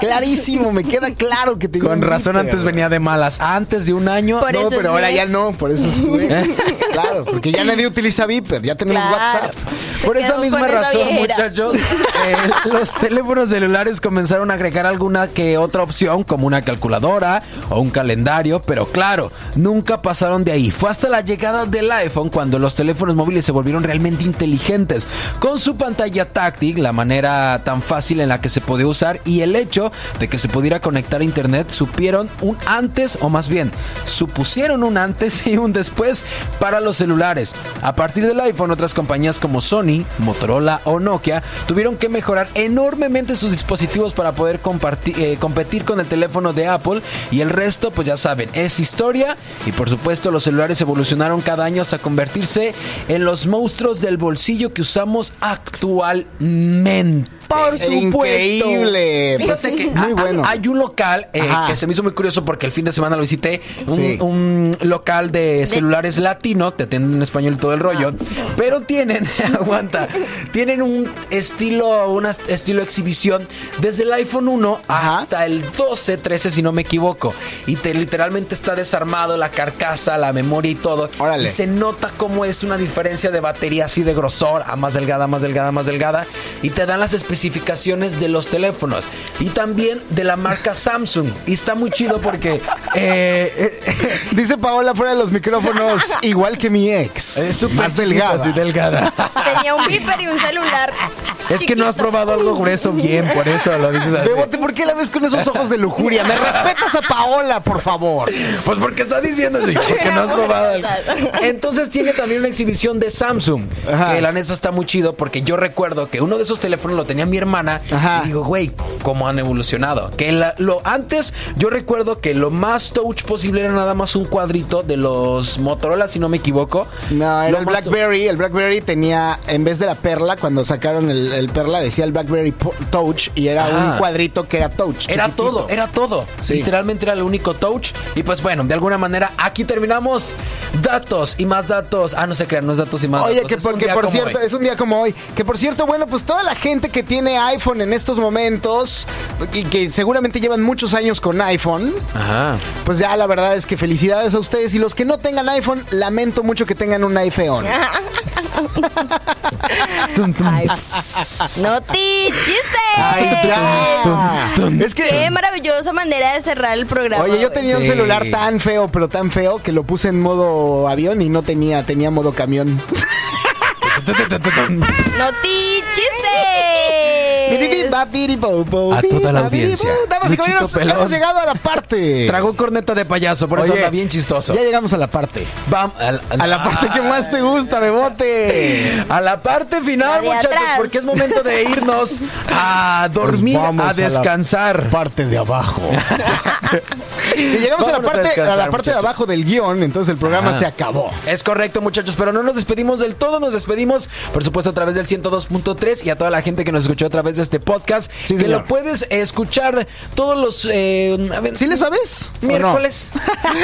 Clarísimo, me queda claro que tenía Con razón antes venía de malas. Antes de un año. Por No, pero ahora ya no, por eso es tu ex. Claro, porque ya nadie utiliza Viper, ya tenemos Claro. WhatsApp. Se Por esa misma razón, viejera. muchachos, eh, los teléfonos celulares comenzaron a agregar alguna que otra opción, como una calculadora o un calendario, pero claro, nunca pasaron de ahí. Fue hasta la llegada del iPhone cuando los teléfonos móviles se volvieron realmente inteligentes, con su pantalla táctil, la manera tan fácil en la que se podía usar y el hecho de que se pudiera conectar a internet, supieron un antes, o más bien, supusieron un antes y un después para los celulares. A partir del iPhone, otras compañías como Sony, Motorola o Nokia tuvieron que mejorar enormemente sus dispositivos para poder eh, competir con el teléfono de Apple y el resto, pues ya saben, es historia y por supuesto los celulares evolucionaron cada año hasta convertirse en los monstruos del bolsillo que usamos actualmente. Por supuesto. Increíble. Fíjate que muy bueno. hay un local eh, que se me hizo muy curioso porque el fin de semana lo visité. Un, Sí. un local de celulares latino, te atienden en español y todo el rollo. Pero tienen, aguanta, tienen un estilo, un estilo exhibición desde el iPhone 1 Ajá. hasta el 12, 13, si no me equivoco. Y te literalmente está desarmado la carcasa, la memoria y todo. Órale. Y se nota cómo es una diferencia de batería así de grosor a más delgada, más delgada, más delgada. Y te dan las especificaciones de los teléfonos. Y también de la marca Samsung. Y está muy chido porque... eh, eh, Dice Paola fuera de los micrófonos, igual que mi ex. es súper más delgada. Tenía un viper y un celular. Es que no has probado algo grueso bien, por eso lo dices así. Bebote, ¿por qué la ves con esos ojos de lujuria? Me respetas a Paola, por favor. Pues porque está diciendo eso, porque no has probado algo. Entonces tiene también una exhibición de Samsung. Ajá. Que la neta está muy chido porque yo recuerdo que uno de esos teléfonos lo tenía mi hermana. Ajá. Y digo, güey, ¿cómo han evolucionado? Que la- lo antes yo recuerdo que lo más touch posible era nada más un cuadrito de los Motorola, si no me equivoco. No, era Lo el BlackBerry. El BlackBerry tenía, en vez de la perla, cuando sacaron el, el perla, decía el BlackBerry Touch y era Ah. un cuadrito que era touch. Era chiquitito. todo, era todo. Sí. Literalmente era el único touch. Y pues bueno, de alguna manera aquí terminamos Datos y más datos. Ah, no se crean, no es datos y más Oye, datos. que porque por cierto, hoy. es un día como hoy. Que por cierto, bueno, pues toda la gente que tiene iPhone en estos momentos y que seguramente llevan muchos años con iPhone, Ajá. pues ya la verdad es que felicidades a ustedes. Y los que no tengan iPhone, lamento mucho que tengan un iPhone. Ay, no te chiste. Ay, ya. Es Qué que, maravillosa manera de cerrar el programa. oye, yo tenía un celular tan feo, pero tan feo que lo puse en modo avión y no tenía, tenía modo camión. No te. A toda la audiencia. Damas y caballeros, hemos llegado a la parte. Tragó corneta de payaso, por eso anda bien chistoso. Ya llegamos a la parte. Al- A la parte que más te gusta, Bebote. A la parte final, muchachos, atrás. porque es momento de irnos a dormir, Pues vamos a a la descansar. Parte de abajo. si llegamos a la a parte, a descansar, la parte de abajo del guion, entonces el programa se acabó. Es correcto, muchachos, pero no nos despedimos del todo, nos despedimos, por supuesto, a través del 102.3 y a toda la gente que nos escuchó a través de este podcast, Sí, que señor. lo puedes escuchar todos los... eh, a ver, ¿Sí le sabes? ¿O no? Miércoles.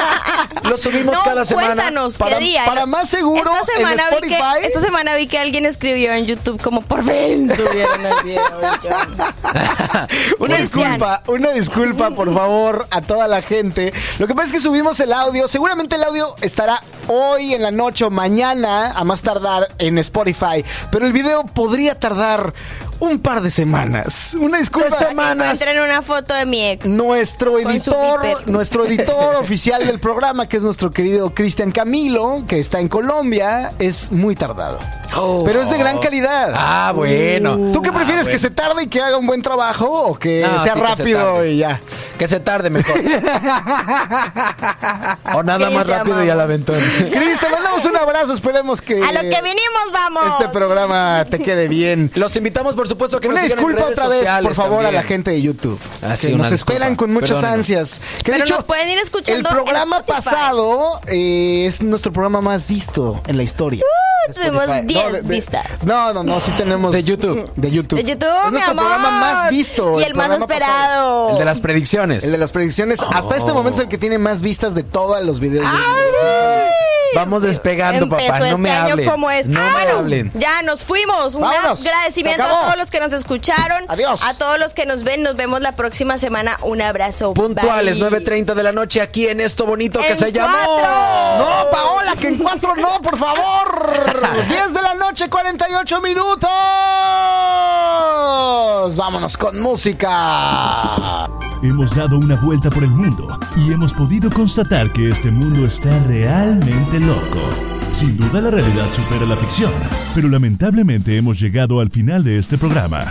lo subimos No, cada semana. cuéntanos, Para- ¿qué día? para más seguro, esta en semana, vi que, Spotify- esta semana vi que alguien escribió en YouTube como por fin subieron el video. Una disculpa, una disculpa, por favor, a toda la gente. Lo que pasa es que subimos el audio. Seguramente el audio estará hoy en la noche o mañana, a más tardar, en Spotify. Pero el video podría tardar un par de semanas. Una disculpa. De semanas. Encuentren una foto de mi ex. Nuestro editor, nuestro editor oficial del programa, que es nuestro querido Cristian Camilo, que está en Colombia, es muy tardado. Oh. Pero es de gran calidad. Ah, bueno. ¿Tú qué Ah, prefieres? ¿Que bueno. se tarde y que haga un buen trabajo o que No, sea sí, que se rápido y ya? Que se tarde mejor. o nada Cris, más rápido y a la amamos. aventón. Cris, te mandamos un abrazo. Esperemos que. A lo que vinimos, vamos. Este programa te quede bien. Los invitamos, por supuesto, que Una nos sigan en disculpa redes otra vez, sociales por favor, a la gente de YouTube. Ah, sí, que nos disculpa. esperan con muchas ansias. Que de hecho, nos pueden ir escuchando El programa pasado eh, es nuestro programa más visto en la historia. de tuvimos Spotify. 10 de- de- vistas. No, no, no, sí tenemos. De YouTube. De YouTube. De YouTube, Es mi nuestro amor. programa más visto. Y el más pasado. esperado. El de las predicciones. El de las predicciones. Hasta este momento es el que tiene más vistas de todos los videos. de- Vamos despegando, Empezó papá. No este me año hablen. como es. No Ah, me bueno, hablen. Ya nos fuimos. Un Vámonos. agradecimiento a acabó. Todos los que nos escucharon. Adiós. A todos los que nos ven. Nos vemos la próxima semana. Un abrazo. Puntuales, Bye. 9.30 de la noche aquí en esto bonito que se llamó. cuatro. No, Paola, que en cuatro no, por favor. 10 de la noche, 48 minutos. Vámonos con música. Hemos dado una vuelta por el mundo y hemos podido constatar que este mundo está realmente loco. Sin duda la realidad supera la ficción, pero lamentablemente hemos llegado al final de este programa.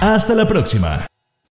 Hasta la próxima.